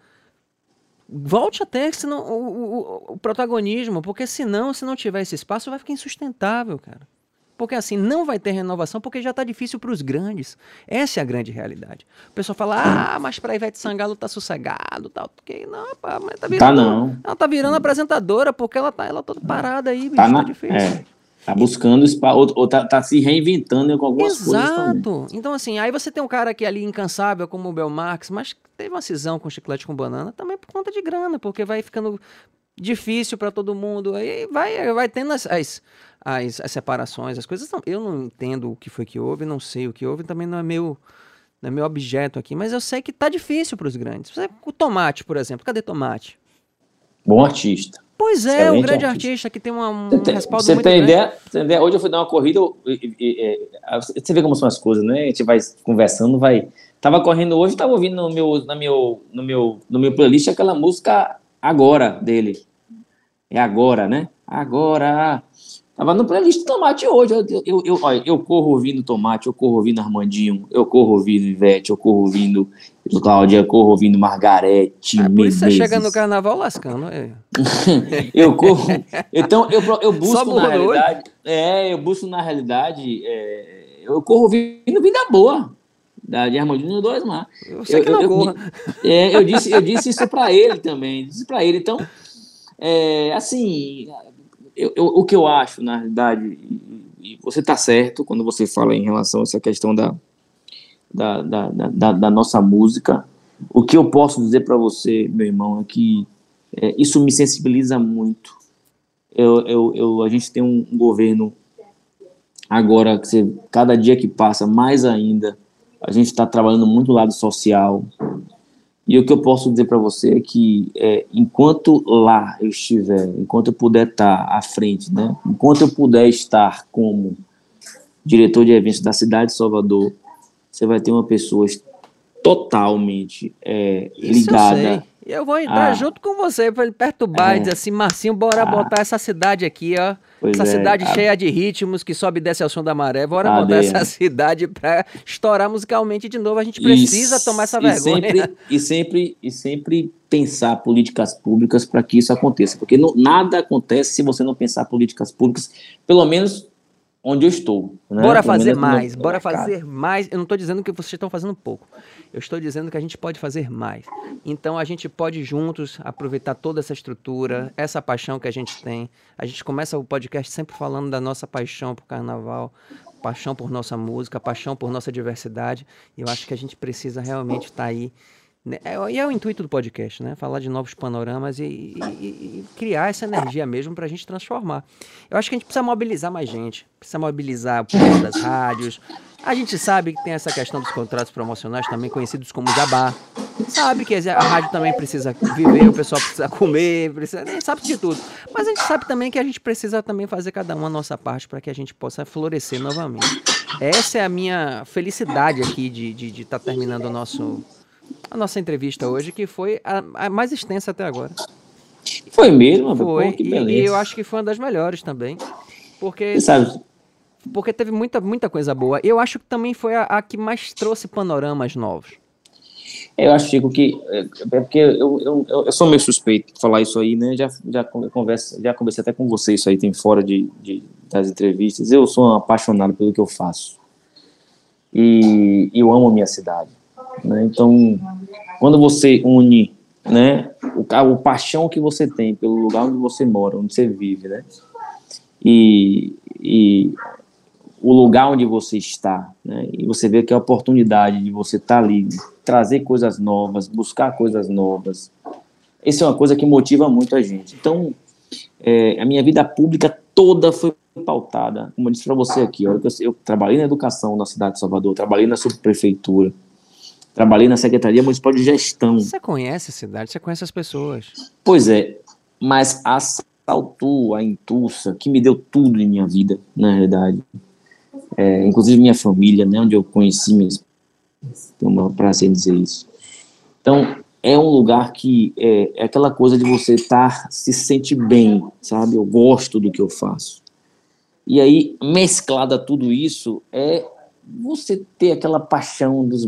volte a ter senão, o, o, o protagonismo, porque senão, se não tiver esse espaço, vai ficar insustentável, cara. Porque assim, não vai ter renovação porque já está difícil para os grandes. Essa é a grande realidade. O pessoal fala, ah, mas para Ivete Sangalo tá sossegado, tal. Porque, não, pá, mas tá virando. Tá não. Ela tá virando apresentadora porque ela tá, ela toda parada aí, bicho, tá, tá na, tá difícil. É. Tá buscando espaço, ou, ou tá, tá, se reinventando com algumas Exato. coisas Exato. Então, assim, aí você tem um cara aqui ali incansável como o Belmarx, mas teve uma cisão com chiclete com banana também por conta de grana, porque vai ficando difícil para todo mundo. Aí vai, vai tendo as, as, as, as, separações, as coisas. Não, eu não entendo o que foi que houve, não sei o que houve, também não é meu, não é meu objeto aqui, mas eu sei que tá difícil para os grandes. O Tomate, por exemplo, cadê Tomate? Bom artista. Pois é, Excelente um grande artista. artista. que tem uma, um tem, respaldo você muito tem grande. Ideia, você tem ideia? Hoje eu fui dar uma corrida, e, e, e, você vê como são as coisas, né? A gente vai conversando, vai... Tava correndo hoje, tava ouvindo no meu, na meu, no meu, no meu playlist aquela música Agora, dele. É agora, né? Agora. Tava no playlist Tomate hoje. Eu, eu, eu, olha, eu corro ouvindo Tomate, eu corro ouvindo Armandinho, eu corro ouvindo Ivete, eu corro ouvindo Cláudia, eu corro ouvindo Margarete. É por isso você chega no carnaval lascando, é. eu corro. Então, eu, eu busco na realidade. É, eu busco na realidade. É, eu corro ouvindo Vida Boa. Da, de Armandinho do Osmar. Eu sei que não corra. Eu, é, eu, disse, eu disse isso para ele também. Disse para ele. Então, é, assim, eu, eu, o que eu acho, na realidade, e você está certo quando você fala em relação a essa questão da, da, da, da, da nossa música. O que eu posso dizer para você, meu irmão, é que é, isso me sensibiliza muito. Eu, eu, eu, a gente tem um, governo agora que você, cada dia que passa, mais ainda, a gente está trabalhando muito do lado social, e o que eu posso dizer para você é que é, enquanto lá eu estiver, enquanto eu puder estar à frente, né, enquanto eu puder estar como diretor de eventos da cidade de Salvador, você vai ter uma pessoa totalmente é, ligada. Eu, eu vou entrar ah. junto com você para ele perturbar é. e dizer assim, Marcinho, bora ah. botar essa cidade aqui, ó. Pois essa é, cidade a... cheia de ritmos que sobe e desce ao som da maré. Bora botar essa cidade para estourar musicalmente de novo. A gente precisa e, tomar essa e vergonha. Sempre, e sempre e sempre pensar políticas públicas para que isso aconteça, porque não, nada acontece se você não pensar políticas públicas, pelo menos onde eu estou. Né? Bora fazer mais, bora mercado. fazer mais. Eu não estou dizendo que vocês estão fazendo pouco. Eu estou dizendo que a gente pode fazer mais. Então a gente pode juntos aproveitar toda essa estrutura, essa paixão que a gente tem. A gente começa o podcast sempre falando da nossa paixão por carnaval, paixão por nossa música, paixão por nossa diversidade. E eu acho que a gente precisa realmente estar tá aí e é o intuito do podcast, né? Falar de novos panoramas e, e, e criar essa energia mesmo para a gente transformar. Eu acho que a gente precisa mobilizar mais gente, precisa mobilizar o povo das rádios. A gente sabe que tem essa questão dos contratos promocionais, também conhecidos como jabá. Sabe que a rádio também precisa viver, o pessoal precisa comer, precisa, sabe de tudo. Mas a gente sabe também que a gente precisa também fazer cada um a nossa parte para que a gente possa florescer novamente. Essa é a minha felicidade aqui de estar de, de tá terminando o nosso a nossa entrevista hoje, que foi a, a mais extensa até agora. Foi mesmo? Foi, Pô, e, e, eu acho que foi uma das melhores também. Porque, Você sabe? porque teve muita, muita coisa boa. Eu acho que também foi a, a que mais trouxe panoramas novos. Eu acho, Chico, que é, é porque eu, eu, eu, sou meio suspeito de falar isso aí, né? Já, já, conversa, já conversei até com você isso aí, tem fora de, de, das entrevistas. Eu sou um apaixonado pelo que eu faço. E eu amo a minha cidade. Né? Então, quando você une né, o, o paixão que você tem pelo lugar onde você mora, onde você vive, né, e, e o lugar onde você está, né, e você vê que a oportunidade de você estar tá ali, trazer coisas novas, buscar coisas novas, isso é uma coisa que motiva muito a gente. Então, é, a minha vida pública toda foi pautada, como eu disse para você aqui, eu, eu trabalhei na educação na cidade de Salvador, trabalhei na subprefeitura, Trabalhei na Secretaria Municipal de Gestão. Você conhece a cidade, você conhece as pessoas. Pois é, mas a Saltu, a Intussa, que me deu tudo em minha vida, na realidade, é, inclusive minha família, né, onde eu conheci minha tenho um prazer em dizer isso. Então, é um lugar que é, é aquela coisa de você estar, se sente bem, sabe? Eu gosto do que eu faço. E aí, mesclada tudo isso, é você ter aquela paixão dos,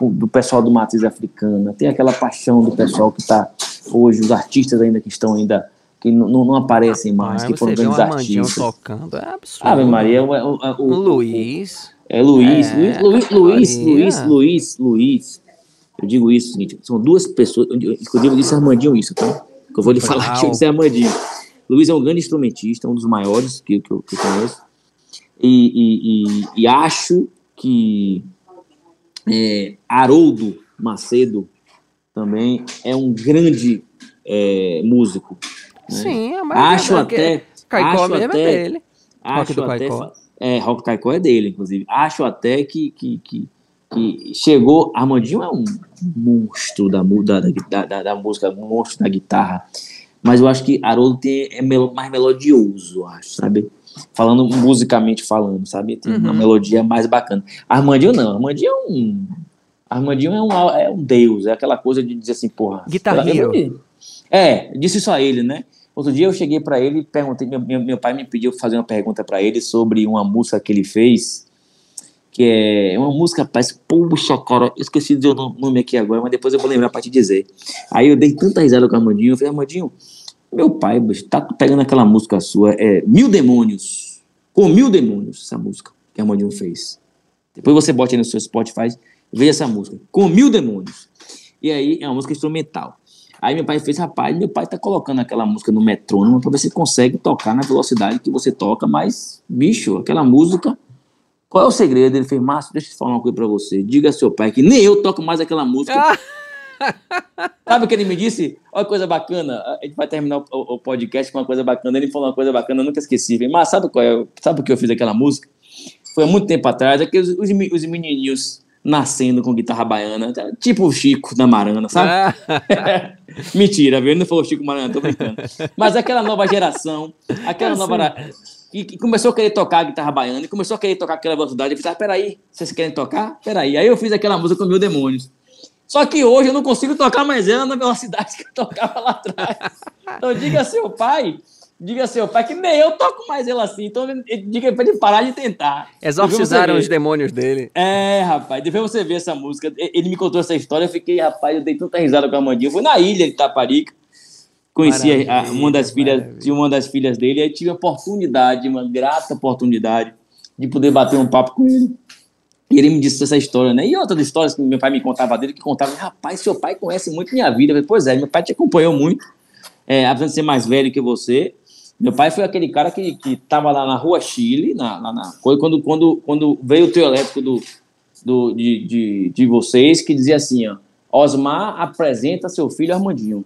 do pessoal do matriz africana, ter aquela paixão do pessoal que está hoje, os artistas ainda que estão ainda que não, não aparecem mais, ah, que foram grandes artistas. tocando, é absurdo. Ave Maria, o, o, o, o Luiz. É Luiz, é, Luiz, Luiz, Luiz, Luiz, Luiz, Luiz. Eu digo isso, seguinte, são duas pessoas, eu digo isso Armandinho isso, tá? Que eu vou lhe falar aqui, isso é Armandinho. Luiz é um grande instrumentista, um dos maiores que, que, eu, que eu conheço e, e, e, acho que é, Haroldo Macedo também é um grande é, músico. Né? Sim, mas acho é, até. Caicó acho mesmo até, é dele. Acho rock do até, Caicó. É, Rock Caicó é dele, inclusive. Acho até que, que, que, que chegou. Armandinho é um monstro da, da, da, da música, um monstro da guitarra. Mas eu acho que Haroldo tem, é mais melodioso, acho, sabe? Falando musicalmente falando, sabe? Tem uhum. uma melodia mais bacana. Armandinho não, Armandinho é um. Armandinho é um, é um deus, é aquela coisa de dizer assim, porra. Guitarreiro. É, disse isso a ele, né? Outro dia eu cheguei para ele e perguntei, meu, meu, pai me pediu fazer uma pergunta para ele sobre uma música que ele fez, que é uma música, parece, puxa, cara, eu esqueci de dizer o nome aqui agora, mas depois eu vou lembrar para te dizer. Aí eu dei tanta risada com o Armandinho, eu falei, Armandinho, meu pai, tá pegando aquela música sua, é Mil Demônios. Com Mil Demônios, essa música que a Mandinho fez. Depois você bote aí no seu Spotify, veja essa música. Com Mil Demônios. E aí é uma música instrumental. Aí meu pai fez, rapaz, meu pai tá colocando aquela música no metrônomo para ver se consegue tocar na velocidade que você toca, mas, bicho, aquela música. Qual é o segredo? Ele fez, Márcio, deixa eu falar uma coisa pra você. Diga ao seu pai que nem eu toco mais aquela música. Ah! Sabe o que ele me disse? Olha que coisa bacana. A gente vai terminar o, o, podcast com uma coisa bacana. Ele falou uma coisa bacana, eu nunca esqueci. Mas sabe qual é? Sabe por que eu fiz aquela música? Foi há muito tempo atrás. É que os, os, os menininhos nascendo com guitarra baiana, tipo o Chico da Marana, sabe? Ah. Mentira, viu? Ele não falou Chico Marana, tô brincando. Mas aquela nova geração, aquela é nova. E, começou a querer tocar a guitarra baiana, e começou a querer tocar aquela velocidade. Eu falei, ah, peraí, vocês querem tocar? Peraí. Aí eu fiz aquela música com mil demônios. Só que hoje eu não consigo tocar mais ela na velocidade que eu tocava lá atrás. Então diga a seu pai diga seu pai que nem eu toco mais ele assim. Então diga pra ele parar de tentar. Exorcizaram os demônios dele. É, rapaz. Depois você ver essa música. Ele me contou essa história. Eu fiquei, rapaz, eu dei tanta risada com a Amandinha. Eu fui na ilha de Taparica. Conheci a, uma das filhas, de uma das filhas dele. E aí tive a oportunidade, uma grata oportunidade, de poder bater um papo com ele. E ele me disse essa história, né? E outras histórias que meu pai me contava dele, que contava, rapaz, seu pai conhece muito minha vida. Falei, pois é, meu pai te acompanhou muito, é, apesar de ser mais velho que você. Meu pai foi aquele cara que, que tava lá na rua Chile, na, na, na quando, quando, quando veio o trio elétrico do, do, de, de, de vocês, que dizia assim, ó, Osmar apresenta seu filho Armandinho.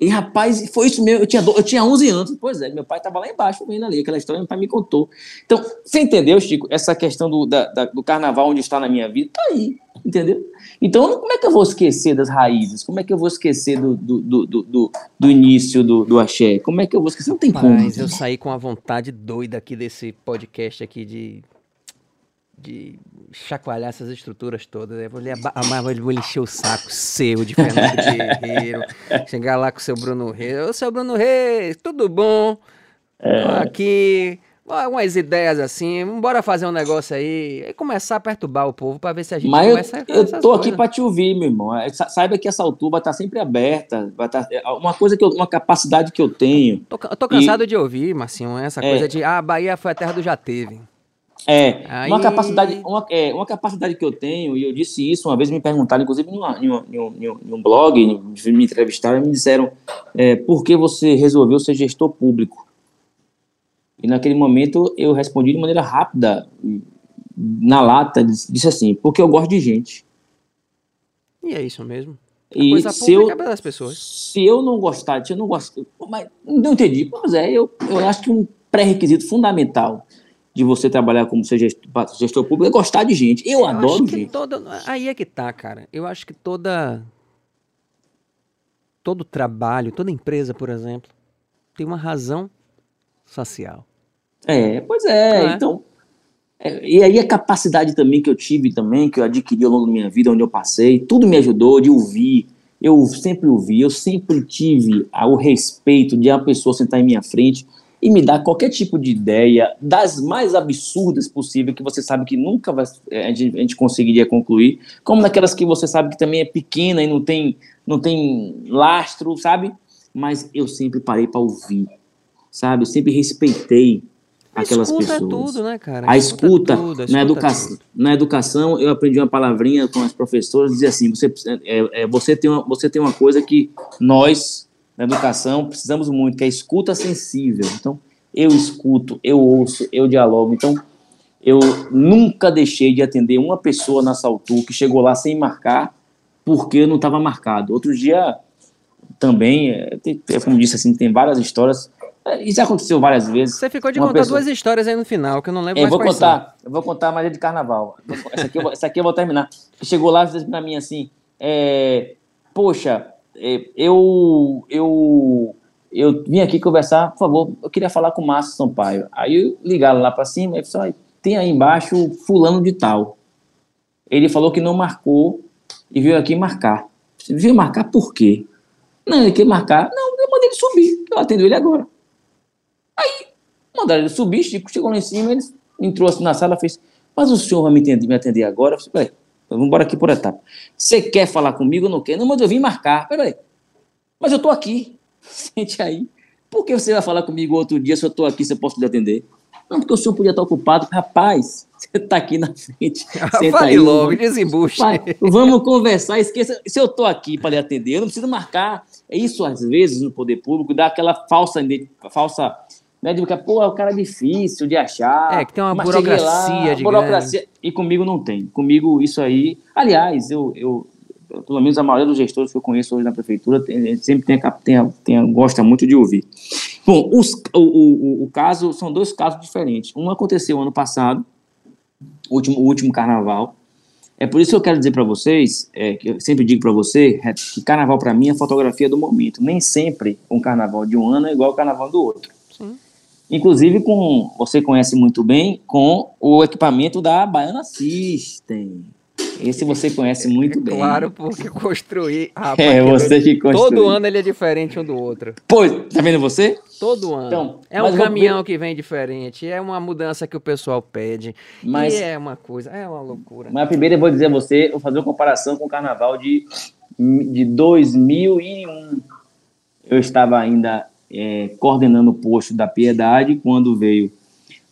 E, rapaz, foi isso mesmo. Eu tinha, eu tinha 11 anos. Pois é, meu pai estava lá embaixo vendo ali. Aquela história meu pai me contou. Então, você entendeu, Chico? Essa questão do, da, da, do carnaval onde está na minha vida, tá aí. Entendeu? Então, como é que eu vou esquecer das raízes? Como é que eu vou esquecer do, do, do, do, do início do, do axé? Como é que eu vou esquecer? Não tem como. Mas eu saí com a vontade doida aqui desse podcast aqui de de chacoalhar essas estruturas todas. Vou, amar, vou encher o saco seu de Fernando Guerreiro. chegar lá com o seu Bruno Reis. Ô, seu Bruno Reis, tudo bom? É. Aqui, algumas ideias assim, bora fazer um negócio aí e começar a perturbar o povo para ver se a gente Mas começa eu, a eu tô coisas. aqui para te ouvir, meu irmão. É, saiba que essa altura tá sempre aberta, tá, é, uma coisa que eu, uma capacidade que eu tenho. Tô, tô cansado e... de ouvir, Marcinho, essa é. coisa de ah, a Bahia foi a terra do já teve. É, Aí... uma, capacidade, uma, é, uma capacidade que eu tenho, e eu disse isso uma vez, me perguntaram, inclusive em, uma, em, um, em, um, em um blog, me entrevistaram, me disseram é, por que você resolveu ser gestor público. E naquele momento eu respondi de maneira rápida, na lata, disse assim, porque eu gosto de gente. E é isso mesmo. A e se eu, é das pessoas. Se eu não gostar, se eu não gosto, mas não entendi. Mas é, eu, eu acho que um pré-requisito fundamental de você trabalhar como ser gestor, gestor público é gostar de gente. Eu, eu adoro gente. Toda, aí é que tá, cara. Eu acho que toda todo trabalho, toda empresa, por exemplo, tem uma razão social. É, pois é. é? Então, é, e aí a capacidade também que eu tive também, que eu adquiri ao longo da minha vida, onde eu passei, tudo me ajudou de ouvir. Eu sempre ouvi, eu sempre tive o respeito de uma pessoa sentar em minha frente e me dar qualquer tipo de ideia, das mais absurdas possível, que você sabe que nunca vai, é, a, gente, a gente conseguiria concluir, como naquelas que você sabe que também é pequena e não tem, não tem lastro, sabe? Mas eu sempre parei para ouvir, sabe? Eu sempre respeitei aquelas escuta pessoas. É tudo, né, cara? A escuta, tudo, a escuta na, educa na educação, eu aprendi uma palavrinha com as professoras, dizia assim, você, é, é, você, tem uma, você tem uma coisa que nós, na educação, precisamos muito, que é a escuta sensível. Então, eu escuto, eu ouço, eu dialogo. Então, eu nunca deixei de atender uma pessoa na Saltu que chegou lá sem marcar, porque eu não estava marcado. Outro dia, também, é, como disse assim, tem várias histórias isso aconteceu várias vezes. Você ficou de contar pessoa... duas histórias aí no final, que eu não lembro é, mais vou contar, Eu vou contar, mas é de carnaval. Essa aqui eu vou, essa aqui eu vou terminar. Chegou lá e disse pra mim assim, é, poxa, é, eu, eu, eu vim aqui conversar, por favor, eu queria falar com o Márcio Sampaio. Aí ligaram lá para cima e falou, tem aí embaixo fulano de tal. Ele falou que não marcou e veio aqui marcar. Você veio marcar por quê? Não, ele quer marcar. Não, eu mandei ele subir. Eu atendo ele agora. Aí, mandaram ele subir, chegou lá em cima, ele entrou assim na sala fez, mas o senhor vai me atender, me atender agora? Eu falei, vamos embora aqui por etapa. Você quer falar comigo ou não quer? Não, mas eu vim marcar. Peraí, mas eu tô aqui. Sente aí. Por que você vai falar comigo outro dia se eu tô aqui, se eu posso lhe atender? Não, porque o senhor podia estar ocupado. Rapaz, você está aqui na frente. Fale aí, logo, desembuche. Vamos conversar, esqueça. Se eu estou aqui para lhe atender, eu não preciso marcar. É isso, às vezes, no poder público, dá aquela falsa, falsa né? De que, pô, é o cara difícil de achar. É, que tem uma burocracia lá, burocracia. E comigo não tem. Comigo, isso aí. Aliás, eu, eu, pelo menos a maioria dos gestores que eu conheço hoje na prefeitura, tem, sempre tem, tem, tem, gosta muito de ouvir. Bom, os, o, o, o caso, são dois casos diferentes. Um aconteceu ano passado, último, último carnaval. É por isso que eu quero dizer para vocês, é, que eu sempre digo para você, é, que carnaval para mim é fotografia do momento. Nem sempre um carnaval de um ano é igual ao carnaval do outro. Sim. Inclusive com, você conhece muito bem, com o equipamento da Baiana System. Esse você conhece muito é bem. Claro, porque construir. Ah, é, você que construiu. Todo ano ele é diferente um do outro. Pois, tá vendo você? Todo ano. Então, é um caminhão vou... que vem diferente, é uma mudança que o pessoal pede. Mas, e é uma coisa, é uma loucura. Mas primeiro eu vou dizer a você, vou fazer uma comparação com o carnaval de, de 2001. Eu estava ainda é, coordenando o posto da Piedade quando veio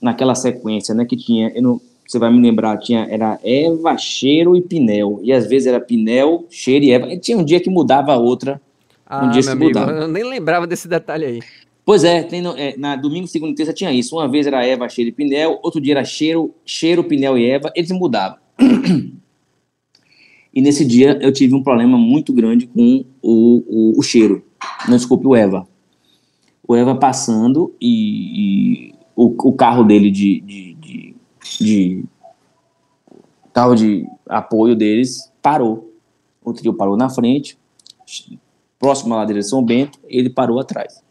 naquela sequência, né, que tinha, eu não, você vai me lembrar, tinha, era Eva, Cheiro e Pinel. E às vezes era Pinel, Cheiro e Eva. E tinha um dia que mudava a outra. Ah, um dia se amigo, mudava. Eu nem lembrava desse detalhe aí. Pois é, tem, é, na domingo, segunda e terça tinha isso. Uma vez era Eva, Cheiro e Pinel, outro dia era Cheiro, Cheiro, Pinel e Eva. Eles mudavam. E nesse dia eu tive um problema muito grande com o, o, o cheiro. Não desculpe, o Eva. O Eva passando e, e o, o carro dele de, de, de de carro de apoio deles parou. O trio parou na frente, próximo à ladeira de São Bento, ele parou atrás.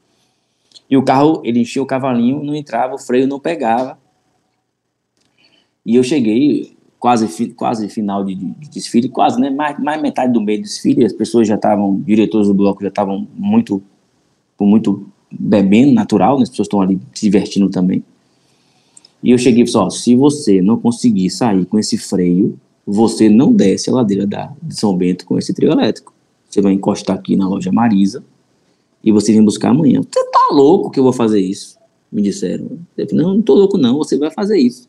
E o carro, ele encheu o cavalinho, não entrava, o freio não pegava. E eu cheguei quase quase final de, de desfile, quase, né? Mais, mais metade do meio do desfile, as pessoas já estavam, diretores do bloco já estavam muito, muito bebendo, natural, né? as pessoas estão ali se divertindo também. E eu cheguei e falei, se você não conseguir sair com esse freio, você não desce a ladeira da, de São Bento com esse trio elétrico. Você vai encostar aqui na loja Marisa e você vem buscar amanhã. Você tá louco que eu vou fazer isso? Me disseram. Falei, não, não tô louco não, você vai fazer isso.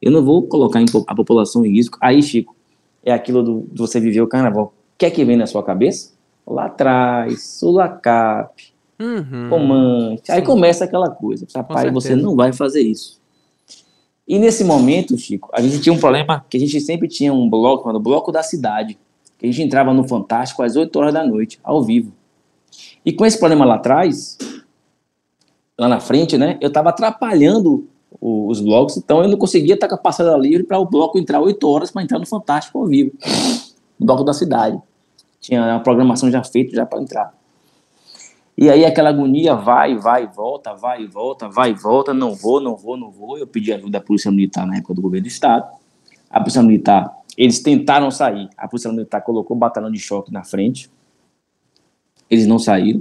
Eu não vou colocar a população em risco. Aí, Chico, é aquilo do, do você viver o carnaval. Quer que vem na sua cabeça? Lá atrás, Sulacap, uhum. Comante. Aí começa aquela coisa. Rapaz, você não vai fazer isso. E nesse momento, Chico, a gente tinha um problema que a gente sempre tinha um bloco, chamado Bloco da Cidade, que a gente entrava no Fantástico às 8 horas da noite, ao vivo. E com esse problema lá atrás, lá na frente, né, eu estava atrapalhando os blocos, então eu não conseguia estar com a passada livre para o bloco entrar 8 horas para entrar no Fantástico ao vivo, no Bloco da Cidade. Tinha a programação já feita já para entrar. E aí aquela agonia vai, vai, volta, vai, volta, vai, volta, não vou, não vou, não vou. Eu pedi ajuda da Polícia Militar na época do governo do Estado. A Polícia Militar, eles tentaram sair. A Polícia Militar colocou o batalhão de choque na frente. Eles não saíram.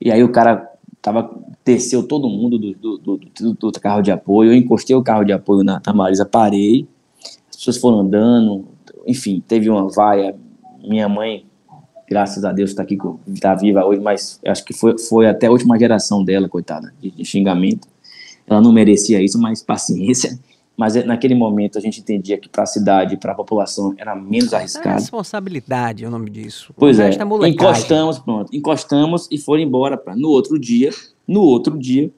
E aí o cara tava, desceu todo mundo do, do, do, do, carro de apoio. Eu encostei o carro de apoio na, na Marisa, parei. As pessoas foram andando. Enfim, teve uma vaia. Minha mãe graças a Deus está aqui, está viva hoje, mas acho que foi, foi até a última geração dela, coitada, de, de xingamento. Ela não merecia isso, mas paciência. Mas é, naquele momento a gente entendia que para a cidade, para a população, era menos é arriscado. É responsabilidade é o nome disso. Pois é. é encostamos, pronto. Encostamos e foram embora. Pra, no outro dia, no outro dia,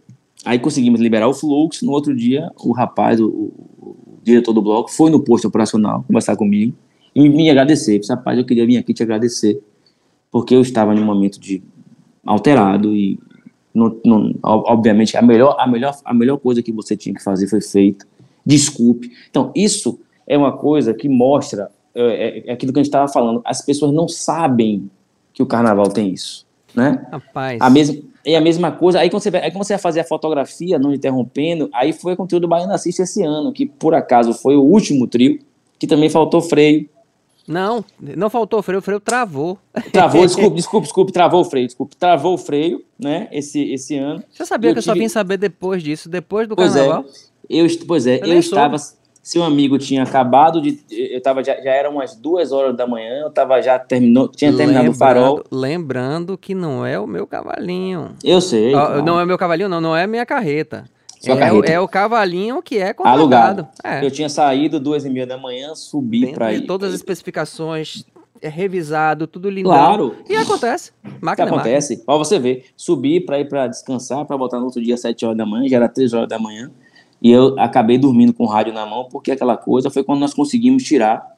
aí conseguimos liberar o fluxo. No outro dia, o rapaz, o, o diretor do bloco, foi no posto operacional conversar comigo e me agradecer. Disse, rapaz, eu queria vir aqui te agradecer porque eu estava em um momento de alterado e não, não, obviamente a melhor, a, melhor, a melhor coisa que você tinha que fazer foi feita. Desculpe. Então, isso é uma coisa que mostra é, é, é aquilo que a gente estava falando. As pessoas não sabem que o carnaval tem isso. Né? Rapaz. A mesma, é a mesma coisa. Aí quando, você aí quando você vai fazer a fotografia, não interrompendo, aí foi o trio do Baiano Assiste esse ano, que por acaso foi o último trio, que também faltou freio, não, não faltou freio, o freio travou. Travou, desculpe, desculpe, desculpe, travou o freio, desculpe. Travou o freio, né, esse, esse ano. Você sabia eu que eu tive... só vim saber depois disso, depois do pois é, carnaval? É, eu, pois é, eu, eu estava... Seu amigo tinha acabado de... Eu tava, já, já eram umas duas horas da manhã, eu tava já terminou, tinha terminado lembrando, o farol. Lembrando que não é o meu cavalinho. Eu sei. Não, não é o meu cavalinho, não, não é a minha carreta. É o, é, o cavalinho que é contratado. Alugado. É. Eu tinha saído duas e meia da manhã, subi para ir. Todas as especificações, é revisado, tudo lindo. Claro. E acontece. Máquina acontece. Para você ver, subi para ir para descansar, para voltar no outro dia às sete horas da manhã, já era três horas da manhã. E eu acabei dormindo com o rádio na mão, porque aquela coisa foi quando nós conseguimos tirar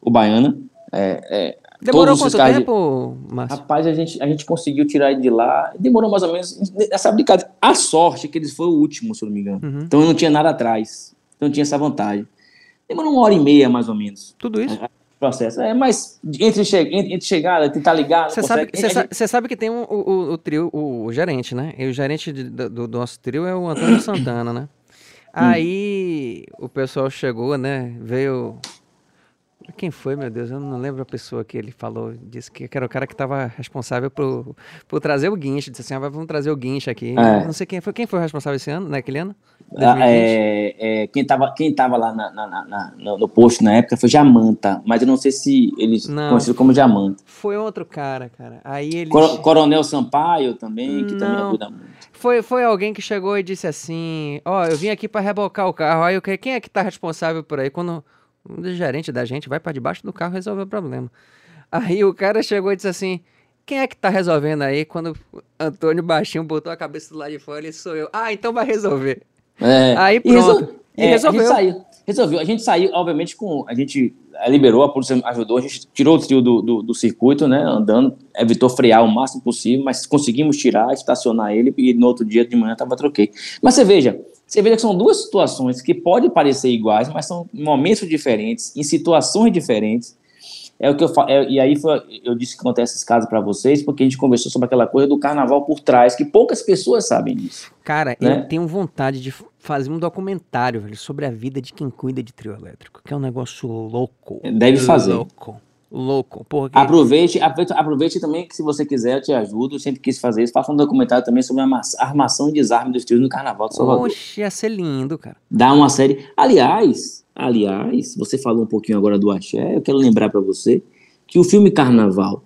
o Baiana. É, é, Demorou quanto tempo, Márcio? Rapaz, a gente, a gente conseguiu tirar ele de lá. Demorou mais ou menos. Essa brincadeira. A sorte é que eles foram o último, se eu não me engano. Uhum. Então eu não tinha nada atrás. Então eu tinha essa vantagem. demora uma hora e meia, mais ou menos. Tudo isso? É, processo. É, mas entre, che entre, entre chegar, tentar ligar. Você sabe, sabe, sabe, que tem um, o, o, o, trio, o, o, gerente, né? E o gerente de, do, do, nosso trio é o Antônio Santana, né? Hum. Aí hum. o pessoal chegou, né? Veio quem foi, meu Deus? Eu não lembro a pessoa que ele falou. Disse que era o cara que estava responsável por, por trazer o guincho. Disse assim: ah, vamos trazer o guincho aqui. É. Não sei quem foi. Quem foi o responsável esse ano, naquele ano? Ah, é, é, quem estava quem tava lá na, na, na, no posto na época foi Jamanta, mas eu não sei se eles conheciam como Jamanta. Foi outro cara, cara. Aí ele... Coronel Sampaio também, que não. também ajuda muito. Foi, foi alguém que chegou e disse assim: Ó, oh, eu vim aqui para rebocar o carro. Aí eu quem é que tá responsável por aí? Quando um gerente da gente vai para debaixo do carro resolver o problema. Aí o cara chegou e disse assim: Quem é que tá resolvendo aí? Quando o Antônio Baixinho botou a cabeça do lado de fora, ele sou eu. Ah, então vai resolver. É, aí pronto. E, é, resolveu. A gente saiu. Resolveu. A gente saiu, obviamente, com. A gente liberou, a polícia ajudou, a gente tirou o trio do, do, do, circuito, né? Andando, evitou frear o máximo possível, mas conseguimos tirar, estacionar ele e no outro dia de manhã tava troquei. Mas você veja, você vê que são duas situações que podem parecer iguais, mas são momentos diferentes, em situações diferentes. É o que eu falo, é, e aí foi, eu disse que acontece esses casos para vocês, porque a gente conversou sobre aquela coisa do carnaval por trás, que poucas pessoas sabem disso. Cara, né? eu tenho vontade de fazer um documentário velho, sobre a vida de quem cuida de trio elétrico, que é um negócio louco. Deve fazer. Louco louco. Porque... Aproveite, aproveite, aproveite também que se você quiser, eu te ajudo. Eu sempre quis fazer isso. Faça um documentário também sobre a armação e desarme dos tiros no Carnaval de Salvador. Oxe, ia ser lindo, cara. Dá uma série. Aliás, aliás, você falou um pouquinho agora do Axé. Eu quero lembrar para você que o filme Carnaval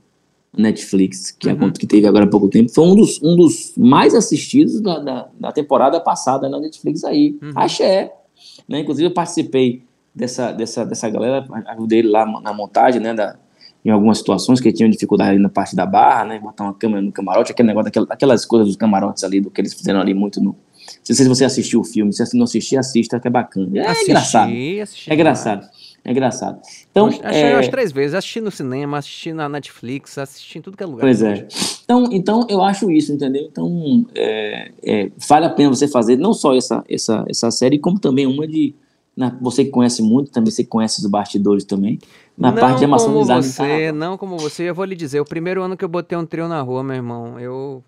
Netflix, que, uhum. que teve agora há pouco tempo, foi um dos, um dos mais assistidos da, da, da temporada passada na Netflix aí. Uhum. Axé. Né? Inclusive, eu participei dessa, dessa, dessa galera, ajudei ele lá na montagem, né, da, em algumas situações que tinham dificuldade ali na parte da barra, né, botar uma câmera no camarote, aquele negócio, daquelas, aquelas coisas dos camarotes ali, do que eles fizeram ali muito no... Não sei se você assistiu o filme, se não assistir, assista, que é bacana. É assisti, engraçado. Assisti, é engraçado. É engraçado. Então, Achei é... umas três vezes. Assisti no cinema, assisti na Netflix, assisti em tudo que é lugar. Pois é. Então, então eu acho isso, entendeu? Então, é, é, vale a pena você fazer não só essa, essa, essa série, como também uma de na, você que conhece muito, também você conhece os bastidores também, na não parte de como. Você, não como você, eu vou lhe dizer, o primeiro ano que eu botei um trio na rua, meu irmão, eu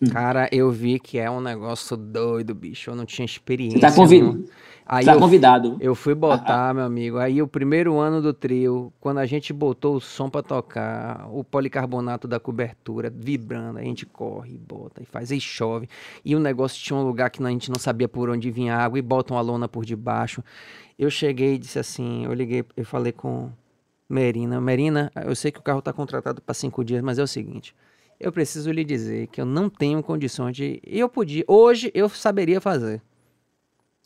hum. Cara, eu vi que é um negócio doido, bicho. Eu não tinha experiência. Você tá convidado. Aí tá eu, convidado. Eu fui botar, ah, ah. meu amigo. Aí o primeiro ano do trio, quando a gente botou o som para tocar, o policarbonato da cobertura vibrando, a gente corre, bota e faz, e chove. E o negócio tinha um lugar que a gente não sabia por onde vinha água e bota uma lona por debaixo. Eu cheguei e disse assim, eu liguei, eu falei com Merina, Merina, eu sei que o carro tá contratado para cinco dias, mas é o seguinte, eu preciso lhe dizer que eu não tenho condições de, eu podia, hoje eu saberia fazer.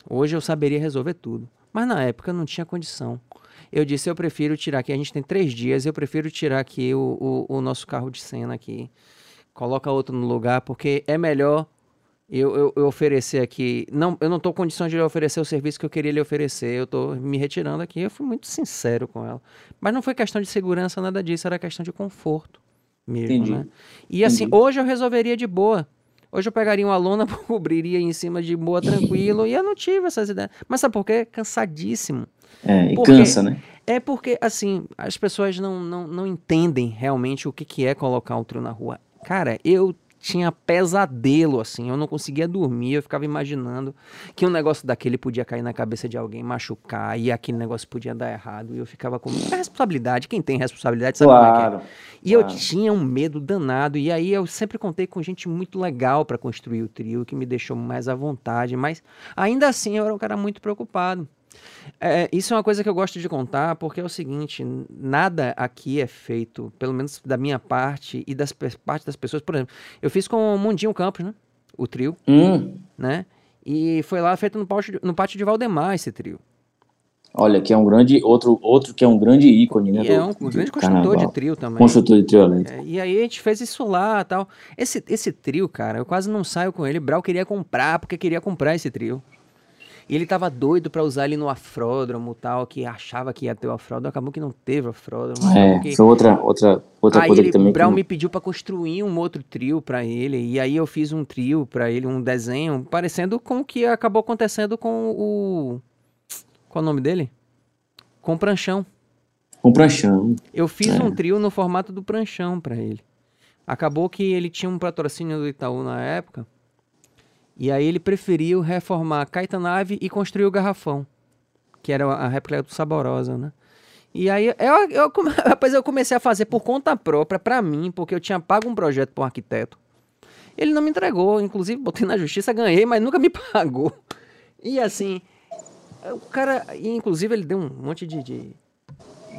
Hoje eu saberia resolver tudo. Mas na época eu não tinha condição. Eu disse, eu prefiro tirar aqui, a gente tem três dias, eu prefiro tirar aqui o, o, o nosso carro de cena aqui. Coloca outro no lugar, porque é melhor eu, eu, eu, oferecer aqui. Não, eu não estou com condição de lhe oferecer o serviço que eu queria lhe oferecer. Eu estou me retirando aqui. Eu fui muito sincero com ela. Mas não foi questão de segurança, nada disso, era questão de conforto mesmo, Entendi. né? E assim, Entendi. hoje eu resolveria de boa. Hoje eu pegaria uma lona, cobriria em cima de boa, tranquilo, e eu não tive essas ideias. Mas sabe por quê? Cansadíssimo. É, e porque, cansa, né? É porque, assim, as pessoas não, não, não entendem realmente o que, que é colocar um trio na rua. Cara, eu tinha pesadelo, assim. Eu não conseguia dormir, eu ficava imaginando que um negócio daquele podia cair na cabeça de alguém, machucar, e aquele negócio podia dar errado. E eu ficava com muita responsabilidade. Quem tem responsabilidade sabe claro, como é que é. E claro. eu tinha um medo danado. E aí eu sempre contei com gente muito legal para construir o trio, que me deixou mais à vontade. Mas ainda assim eu era um cara muito preocupado. É, isso é uma coisa que eu gosto de contar, porque é o seguinte: nada aqui é feito, pelo menos da minha parte e das parte das pessoas. Por exemplo, eu fiz com o Mundinho Campos, né? O trio, hum. né? E foi lá feito no pátio, no pátio de Valdemar esse trio. Olha, que é um grande outro outro que é um grande ícone, né? E é um, um grande construtor carnaval. de trio também. Construtor de trio elétrico. É, e aí a gente fez isso lá, tal. Esse esse trio, cara, eu quase não saio com ele. Brau queria comprar porque queria comprar esse trio. E ele tava doido para usar ele no afródromo tal, que achava que ia ter o afródromo, acabou que não teve o afródromo. É, que... foi outra, outra, outra aí coisa ele, que também... o Brown que... me pediu para construir um outro trio para ele, e aí eu fiz um trio para ele, um desenho, parecendo com o que acabou acontecendo com o... Qual é o nome dele? Com pranchão. Com pranchão. Eu fiz é. um trio no formato do pranchão para ele. Acabou que ele tinha um patrocínio do Itaú na época. E aí ele preferiu reformar a Caetanave e construir o Garrafão. Que era a réplica do Saborosa, né? E aí eu, eu, rapaz, eu comecei a fazer por conta própria, para mim, porque eu tinha pago um projeto para um arquiteto. Ele não me entregou, inclusive botei na justiça, ganhei, mas nunca me pagou. E assim, o cara, inclusive ele deu um monte de, de,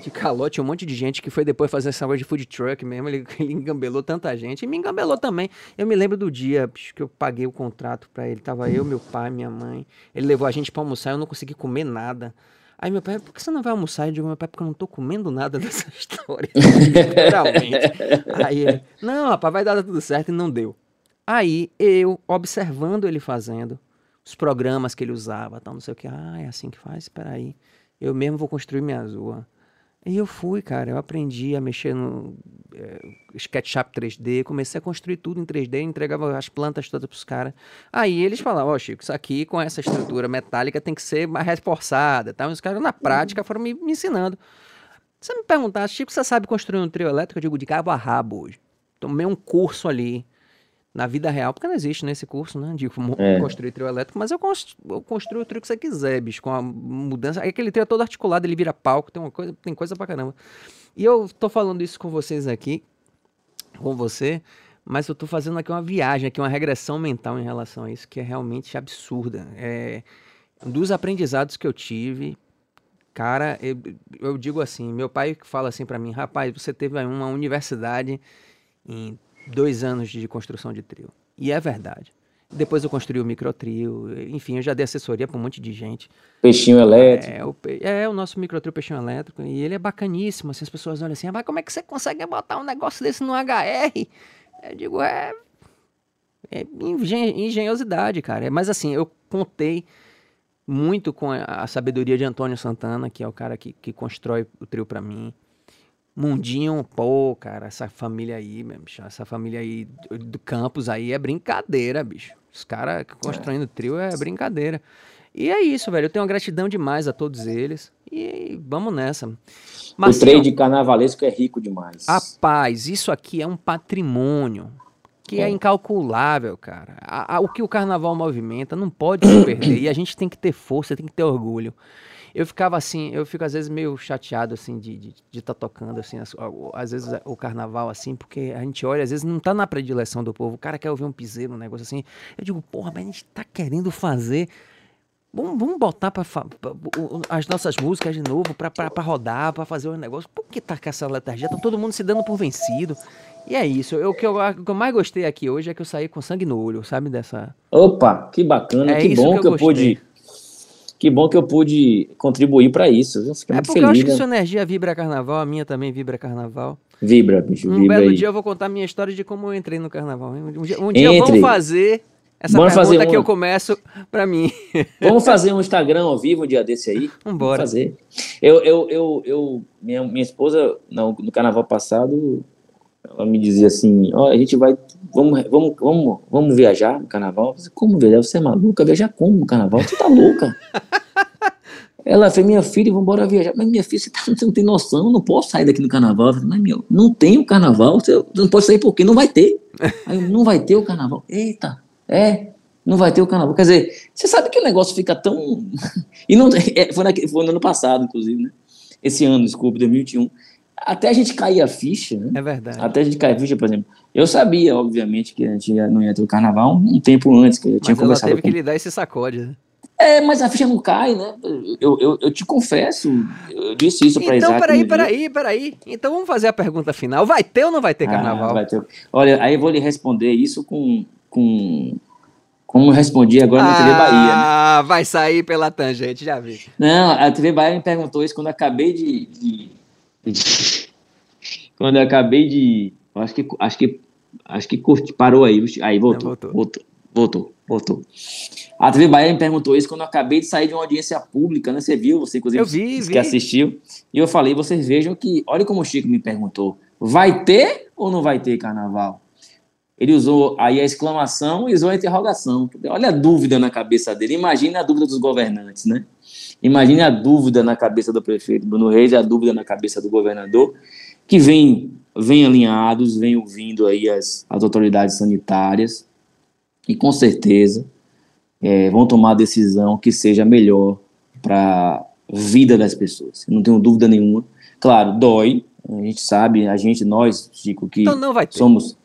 de calote, um monte de gente que foi depois fazer essa coisa de food truck mesmo, ele, ele engambelou tanta gente, e me engambelou também. Eu me lembro do dia que eu paguei o contrato para ele, tava eu, meu pai, minha mãe, ele levou a gente para almoçar, eu não consegui comer nada. Aí meu pai, por que você não vai almoçar? Eu digo, meu pai, porque eu não tô comendo nada dessa história. Literalmente. Aí ele, não, rapaz, vai dar tudo certo e não deu. Aí eu, observando ele fazendo, os programas que ele usava, tal, não sei o que, ah, é assim que faz, espera aí. Eu mesmo vou construir minha rua. E eu fui, cara, eu aprendi a mexer no é, SketchUp 3D, comecei a construir tudo em 3D, entregava as plantas todas pros caras. Aí eles falavam, ó, oh, Chico, isso aqui com essa estrutura metálica tem que ser mais reforçada, tá? Os caras na prática foram me, me ensinando. Você me perguntar, Chico, você sabe construir um trio elétrico? Eu digo, de cabo a rabo hoje. Tomei um curso ali na vida real, porque não existe nesse né, curso, né? De é. construir trio elétrico, mas eu, constru, eu construo o trio que você quiser, bicho, com a mudança. Aí aquele trio é todo articulado, ele vira palco, tem uma coisa, tem coisa pra caramba. E eu tô falando isso com vocês aqui, com você, mas eu tô fazendo aqui uma viagem, aqui uma regressão mental em relação a isso, que é realmente absurda. É, dos aprendizados que eu tive, cara, eu, eu digo assim, meu pai fala assim para mim, rapaz, você teve uma universidade em dois anos de construção de trio. E é verdade. Depois eu construí o microtrio, enfim, eu já dei assessoria para um monte de gente. Peixinho elétrico. É, o, é, o nosso microtrio peixinho elétrico, e ele é bacaníssimo, assim, as pessoas olham assim, ah, mas como é que você consegue botar um negócio desse no HR? Eu digo, é, é engenhosidade, cara. Mas assim, eu contei muito com a, a sabedoria de Antônio Santana, que é o cara que, que constrói o trio para mim. Mundinho, pô, cara, essa família aí, bicho, essa família aí do campus aí é brincadeira, bicho. Os caras construindo é. trio é brincadeira. E é isso, velho. Eu tenho uma gratidão demais a todos eles. E vamos nessa. Mas, o trade carnavalesco é rico demais. Rapaz, isso aqui é um patrimônio que é, é incalculável, cara. A, a, o que o carnaval movimenta não pode se perder. e a gente tem que ter força, tem que ter orgulho eu ficava assim, eu fico às vezes meio chateado, assim, de estar de, de tá tocando, assim, às, às, vezes o carnaval, assim, porque a gente olha, às vezes não tá na predileção do povo, o cara quer ouvir um piseiro, um negócio assim. Eu digo, porra, mas a gente tá querendo fazer. Vamos, vamos botar pra, pra, as nossas músicas de novo pra, pra, pra rodar, pra fazer o negócio. Por que tá com essa letargia? Tá todo mundo se dando por vencido. E é isso. Eu, o, que eu, o que eu mais gostei aqui hoje é que eu saí com sangue no olho, sabe? Dessa. Opa, que bacana, é que bom que, que eu, eu pude que bom que eu pude contribuir para isso. Eu é porque feliz, eu acho que né? sua energia vibra carnaval, a minha também vibra carnaval. Vibra, bicho. Um vibra belo aí. dia eu vou contar a minha história de como eu entrei no carnaval. Um dia, um dia vamos fazer essa vamos pergunta fazer um... que eu começo para mim. Vamos fazer um Instagram ao vivo um dia desse aí? Vambora. Vamos fazer. Eu, eu, eu, eu minha, minha esposa, no, no carnaval passado, ela me dizia assim, ó, oh, a gente vai, vamos, vamos, vamos, vamos viajar no carnaval. Falei, como viajar? Você é maluca? Viajar como no carnaval? Você tá louca? Ela falou, minha filha, vamos embora viajar. Mas minha filha, você, tá, você, não tem noção, eu não posso sair daqui no carnaval. falei, mas meu, não tem o carnaval, você, não pode sair porque não vai ter. Aí eu, não vai ter o carnaval. Eita, é, não vai ter o carnaval. Quer dizer, você sabe que o negócio fica tão... e não, é, foi, naquele, foi no ano passado, inclusive, né? Esse ano, desculpe, 2021 até a gente cair a ficha, né? É verdade. Até a gente cair a ficha, por exemplo. Eu sabia, obviamente, que a gente não ia ter o carnaval um tempo antes, que eu tinha mas conversado. Ela teve com... que lhe dar esse sacode, né? É, mas a ficha não cai, né? Eu, eu, eu te confesso, eu disse isso para Então, peraí, peraí, peraí. Então vamos fazer a pergunta final. Vai ter ou não vai ter ah, carnaval? Ah, vai ter. Olha, aí eu vou lhe responder isso com, com como eu respondi agora na TV Bahia. Né? Ah, vai sair pela tangente, já vi. Não, a TV Bahia me perguntou isso quando eu acabei de, de quando eu acabei de. Acho que. Acho que. Acho que curti, parou aí. Aí voltou. voltou. Voltou. Voltou. Voltou. A TV Bahia me perguntou isso quando eu acabei de sair de uma audiência pública, né? Você viu, você inclusive eu vi, vi. que assistiu. E eu falei, vocês vejam que, olha como o Chico me perguntou, vai ter ou não vai ter carnaval? Ele usou aí a exclamação e usou a interrogação. Olha a dúvida na cabeça dele. Imagine a dúvida dos governantes, né? Imagine a dúvida na cabeça do prefeito Bruno Reis e a dúvida na cabeça do governador, que vem, vem alinhados, vem ouvindo aí as, as autoridades sanitárias e com certeza é, vão tomar a decisão que seja melhor para a vida das pessoas. Não tenho dúvida nenhuma. Claro, dói, a gente sabe, a gente, nós, Chico, que então somos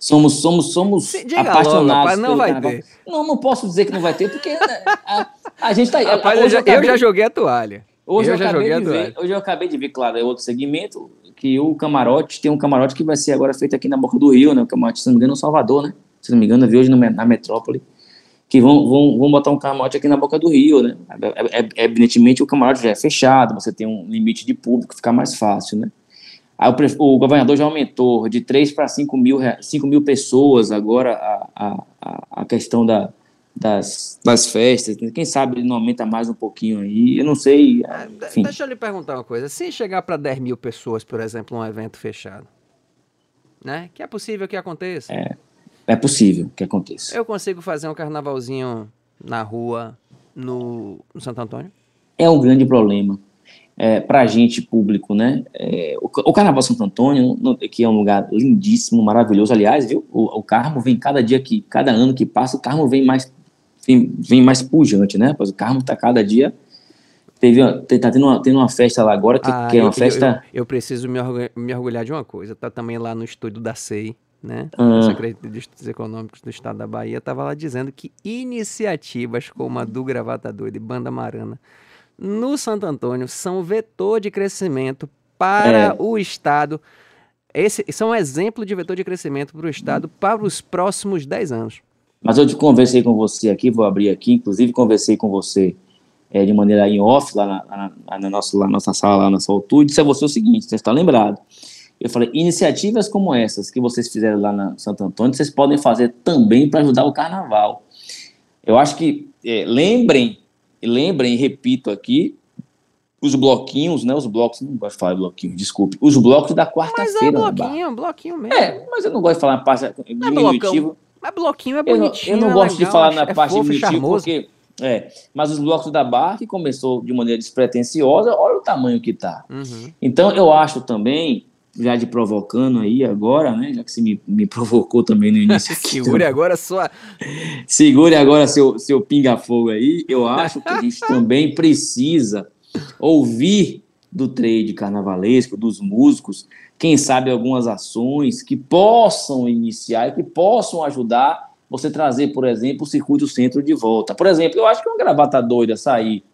somos somos somos Sim, apaixonados logo, não vai carnaval. ter. Não, não posso dizer que não vai ter, porque né, a, a, gente está. Rapaz, eu, já, eu, já, joguei a toalha. Hoje eu, eu já joguei a toalha. Ver, hoje eu acabei de ver, claro, é outro segmento, que o camarote tem um camarote que vai ser agora feito aqui na Boca do Rio, né? O camarote, se não me engano, no Salvador, né? Se não me engano, eu vi hoje na metrópole que vão, vão, vão botar um camarote aqui na boca do rio, né? É, é, é, evidentemente o camarote já é fechado, você tem um limite de público, fica mais fácil, né? Aí o, o governador já aumentou de 3 para 5 mil, 5 mil pessoas agora a, a, a questão da, das, das festas. Quem sabe ele não aumenta mais um pouquinho aí, eu não sei. É, enfim. Deixa eu lhe perguntar uma coisa. Se chegar para 10 mil pessoas, por exemplo, um evento fechado, né? Que é possível que aconteça. É. É possível que aconteça. Eu consigo fazer um carnavalzinho na rua no, no Santo Antônio? É um grande problema. É, para a gente público, né? É, o, o, Carnaval Santo Antônio, no, que é um lugar lindíssimo, maravilhoso. Aliás, viu? O, o Carmo vem cada dia que, cada ano que passa, o Carmo vem mais, vem, vem mais pujante, né? Pois o Carmo está cada dia teve tá tendo uma, tendo uma festa lá agora que, ah, que é uma eu, festa. Eu, eu, preciso me, me orgulhar de uma coisa. Tá também lá no estúdio da SEI né? Ah. O secretário de Estudos Econômicos do Estado da Bahia estava lá dizendo que iniciativas como a do Gravata Doida e Banda Marana no Santo Antônio são vetor de crescimento para é. o Estado. Esse são um exemplo de vetor de crescimento para o Estado para os próximos 10 anos. Mas eu te conversei com você aqui, vou abrir aqui, inclusive conversei com você é, de maneira em off, lá na, na, na, nossa, lá na nossa sala, lá na Soltude, disse a você o seguinte, você está lembrado, eu falei, iniciativas como essas que vocês fizeram lá na Santo Antônio, vocês podem fazer também para ajudar o carnaval. Eu acho que, é, lembrem, lembrem, repito aqui, os bloquinhos, né? Os blocos, não gosto de falar bloquinho, desculpe. Os blocos da quarta-feira. Mas é bloquinho, bloquinho mesmo. É, mas eu não gosto de falar na parte diminutiva. Mas bloquinho é bonitinho. Eu não, eu não é gosto legal, de falar na é parte diminutiva porque. É, mas os blocos da barra, que começou de maneira despretensiosa, olha o tamanho que tá. Uhum. Então, eu acho também já de provocando aí agora, né? Já que você me, me provocou também no início. Segure agora sua. Segure agora seu, seu pinga-fogo aí. Eu acho que a gente também precisa ouvir do trade carnavalesco, dos músicos, quem sabe algumas ações que possam iniciar e que possam ajudar você trazer, por exemplo, o circuito centro de volta. Por exemplo, eu acho que uma gravata doida sair,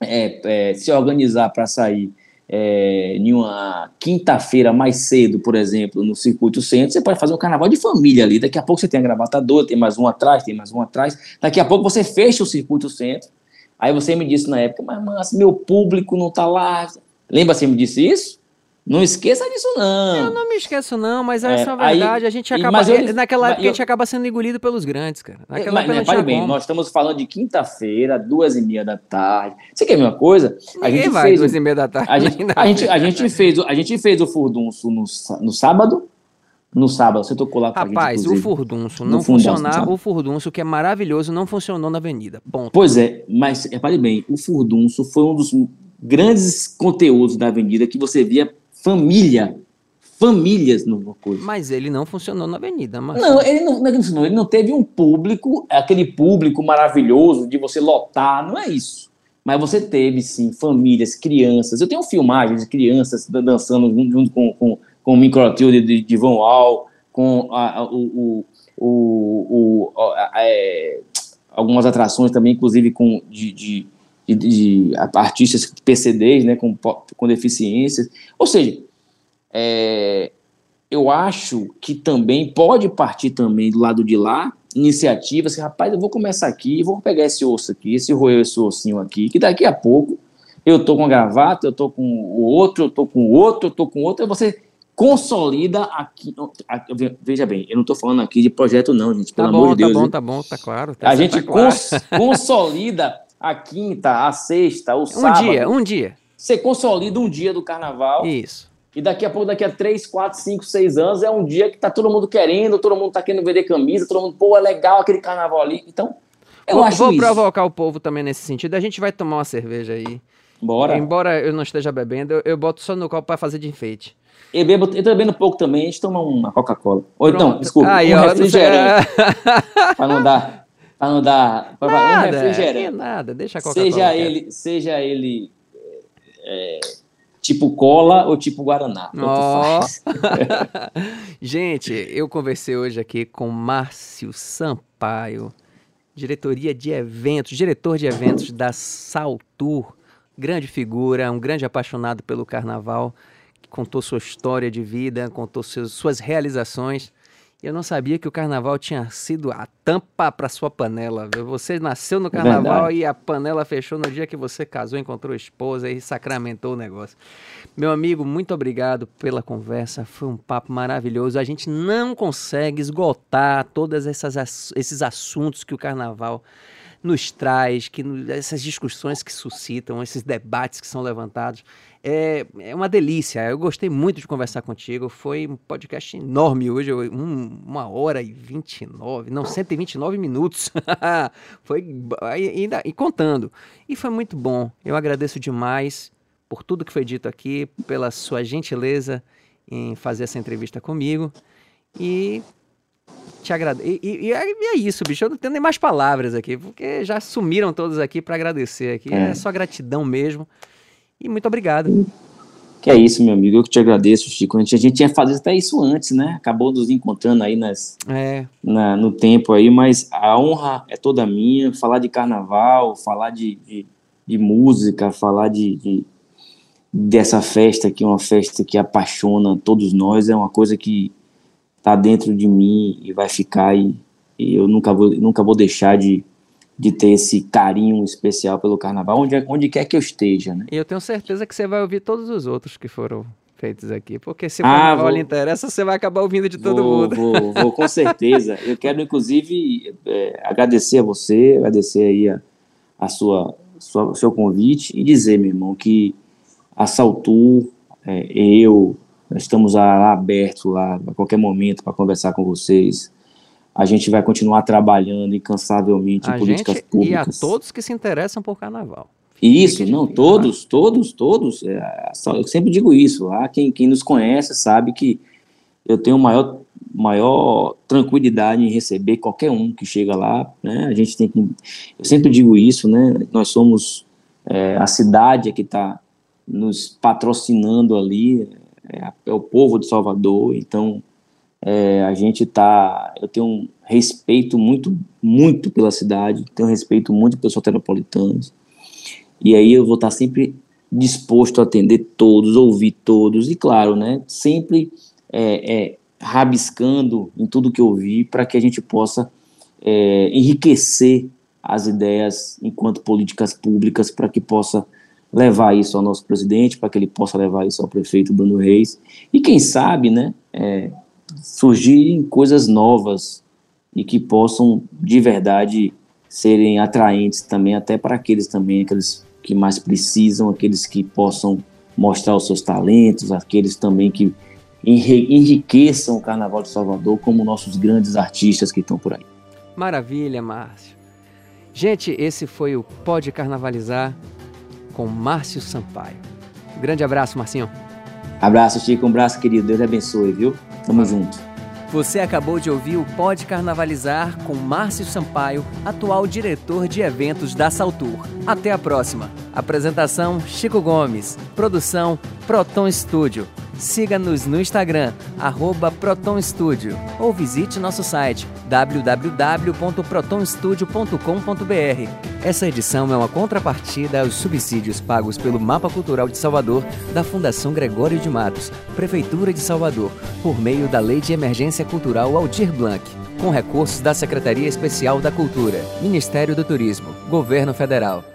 é, é, se organizar para sair é, em uma quinta-feira mais cedo, por exemplo, no circuito centro, você pode fazer um carnaval de família ali. Daqui a pouco você tem a gravatadora, tem mais um atrás, tem mais um atrás. Daqui a pouco você fecha o circuito centro. Aí você me disse na época, mas, mas meu público não está lá. Lembra você me disse isso? Não esqueça disso, não. Eu não me esqueço, não, mas essa é, é a verdade. Aí, a gente acaba. Eu, naquela época eu, a gente acaba sendo engolido pelos grandes, cara. Naquela mas, época né, bem, como. nós estamos falando de quinta-feira, duas e meia da tarde. Você quer ver uma coisa? A Ninguém gente vai fez, duas e meia da tarde. A gente, a gente, a gente, fez, a gente fez o furdunço no, no sábado. No sábado, você tocou lá com Rapaz, a gente, o furdunço não funcionava. O furdunço, que é maravilhoso, não funcionou na avenida. Ponto. Pois é, mas repare bem, o furdunço foi um dos grandes conteúdos da avenida que você via família. Famílias no coisa. Mas ele não funcionou na avenida, mas. Não, ele não, não, é ele não teve um público, aquele público maravilhoso de você lotar, não é isso. Mas você teve, sim, famílias, crianças. Eu tenho filmagens de crianças dançando junto com, com, com o microtrio de, de, de Von Al, com a, a, o, o, o, a, é, algumas atrações também, inclusive com de, de de, de artistas PCDs, né, com, com deficiências. Ou seja, é, eu acho que também pode partir também do lado de lá iniciativas, assim, rapaz, eu vou começar aqui, vou pegar esse osso aqui, esse roer esse ossinho aqui, que daqui a pouco eu tô com a gravata, eu tô com o outro, eu tô com o outro, eu tô com o outro, e você consolida aqui. Veja bem, eu não estou falando aqui de projeto, não, gente. Pelo tá bom, amor de tá Deus. Tá bom, tá bom, tá claro. Tá a gente tá claro. cons consolida a quinta, a sexta, o um sábado. Um dia, um dia. Você consolida um dia do carnaval. Isso. E daqui a pouco, daqui a 3, 4, 5, 6 anos, é um dia que tá todo mundo querendo, todo mundo tá querendo vender camisa, todo mundo, pô, é legal aquele carnaval ali. Então, eu vou, acho vou isso. provocar o povo também nesse sentido. A gente vai tomar uma cerveja aí. Bora. Embora eu não esteja bebendo, eu, eu boto só no copo para fazer de enfeite. Eu, bebo, eu tô bebendo pouco também, a gente toma uma Coca-Cola. Ou então, desculpa, Aí, um ó, refrigerante. pra não dar. Pra não dar. Pra, um Nada, que refrigerante. nada, deixa a Coca-Cola. Seja quieto. ele, seja ele é, tipo cola ou tipo Guaraná. faz. Gente, eu conversei hoje aqui com Márcio Sampaio, diretoria de eventos, diretor de eventos da Saltur, grande figura, um grande apaixonado pelo carnaval, que contou sua história de vida, contou seus- suas realizações. Eu não sabia que o carnaval tinha sido a tampa para sua panela. Você nasceu no carnaval Verdade. e a panela fechou no dia que você casou, encontrou esposa e sacramentou o negócio. Meu amigo, muito obrigado pela conversa. Foi um papo maravilhoso. A gente não consegue esgotar todos esses assuntos que o carnaval nos traz, que essas discussões que suscitam, esses debates que são levantados. É, é uma delícia. Eu gostei muito de conversar contigo. Foi um podcast enorme hoje, um- uma hora e 29, não, 129 minutos. foi ainda e contando. E foi muito bom. Eu agradeço demais por tudo que foi dito aqui, pela sua gentileza em fazer essa entrevista comigo. E te agradeço. E, e- e é e é isso, bicho. Eu não tenho nem mais palavras aqui, porque já sumiram todos aqui para agradecer aqui. É. É. só gratidão mesmo. E muito obrigado. Que é isso, meu amigo. Eu que te agradeço, Chico. A gente, a gente tinha fazido até isso antes, né? Acabou nos encontrando aí nas, É, na- no tempo aí, mas a honra é toda minha. Falar de carnaval, falar de, de, de música, falar de, de- dessa festa que é uma festa que apaixona todos nós, é uma coisa que está dentro de mim e vai ficar e, e eu nunca vou, nunca vou deixar de, de ter esse carinho especial pelo carnaval, onde, onde quer que eu esteja, né? e eu tenho certeza que você vai ouvir todos os outros que foram feitos aqui. Porque se o Ah, carnaval vou- lhe interessa, você vai acabar ouvindo de todo vou, mundo. Vou, vou, com certeza. Eu quero, inclusive, é, agradecer a você, agradecer aí a, a sua, sua, o seu convite e dizer, meu irmão, que a Saltur, é, eu, nós estamos lá abertos lá a qualquer momento para conversar com vocês. A gente vai continuar trabalhando incansavelmente A em políticas gente e a públicas. todos que se interessam por carnaval. Isso, não, todos, todos, todos. é, eu sempre digo isso. Lá, quem, quem nos conhece sabe que eu tenho maior, maior tranquilidade em receber qualquer um que chega lá. Né? A gente tem que. Eu sempre digo isso, né? Nós somos é, a cidade que está nos patrocinando ali, é, é o povo de Salvador. Então, é, a gente tá. Eu tenho um respeito muito, muito pela cidade, tenho um respeito muito pelos soteropolitanos. E aí eu vou estar sempre disposto a atender todos, ouvir todos, e claro, né, sempre é, é, rabiscando em tudo que eu vi para que a gente possa é, enriquecer as ideias enquanto políticas públicas para que possa levar isso ao nosso presidente, para que ele possa levar isso ao prefeito Bruno Reis e quem sabe, né, é, surgirem coisas novas e que possam de verdade serem atraentes também até para aqueles também aqueles que mais precisam, aqueles que possam mostrar os seus talentos, aqueles também que enri- enriqueçam o Carnaval de Salvador como nossos grandes artistas que estão por aí. Maravilha, Márcio. Gente, esse foi o Pode Carnavalizar com Márcio Sampaio. Grande abraço, Marcinho. Abraço, Chico, um abraço, querido. Deus abençoe, viu? Tamo junto. Você acabou de ouvir o Pode Carnavalizar com Márcio Sampaio, atual diretor de eventos da Saltur. Até a próxima. Apresentação Chico Gomes. Produção Proton Studio. Siga-nos no Instagram, arroba Proton Studio, ou visite nosso site www.protonstudio.com.br. Essa edição é uma contrapartida aos subsídios pagos pelo Mapa Cultural de Salvador da Fundação Gregório de Matos, Prefeitura de Salvador, por meio da Lei de Emergência Cultural Aldir Blanc, com recursos da Secretaria Especial da Cultura, Ministério do Turismo, Governo Federal.